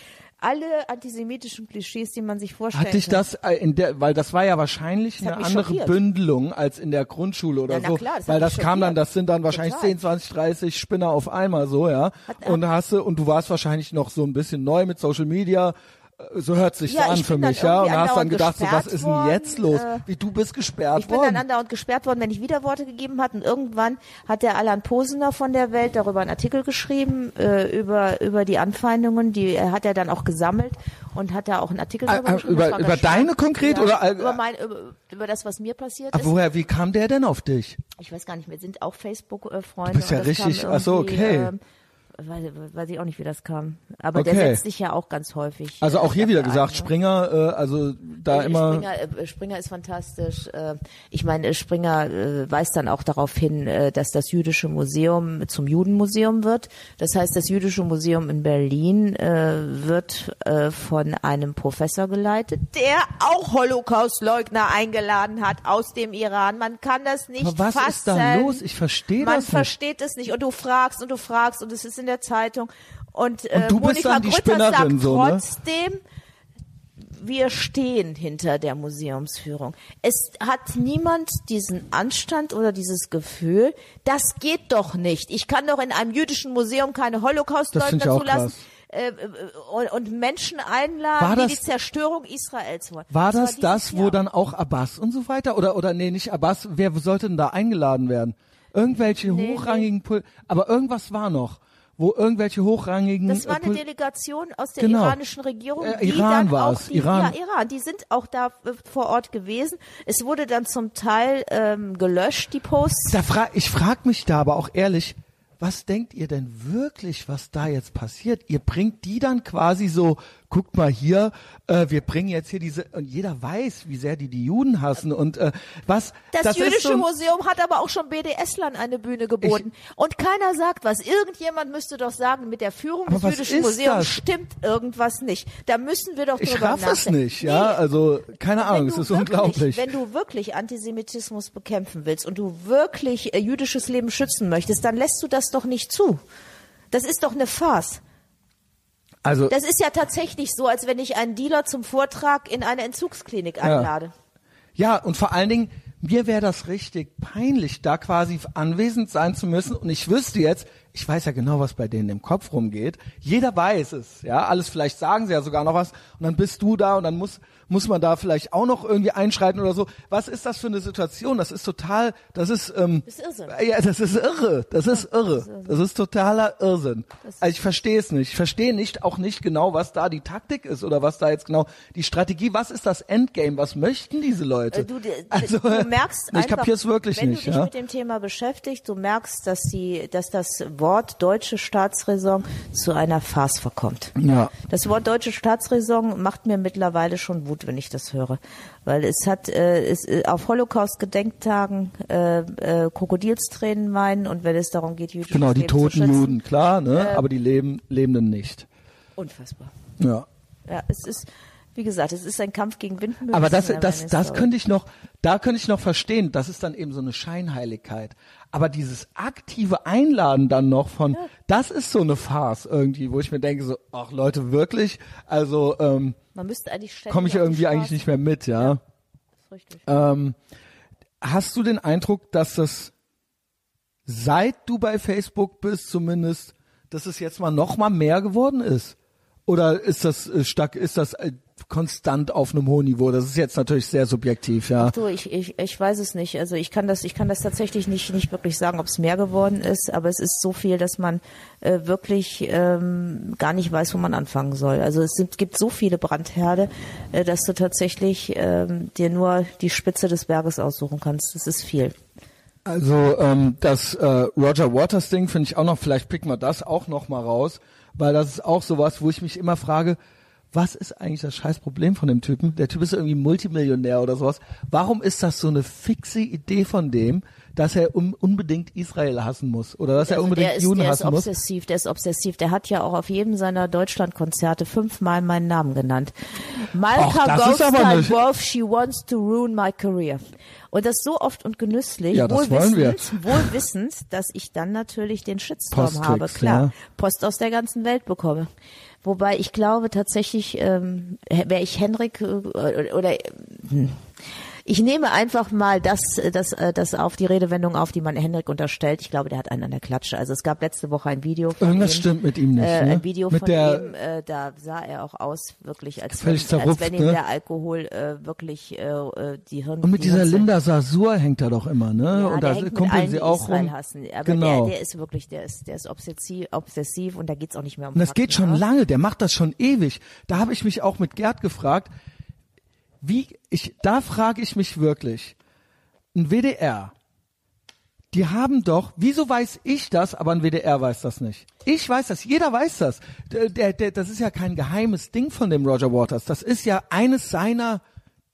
alle antisemitischen Klischees, die man sich vorstellen Hat dich kann. das äh, in der, weil das war ja wahrscheinlich Das eine andere schockiert. Bündelung als in der Grundschule oder Ja, so, klar, das weil das kam dann, schockiert. das sind dann wahrscheinlich Total. 10, 20, 30 Spinner auf einmal so, ja. Hat- und hast du und du warst wahrscheinlich noch so ein bisschen neu mit Social Media. Äh, So hört sich Ja, an ich für mich, ja. Und hast dann gedacht, so, was ist denn worden, jetzt los? äh, Wie du bist gesperrt Ich bin dann worden. andauernd gesperrt worden, wenn ich Widerworte gegeben hat. Und irgendwann hat der Alan Posener von der Welt darüber einen Artikel geschrieben, äh, über, über die Anfeindungen. Die äh, hat er dann auch gesammelt und hat da auch einen Artikel darüber geschrieben. über- über stark. deine konkret ja, oder all- über, mein, über, über das, was mir passiert Aber ist. woher, wie kam der denn auf dich? Ich weiß gar nicht, wir sind auch Facebook-Freunde. Du bist ja richtig- ach so, okay. Ähm, weiß, weiß ich auch nicht, wie das kam. Aber Okay. der setzt sich ja auch ganz häufig. Also auch äh, hier wieder gesagt, ein, ne? Springer, äh, also da Äh, immer. Springer, äh, Springer ist fantastisch. Äh, Ich meine, Springer äh, weist dann auch darauf hin, äh, dass das jüdische Museum zum Judenmuseum wird. Das heißt, das jüdische Museum in Berlin äh, wird äh, von einem Professor geleitet, der auch Holocaust-Leugner eingeladen hat aus dem Iran. Man kann das nicht Aber was fassen. ist da los? Ich verstehe Man das nicht. versteht es nicht. Und du fragst und du fragst und es ist in der Zeitung. Und, äh, Und du bist Monika dann die Grütters Spinnerin, sagt so, ne? trotzdem, wir stehen hinter der Museumsführung. Es hat niemand diesen Anstand oder dieses Gefühl, das geht doch nicht. Ich kann doch in einem jüdischen Museum keine Das Holocaust-Leugner zulassen. Äh, äh, und, und Menschen einladen, War die das- die Zerstörung Israels wollen. War das dieses das, wo dann auch Abbas und so weiter? Oder, oder nee, nicht Abbas, wer sollte denn da eingeladen werden? Irgendwelche Nee, hochrangigen, Pol aber irgendwas war noch, wo irgendwelche hochrangigen. Das war äh, eine Pol- Delegation aus der Genau. iranischen Regierung. Äh, die Iran dann war auch es, Die, Iran. Ja, Iran. Die sind auch da äh, vor Ort gewesen. Es wurde dann zum Teil ähm, gelöscht, die Posts. da fra ich frag mich da aber auch ehrlich, was denkt ihr denn wirklich, was da jetzt passiert? Ihr bringt die dann quasi so, guckt mal hier, äh, wir bringen jetzt hier diese, und jeder weiß, wie sehr die die Juden hassen und äh, was. Das, ist jüdische so, Museum hat aber auch schon BDS-Lern eine Bühne geboten. Und keiner sagt was. Irgendjemand müsste doch sagen, mit der Führung des jüdischen Museums das? stimmt irgendwas nicht. Da müssen wir doch Ich drüber raff es nicht, ja, Nee, also keine Ahnung, es ist wirklich, unglaublich. Wenn du wirklich Antisemitismus bekämpfen willst und du wirklich äh, jüdisches Leben schützen möchtest, dann lässt du das doch nicht zu. Das ist doch eine Farce. Also Das ist ja tatsächlich so, als wenn ich einen Dealer zum Vortrag in eine Entzugsklinik einlade. Ja, und vor allen Dingen, mir wäre das richtig peinlich, da quasi anwesend sein zu müssen. Und ich wüsste jetzt, ich weiß ja genau, was bei denen im Kopf rumgeht. Jeder weiß es, ja. Alles vielleicht sagen sie ja sogar noch was. Und dann bist du da und dann muss, muss man da vielleicht auch noch irgendwie einschreiten oder so. Was ist das für eine Situation? Das ist total, das ist, ähm, Das ist Irrsinn. Ja, das ist irre. Das ist irre. Das ist totaler Irrsinn. Also ich verstehe es nicht. Ich verstehe nicht, auch nicht genau, was da die Taktik ist oder was da jetzt genau die Strategie, was ist das Endgame? Was möchten diese Leute? Äh, Du, Also, du merkst ich einfach, kapier's wirklich wenn nicht, du dich ja. mit dem Thema beschäftigst, du merkst, dass die, dass das Wort deutsche Staatsräson zu einer Farce verkommt. Ja. Das Wort deutsche Staatsräson macht mir mittlerweile schon Wut, wenn ich das höre, weil es hat äh, es, äh, auf Holocaust-Gedenktagen äh, äh, Krokodilstränen weinen und wenn es darum geht, jüdisches Genau, die Leben toten Juden, klar, ne? Ähm, aber die leben, Lebenden nicht. unfassbar. Ja. Ja, es ist, wie gesagt, es ist ein Kampf gegen Windmühlen. Aber das, das, das könnte ich noch, da könnte ich noch verstehen. Das ist dann eben so eine Scheinheiligkeit. Aber dieses aktive Einladen dann noch von, das ist so eine Farce irgendwie, wo ich mir denke so, ach Leute, wirklich? Also ähm, Man müsste eigentlich komme ich irgendwie eigentlich nicht mehr mit, ja. Das ist richtig. Ähm, hast du den Eindruck, dass das seit du bei Facebook bist zumindest, dass es jetzt mal noch mal mehr geworden ist? Oder ist das äh, stark, ist das äh, konstant auf einem hohen Niveau? Das ist jetzt natürlich sehr subjektiv, ja. Du, ich, ich, ich weiß es nicht. Also ich kann das, ich kann das tatsächlich nicht, nicht wirklich sagen, ob es mehr geworden ist, aber es ist so viel, dass man äh, wirklich ähm, gar nicht weiß, wo man anfangen soll. Also es sind, gibt so viele Brandherde, äh, dass du tatsächlich ähm, dir nur die Spitze des Berges aussuchen kannst. Das ist viel. Also ähm, das äh, Roger Waters Ding finde ich auch noch, vielleicht picken wir das auch noch mal raus, weil das ist auch sowas, wo ich mich immer frage, was ist eigentlich das scheiß Problem von dem Typen? Der Typ ist irgendwie Multimillionär oder sowas. Warum ist das so eine fixe Idee von dem, dass er un unbedingt Israel hassen muss oder dass er Also unbedingt der ist, Juden der ist hassen muss? obsessiv, der ist obsessiv. Der hat ja auch auf jedem seiner Deutschlandkonzerte fünfmal meinen Namen genannt. Malka ist nicht- Wolf, she wants to ruin my career. Und das so oft und genüsslich, Ja, das wohl, wollen wir. wissend, wohl wissend, dass ich dann natürlich den Shitstorm habe, klar. ja. Post aus der ganzen Welt bekomme. Wobei ich glaube tatsächlich, ähm, wäre ich Henrik äh, oder, hm. Ich nehme einfach mal das, das, äh, das auf die Redewendung auf, die man Henrik unterstellt. Ich glaube, der hat einen an der Klatsche. Also es gab letzte Woche ein Video von Irgendwas ihm, stimmt mit ihm nicht. äh, ne? ein Video mit von ihm, äh, da sah er auch aus wirklich, als Völlig wenn, als wenn ihm ne? der Alkohol äh, wirklich äh, äh, die Hirn Und mit die dieser Linda Sasur hängt er doch immer, ne? ja, und da kumpeln sie auch rum. hassen. Aber Genau. der, der ist wirklich, der ist, der ist obsessiv, obsessiv und da geht's auch nicht mehr um Und das Fakten, geht schon ne? lange, der macht das schon ewig. Da habe ich mich auch mit Gerd gefragt, wie ich da frage ich mich wirklich, ein WDR, die haben doch, wieso weiß ich das, aber ein WDR weiß das nicht? Ich weiß das, jeder weiß das. Der, der, das ist ja kein geheimes Ding von dem Roger Waters. Das ist ja eines seiner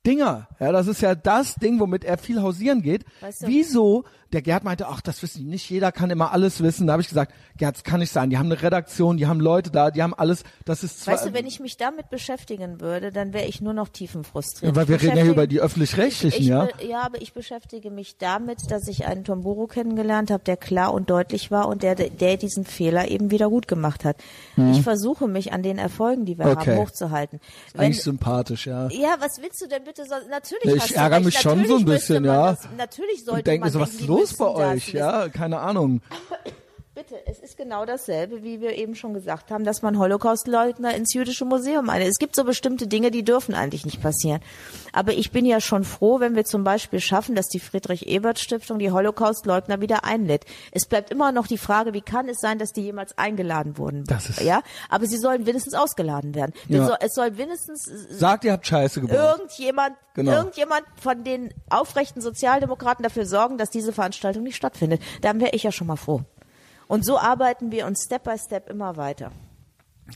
Dinger. Ja, das ist ja das Ding, womit er viel hausieren geht. Weißt du- Wieso? Der Gerd meinte, ach, das wissen die nicht. Jeder kann immer alles wissen. Da habe ich gesagt, Gerd, das kann nicht sein. Die haben eine Redaktion, die haben Leute da, die haben alles. Das ist zwar, Weißt du, wenn ich mich damit beschäftigen würde, dann wäre ich nur noch tiefenfrustriert. ja, weil wir reden ja über die öffentlich-rechtlichen, ich, ja. ja, aber ich beschäftige mich damit, dass ich einen Tomboro kennengelernt habe, der klar und deutlich war und der, der diesen Fehler eben wieder gut gemacht hat. Ich versuche mich an den Erfolgen, die wir Hm. Okay. haben, hochzuhalten. Wenn, Eigentlich sympathisch, ja. ja, was willst du denn bitte? So, natürlich Ja, ich ärgere mich schon so ein bisschen, ja. Das, natürlich sollte Und denke mir man so, was ist los bei euch? Ja, keine Ahnung. Bitte, es ist genau dasselbe, wie wir eben schon gesagt haben, dass man Holocaustleugner ins jüdische Museum eine. Es gibt so bestimmte Dinge, die dürfen eigentlich nicht passieren. Aber ich bin ja schon froh, wenn wir zum Beispiel schaffen, dass die Friedrich-Ebert-Stiftung die Holocaustleugner wieder einlädt. Es bleibt immer noch die Frage, wie kann es sein, dass die jemals eingeladen wurden? Das ist- ja, aber sie sollen wenigstens ausgeladen werden. Ja. soll, es soll wenigstens Sagt, ihr habt Scheiße gebaut. irgendjemand, Genau. irgendjemand von den aufrechten Sozialdemokraten dafür sorgen, dass diese Veranstaltung nicht stattfindet. Dann wäre ich ja schon mal froh. Und so arbeiten wir uns Step by Step immer weiter.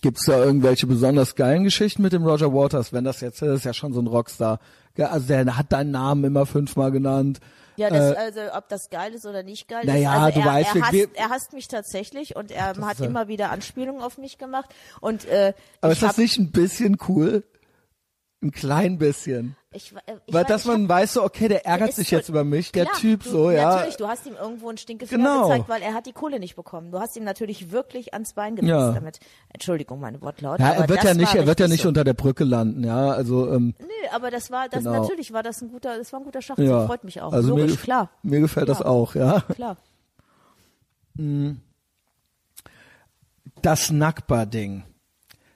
Gibt's da irgendwelche besonders geilen Geschichten mit dem Roger Waters? Wenn das jetzt, das ist ja schon so ein Rockstar. Also der hat deinen Namen immer fünfmal genannt. Ja, das, Äh, also ob das geil ist oder nicht geil Naja, ist. Also du er, weißt, er, hasst, wir- er hasst mich tatsächlich und er hat ist immer wieder Anspielungen auf mich gemacht. Und äh, aber ist das hab, nicht ein bisschen cool? Ein klein bisschen. ich, äh, ich, Weil dass man hab- weiß so, okay, der ärgert sich so- jetzt über mich, der Klar, Typ du, so, ja. Natürlich, du hast ihm irgendwo einen Stinkefinger Genau. gezeigt, weil er hat die Kohle nicht bekommen. Du hast ihm natürlich wirklich ans Bein gesetzt Ja. damit. Entschuldigung, meine Wortlaut. Ja, er wird das ja nicht, er wird ja nicht so. unter der Brücke landen, ja. Also ähm, Nö, aber das war, das Genau. natürlich war das ein guter, das war ein guter Schachzug. ja. Freut mich auch. Also Logisch, mir, klar, mir gefällt das Klar. auch, ja. klar. Das Nakba-Ding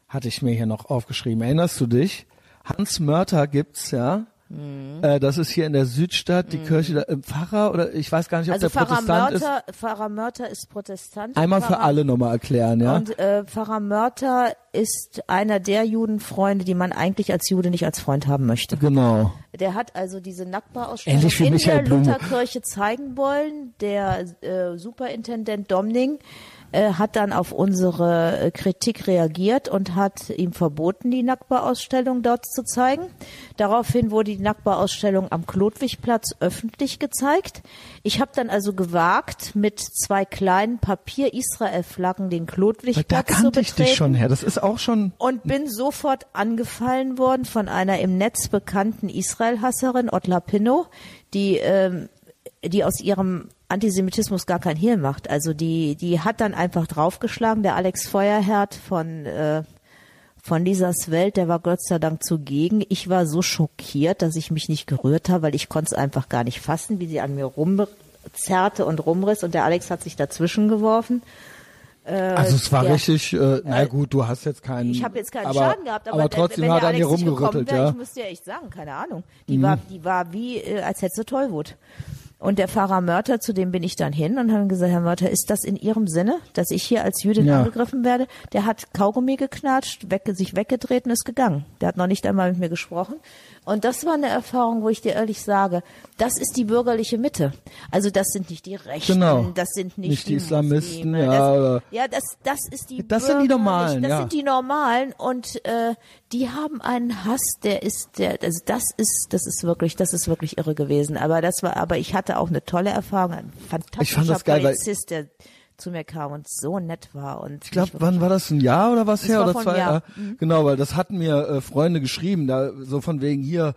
hatte ich mir hier noch aufgeschrieben. Erinnerst du dich? Hans Mörter gibt's, ja. Mhm. Äh, das ist hier in der Südstadt, die Kirche, da, im Pfarrer oder ich weiß gar nicht, ob Also der Pfarrer Protestant ist. Mörter, Pfarrer Mörter ist Protestant. Einmal für Pfarrer, alle nochmal erklären, ja. Und äh, Pfarrer Mörter ist einer der Judenfreunde, die man eigentlich als Jude nicht als Freund haben möchte. genau. Der hat also diese wie in Michael der Blume. Lutherkirche zeigen wollen. Der äh, Superintendent Domning äh, hat dann auf unsere äh, Kritik reagiert und hat ihm verboten, die Nackbar-Ausstellung dort zu zeigen. Daraufhin wurde die Nackbar-Ausstellung am Klodwigplatz öffentlich gezeigt. Ich habe dann also gewagt, mit zwei kleinen Papier-Israel-Flaggen den Da Klodwigplatz zu kannte ich betreten dich schon her. Das ist auch schon. und bin sofort angefallen worden von einer im Netz bekannten Israel-Hasserin, Otla Pinno, die, ähm, die aus ihrem Antisemitismus gar kein Hehl macht. Also die, die hat dann einfach draufgeschlagen. Der Alex Feuerherd von, äh, von Lisas Welt, der war Gott sei Dank zugegen. Ich war so schockiert, dass ich mich nicht gerührt habe, weil ich konnte es einfach gar nicht fassen, wie sie an mir rumzerrte und rumriss und der Alex hat sich dazwischen geworfen. Also es war der- richtig, äh, na gut, du hast jetzt keinen. Ich habe jetzt keinen aber, Schaden gehabt, aber, aber trotzdem wenn hat der er an dir rumgerüttelt, wäre, ja. Mhm. Ich müsste ja echt sagen, keine Ahnung. Die war, die war wie, äh, als hätte sie Tollwut. Und der Pfarrer Mörter, zu dem bin ich dann hin und habe gesagt, Herr Mörter, ist das in Ihrem Sinne, dass ich hier als Jüdin Ja. angegriffen werde? Der hat Kaugummi geknatscht, weg, sich weggedreht und ist gegangen. Der hat noch nicht einmal mit mir gesprochen. Und das war eine Erfahrung, wo ich dir ehrlich sage, das ist die bürgerliche Mitte. Also das sind nicht die Rechten, Genau. das sind nicht, Nicht die Islamisten, Muslime, ja, das, ja, das, das ist die Das sind die Normalen, Das ja. sind die Normalen und äh, die haben einen Hass, der ist, der, also das ist, das ist wirklich, das ist wirklich irre gewesen. Aber das war, aber ich hatte auch eine tolle Erfahrung, ein fantastischer Ich fand das geil, weil- Polizist, der zu mir kam und so nett war und Ich glaube, wann war das? Ein Jahr oder was her oder zwei? Jahr. Ja, Genau, weil das hatten mir äh, Freunde geschrieben, da so von wegen hier,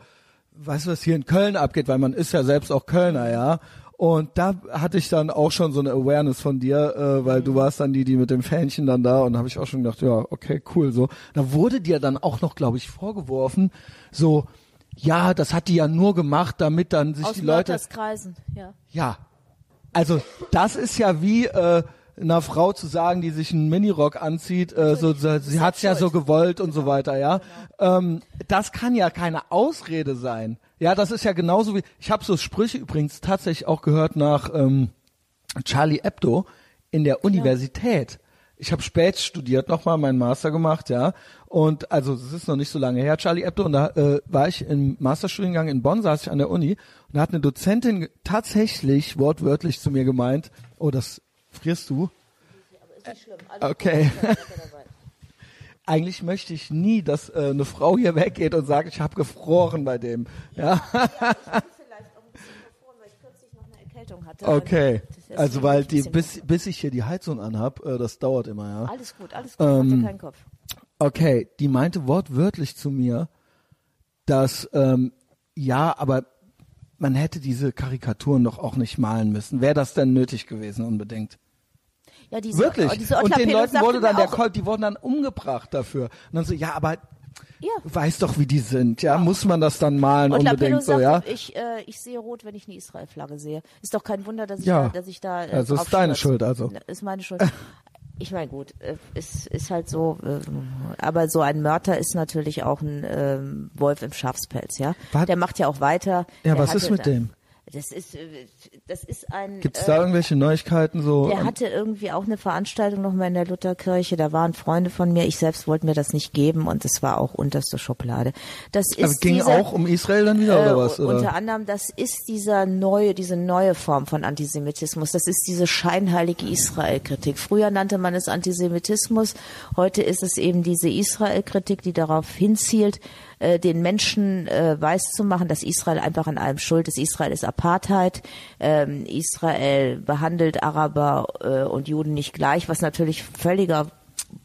weißt du, was hier in Köln abgeht, weil man ist ja selbst auch Kölner, ja. Und da hatte ich dann auch schon so eine Awareness von dir, äh, weil Mhm. du warst dann die, die mit dem Fähnchen dann da und habe ich auch schon gedacht, ja, okay, cool, so. Da wurde dir dann auch noch, glaube ich, vorgeworfen, so, ja, das hat die ja nur gemacht, damit dann sich aus die Leute Mörterskreisen, ja. ja. Also das ist ja wie äh, einer Frau zu sagen, die sich einen Minirock anzieht, äh, so, so, sie hat's ja so gewollt und so weiter, ja. Ähm, das kann ja keine Ausrede sein. Ja, das ist ja genauso wie ich habe so Sprüche übrigens tatsächlich auch gehört nach ähm, Charlie Hebdo in der Universität. Ich habe spät studiert, nochmal meinen Master gemacht, ja. Und also es ist noch nicht so lange her, Charlie Hebdo. Und da äh, war ich im Masterstudiengang in Bonn, saß ich an der Uni und da hat eine Dozentin tatsächlich wortwörtlich zu mir gemeint, oh, das frierst du? Okay. Eigentlich möchte ich nie, dass äh, eine Frau hier weggeht und sagt, ich habe gefroren bei dem. Ja, Erkältung hatte. okay. Also weil die, bis, bis ich hier die Heizung anhab, äh, das dauert immer, ja. Alles gut, alles gut, Ähm, keinen Kopf. Okay, die meinte wortwörtlich zu mir, dass ähm, ja, aber man hätte diese Karikaturen doch auch nicht malen müssen. Wäre das denn nötig gewesen unbedingt? Ja, diese, Wirklich. oh, Diese Und den Leuten wurde dann der Colt, die wurden dann umgebracht dafür. Und dann so, ja, aber Ja. weiß doch, wie die sind. Ja, muss man das dann malen Und unbedingt so, ja? ich, äh, ich sehe rot, wenn ich eine Israel-Flagge sehe. Ist doch kein Wunder, dass ich Ja. da, dass ich da. Äh, Also ist deine. Schuld also. Ist meine Schuld. Ich meine, gut, äh, ist, halt so, äh, aber so ein Mörder ist natürlich auch ein ähm, Wolf im Schafspelz, ja. Was? Der macht ja auch weiter. Ja, Der was ist mit dem? Das ist, äh, das ist ein. Gibt's äh, da irgendwelche Neuigkeiten so? Der hatte irgendwie auch eine Veranstaltung nochmal in der Lutherkirche. Da waren Freunde von mir. Ich selbst wollte mir das nicht geben und es war auch unterste Schublade. Das ist aber ging dieser, auch um Israel dann wieder äh, oder was? Unter Oder? anderem, das ist dieser neue, diese neue Form von Antisemitismus. Das ist diese scheinheilige Israel-Kritik. Früher nannte man es Antisemitismus. Heute ist es eben diese Israel-Kritik, die darauf hinzielt, äh, den Menschen äh, weiszumachen, dass Israel einfach an allem schuld ist. Israel ist Apartheid. Ähm, Israel behandelt Araber äh, und Juden nicht gleich, was natürlich völliger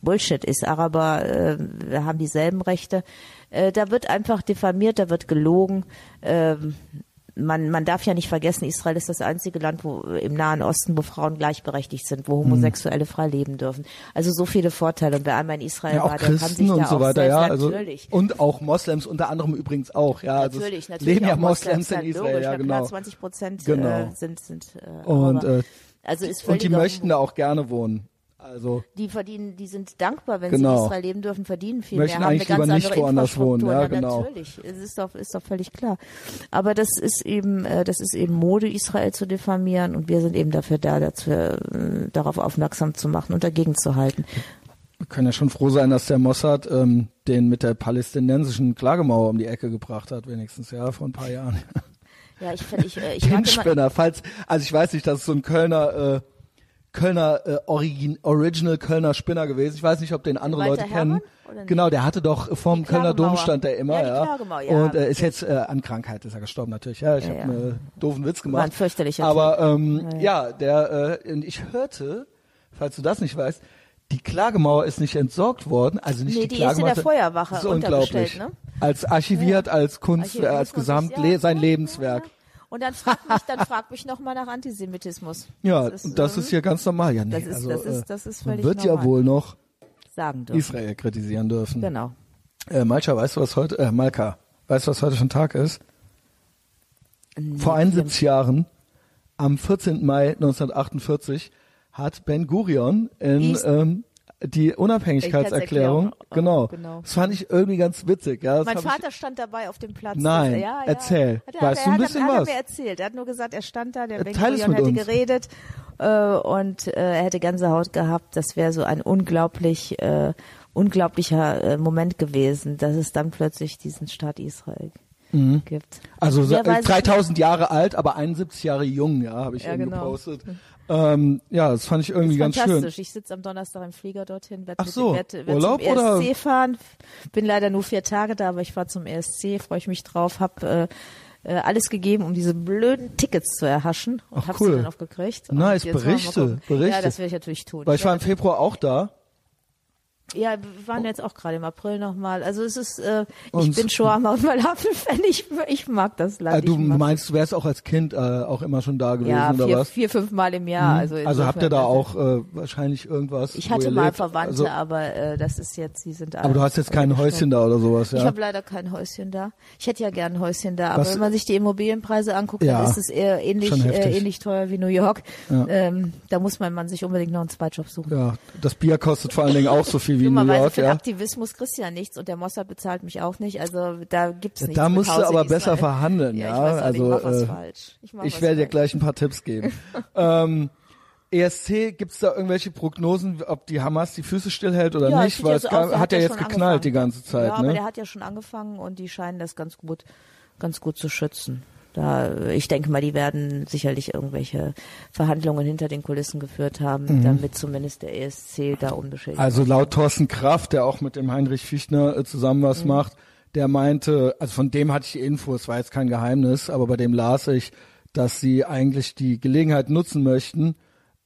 Bullshit ist. Araber äh, haben dieselben Rechte. Äh, da wird einfach diffamiert, da wird gelogen. Ähm, man, man darf ja nicht vergessen, Israel ist das einzige Land wo, im Nahen Osten, wo Frauen gleichberechtigt sind, Hm. wo Homosexuelle frei leben dürfen. Also so viele Vorteile. Und wer einmal in Israel Ja, auch war, der kann sich Christen da und auch so weiter, ja. Also, natürlich. und auch Moslems unter anderem übrigens auch, ja. Also Natürlich, natürlich. leben ja auch Moslems in logisch, Israel, ja, na genau. Klar, 20 Prozent Genau. äh, sind, sind äh, Und, Araber. äh, also ist und die möchten da auch gerne wohnen. Also die verdienen, die sind dankbar, wenn Genau. sie in Israel leben dürfen, verdienen viel Möchten mehr, haben eine eigentlich ganz lieber nicht andere woanders wohnen, ja, Na, genau. Natürlich, es ist doch, ist doch völlig klar. Aber das ist eben, äh, das ist eben Mode, Israel zu diffamieren und wir sind eben dafür da, dazu, äh, darauf aufmerksam zu machen und dagegen zu halten. wir können ja schon froh sein, dass der Mossad ähm, den mit der palästinensischen Klagemauer um die Ecke gebracht hat, wenigstens, ja, vor ein paar Jahren. Ja, ich, ich, äh, ich mal, Spinner, falls, also ich weiß nicht, das ist so ein Kölner, äh, Kölner äh, Origin, Original Kölner Spinner gewesen. Ich weiß nicht, ob den andere Walter Leute kennen. Oder nicht? Genau, der hatte doch Die Kölner Dom Klagemauer. stand er immer, Ja, ja. Klagemauer, ja. Und äh, ist jetzt äh, an Krankheit ist er gestorben natürlich. Ja, ich Ja, habe ja. einen doofen Witz war ein gemacht. fürchterlicher Aber ähm, ja, der äh, und ich hörte, falls du das nicht weißt, die Klagemauer ist nicht entsorgt worden, also nicht Nee, die die ist in Klagemauer. der Feuerwache ist unglaublich. ne? Als archiviert, als Kunst, Archiviert äh, als Gesamt sein Lebenswerk. Ja. Und dann frag mich, dann frag mich noch mal nach Antisemitismus. Ja, das ist, das ist hier ganz normal. Ja, nee, das ist- also, das ist- äh, das ist völlig wird ja normal. wohl noch sagen dürfen. Israel kritisieren dürfen. Genau. Äh, Malcha, weißt du, was heute, äh, Malka, weißt du, was heute schon Tag ist? Vor 71 Jahren, am 14. Mai 1948, hat Ben Gurion in, ähm, die Unabhängigkeitserklärung, Unabhängigkeitserklärung, genau. oh, genau. Das fand ich irgendwie ganz witzig. Ja, das Mein hab ich- Vater stand dabei auf dem Platz. Nein, Das- ja, ja. erzähl. Hat er, Weißt hat du ein er, bisschen hat er was? mir erzählt. Er hat nur gesagt, er stand da, der Äh, Ben teil es Gurion mit hätte uns. geredet äh, und äh, er hätte Gänsehaut gehabt. Das wäre so ein unglaublich, äh, unglaublicher äh, Moment gewesen, dass es dann plötzlich diesen Staat Israel gibt. Also so, äh, weiß es 3000 Jahre alt, aber 71 Jahre jung, ja, habe ich Ja, eben genau. gepostet. Ähm, ja, das fand ich irgendwie ganz schön. fantastisch. Ich sitze am Donnerstag im Flieger dorthin, werde so, werd, werd Urlaub zum oder? ESC fahren. Bin leider nur vier Tage da, aber ich fahre zum ESC, freue ich mich drauf, hab äh, äh, alles gegeben, um diese blöden Tickets zu erhaschen und Ach, habe cool. sie dann auch gekriegt. Nice, Berichte. Berichte. Ja, das werde ich natürlich tun. Weil ich war im Februar auch da. Ja, wir waren jetzt auch gerade im April nochmal. Also es ist, äh, ich Und- bin Shawarma und Falafel-Fan. Ich, ich mag das Land. Äh, du ich meinst, du wärst auch als Kind äh, auch immer schon da gewesen ja, oder vier, was? vier, fünf Mal im Jahr. Also, also habt ihr da auch äh, wahrscheinlich irgendwas? Ich hatte mal lebt? Verwandte, Also, aber äh, das ist jetzt, die sind alle. aber du hast jetzt kein Häuschen da oder sowas, Ich ja? habe leider kein Häuschen da. Ich hätte ja gern ein Häuschen da, aber Was- wenn man sich die Immobilienpreise anguckt, Ja, dann ist es eher ähnlich, schon äh, ähnlich teuer wie New York. Ja. Ähm, da muss man, man sich unbedingt noch einen Zweitjob suchen. Ja, das Bier kostet vor allen Dingen auch so viel wie in New York, für den ja. Aktivismus kriegst du ja nichts und der Mossad bezahlt mich auch nicht. Also da gibt's nichts. Da musst du aber besser verhandeln, ja. Ja, ich weiß also ich äh. Ich, ich werde dir gleich ein paar Tipps geben. ähm, ESC, gibt's da irgendwelche Prognosen, ob die Hamas die Füße stillhält oder Ja, nicht? Weil es so kam, aus, der hat ja jetzt geknallt die angefangen. ganze Zeit, Ja, aber ne? der hat ja schon angefangen und die scheinen das ganz gut, ganz gut zu schützen. Da, ich denke mal, die werden sicherlich irgendwelche Verhandlungen hinter den Kulissen geführt haben, damit zumindest der ESC da unbeschädigt Mhm. Also laut Thorsten Kraft, der auch mit dem Heinrich Fichtner äh, zusammen was Mhm. macht, der meinte, also von dem hatte ich die Info, es war jetzt kein Geheimnis, aber bei dem las ich, dass sie eigentlich die Gelegenheit nutzen möchten,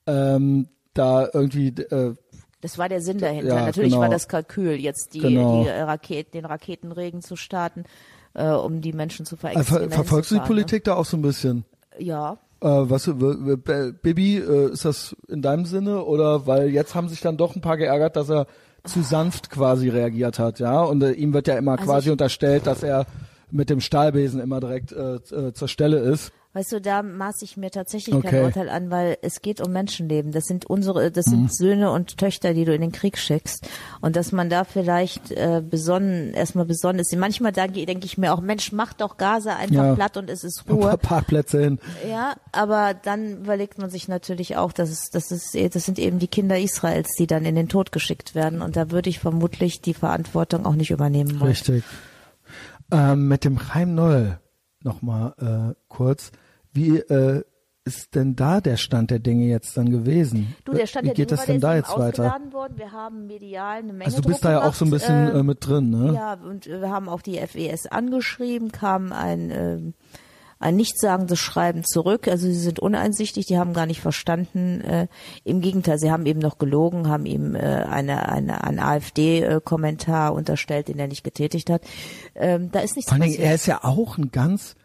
ähm, da irgendwie äh, Das war der Sinn dahinter. Ja, Natürlich genau. war das Kalkül, jetzt die, Genau. die Raketen, den Raketenregen zu starten, äh, um die Menschen zu äh, verängstigen. ver verfolgst du die Politik da auch so ein bisschen? Ne? Ja, Äh, was, Bibi, äh, ist das in deinem Sinne oder weil jetzt haben sich dann doch ein paar geärgert, dass er zu sanft quasi reagiert hat, ja? Und äh, ihm wird ja immer Also quasi unterstellt, dass er mit dem Stahlbesen immer direkt äh, äh, zur Stelle ist. Weißt du, da maß ich mir tatsächlich Okay. kein Urteil an, weil es geht um Menschenleben. Das sind unsere, das Mhm. sind Söhne und Töchter, die du in den Krieg schickst. Und dass man da vielleicht äh, besonnen, erstmal besonnen ist. Manchmal da denke ich mir auch, Mensch, mach doch Gaza einfach Ja. platt und es ist Ein paar Ruhe. Parkplätze hin. Ja, aber dann überlegt man sich natürlich auch, dass es, das ist, das sind eben die Kinder Israels, die dann in den Tod geschickt werden. Und da würde ich vermutlich die Verantwortung auch nicht übernehmen wollen. Richtig. Ähm, mit dem Chaim Noll nochmal äh, kurz. Wie äh, ist denn da der Stand der Dinge jetzt dann gewesen? Du, der Stand Wie der geht Dinge das denn da jetzt weiter? worden. Wir haben medial eine Menge Also du bist da ja auch so ein bisschen äh, äh, mit drin, ne? Ja, und äh, wir haben auch die FES angeschrieben, kam ein, ähm, ein nichtssagendes Schreiben zurück. Also sie sind uneinsichtig, die haben gar nicht verstanden. Äh, Im Gegenteil, sie haben eben noch gelogen, haben ihm äh, eine, eine, einen AfD-Kommentar unterstellt, den er nicht getätigt hat. Ähm, da ist nichts Vor passiert. er ist ja auch ein ganz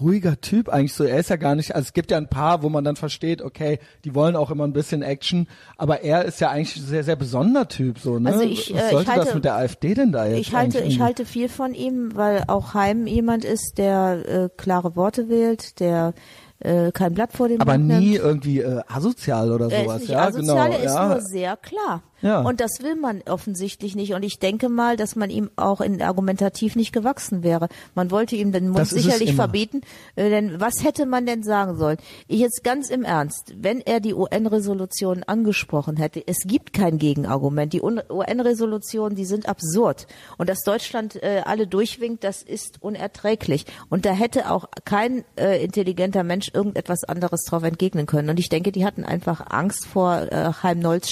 ruhiger Typ eigentlich so. Er ist ja gar nicht, also es gibt ja ein paar, wo man dann versteht, okay, die wollen auch immer ein bisschen Action, aber er ist ja eigentlich ein sehr, sehr besonderer Typ, so, ne? Also ich, Was äh, sollte ich halte- das mit der AfD denn da jetzt Ich halte, ich halte viel von ihm, weil auch Heim jemand ist, der äh, klare Worte wählt, der äh, kein Blatt vor dem aber Mund nie nimmt. irgendwie äh, asozial oder Er sowas, ist nicht ja, asozial, genau. er ist ja. nur sehr klar. Ja. Und das will man offensichtlich nicht. Und ich denke mal, dass man ihm auch in argumentativ nicht gewachsen wäre. Man wollte ihm den Mund Das sicherlich verbieten. Äh, denn was hätte man denn sagen sollen? Ich jetzt ganz im Ernst, wenn er die UN-Resolution angesprochen hätte, es gibt kein Gegenargument. Die UN-Resolutionen, die sind absurd. Und dass Deutschland äh, alle durchwinkt, das ist unerträglich. Und da hätte auch kein äh, intelligenter Mensch irgendetwas anderes drauf entgegnen können. Und ich denke, die hatten einfach Angst vor äh, Heim Nolls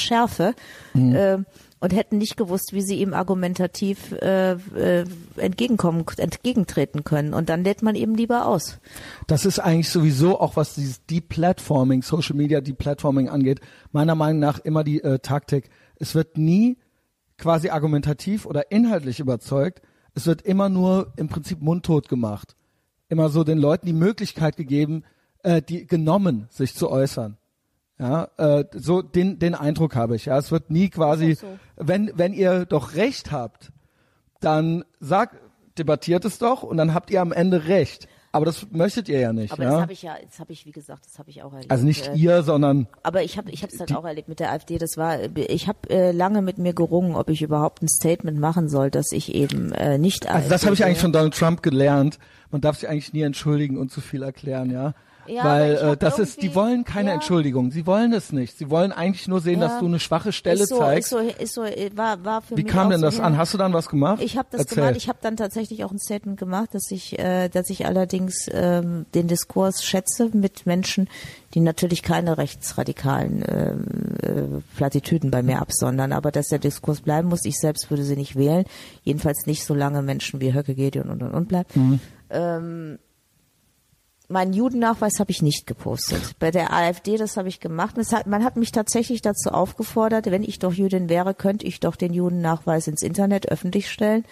Schärfe äh, und hätten nicht gewusst, wie sie ihm argumentativ äh, äh, entgegenkommen, entgegentreten können. Und dann lädt man eben lieber aus. Das ist eigentlich sowieso auch, was dieses Deplatforming, Social Media Deplatforming angeht, meiner Meinung nach immer die äh, Taktik. Es wird nie quasi argumentativ oder inhaltlich überzeugt. Es wird immer nur im Prinzip mundtot gemacht. Immer so den Leuten die Möglichkeit gegeben, äh, die genommen, sich zu äußern. Ja, äh, so den den Eindruck habe ich. Ja, es wird nie quasi, so. wenn wenn ihr doch Recht habt, dann sagt debattiert es doch und dann habt ihr am Ende Recht. Aber das möchtet ihr ja nicht, Aber ja? das habe ich ja, das habe ich, wie gesagt, das habe ich auch erlebt. also nicht Äh, ihr, sondern Aber ich habe ich habe es halt auch erlebt mit der AfD. Das war, ich habe äh, lange mit mir gerungen, ob ich überhaupt ein Statement machen soll, dass ich eben äh, nicht. also das habe ich eigentlich von Donald Trump gelernt. Man darf sich eigentlich nie entschuldigen und zu viel erklären, ja. Ja, Weil äh, das ist, die wollen keine ja. Entschuldigung. Sie wollen es nicht. Sie wollen eigentlich nur sehen, Ja. dass du eine schwache Stelle ist so, zeigst. Ist so, ist so, äh, war, war für Wie mich kam denn so das her. an? Hast du dann was gemacht? Ich habe das Erzähl. gemacht. Ich habe dann tatsächlich auch ein Statement gemacht, dass ich, äh, dass ich allerdings ähm, den Diskurs schätze mit Menschen, die natürlich keine rechtsradikalen ähm, äh, Plattitüden bei mir absondern, aber dass der Diskurs bleiben muss. Ich selbst würde sie nicht wählen, jedenfalls nicht solange Menschen wie Höcke, Gedeon und und und bleiben. Ähm, meinen Judennachweis habe ich nicht gepostet. Bei der AfD, das habe ich gemacht. Das hat, man hat mich tatsächlich dazu aufgefordert, wenn ich doch Jüdin wäre, könnte ich doch den Judennachweis ins Internet öffentlich stellen.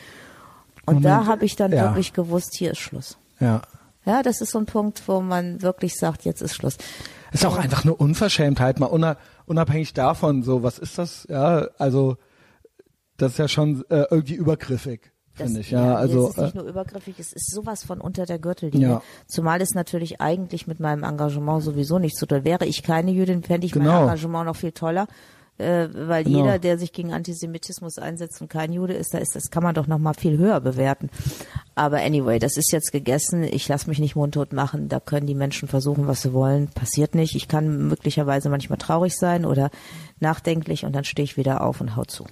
Und da Moment. habe ich dann Ja. wirklich gewusst, hier ist Schluss. ja. Ja, das ist so ein Punkt, wo man wirklich sagt, jetzt ist Schluss. Ist auch einfach eine Unverschämtheit, mal unab- unabhängig davon, so, was ist das? Ja, also, das ist ja schon äh, irgendwie übergriffig, Das, finde ich, ja. also, es ist nicht äh, nur übergriffig, es ist sowas von unter der Gürtellinie. Ja. Zumal es natürlich eigentlich mit meinem Engagement sowieso nicht so toll. Wäre ich keine Jüdin, fände ich mein Genau. Engagement noch viel toller. Äh, weil Genau. jeder, der sich gegen Antisemitismus einsetzt und kein Jude ist, da ist das kann man doch noch mal viel höher bewerten. Aber anyway, das ist jetzt gegessen. Ich lasse mich nicht mundtot machen. Da können die Menschen versuchen, was sie wollen. Passiert nicht. Ich kann möglicherweise manchmal traurig sein oder nachdenklich und dann stehe ich wieder auf und hau zu.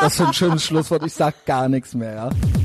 Das ist ein schönes Schlusswort. Ich sag gar nichts mehr, ja.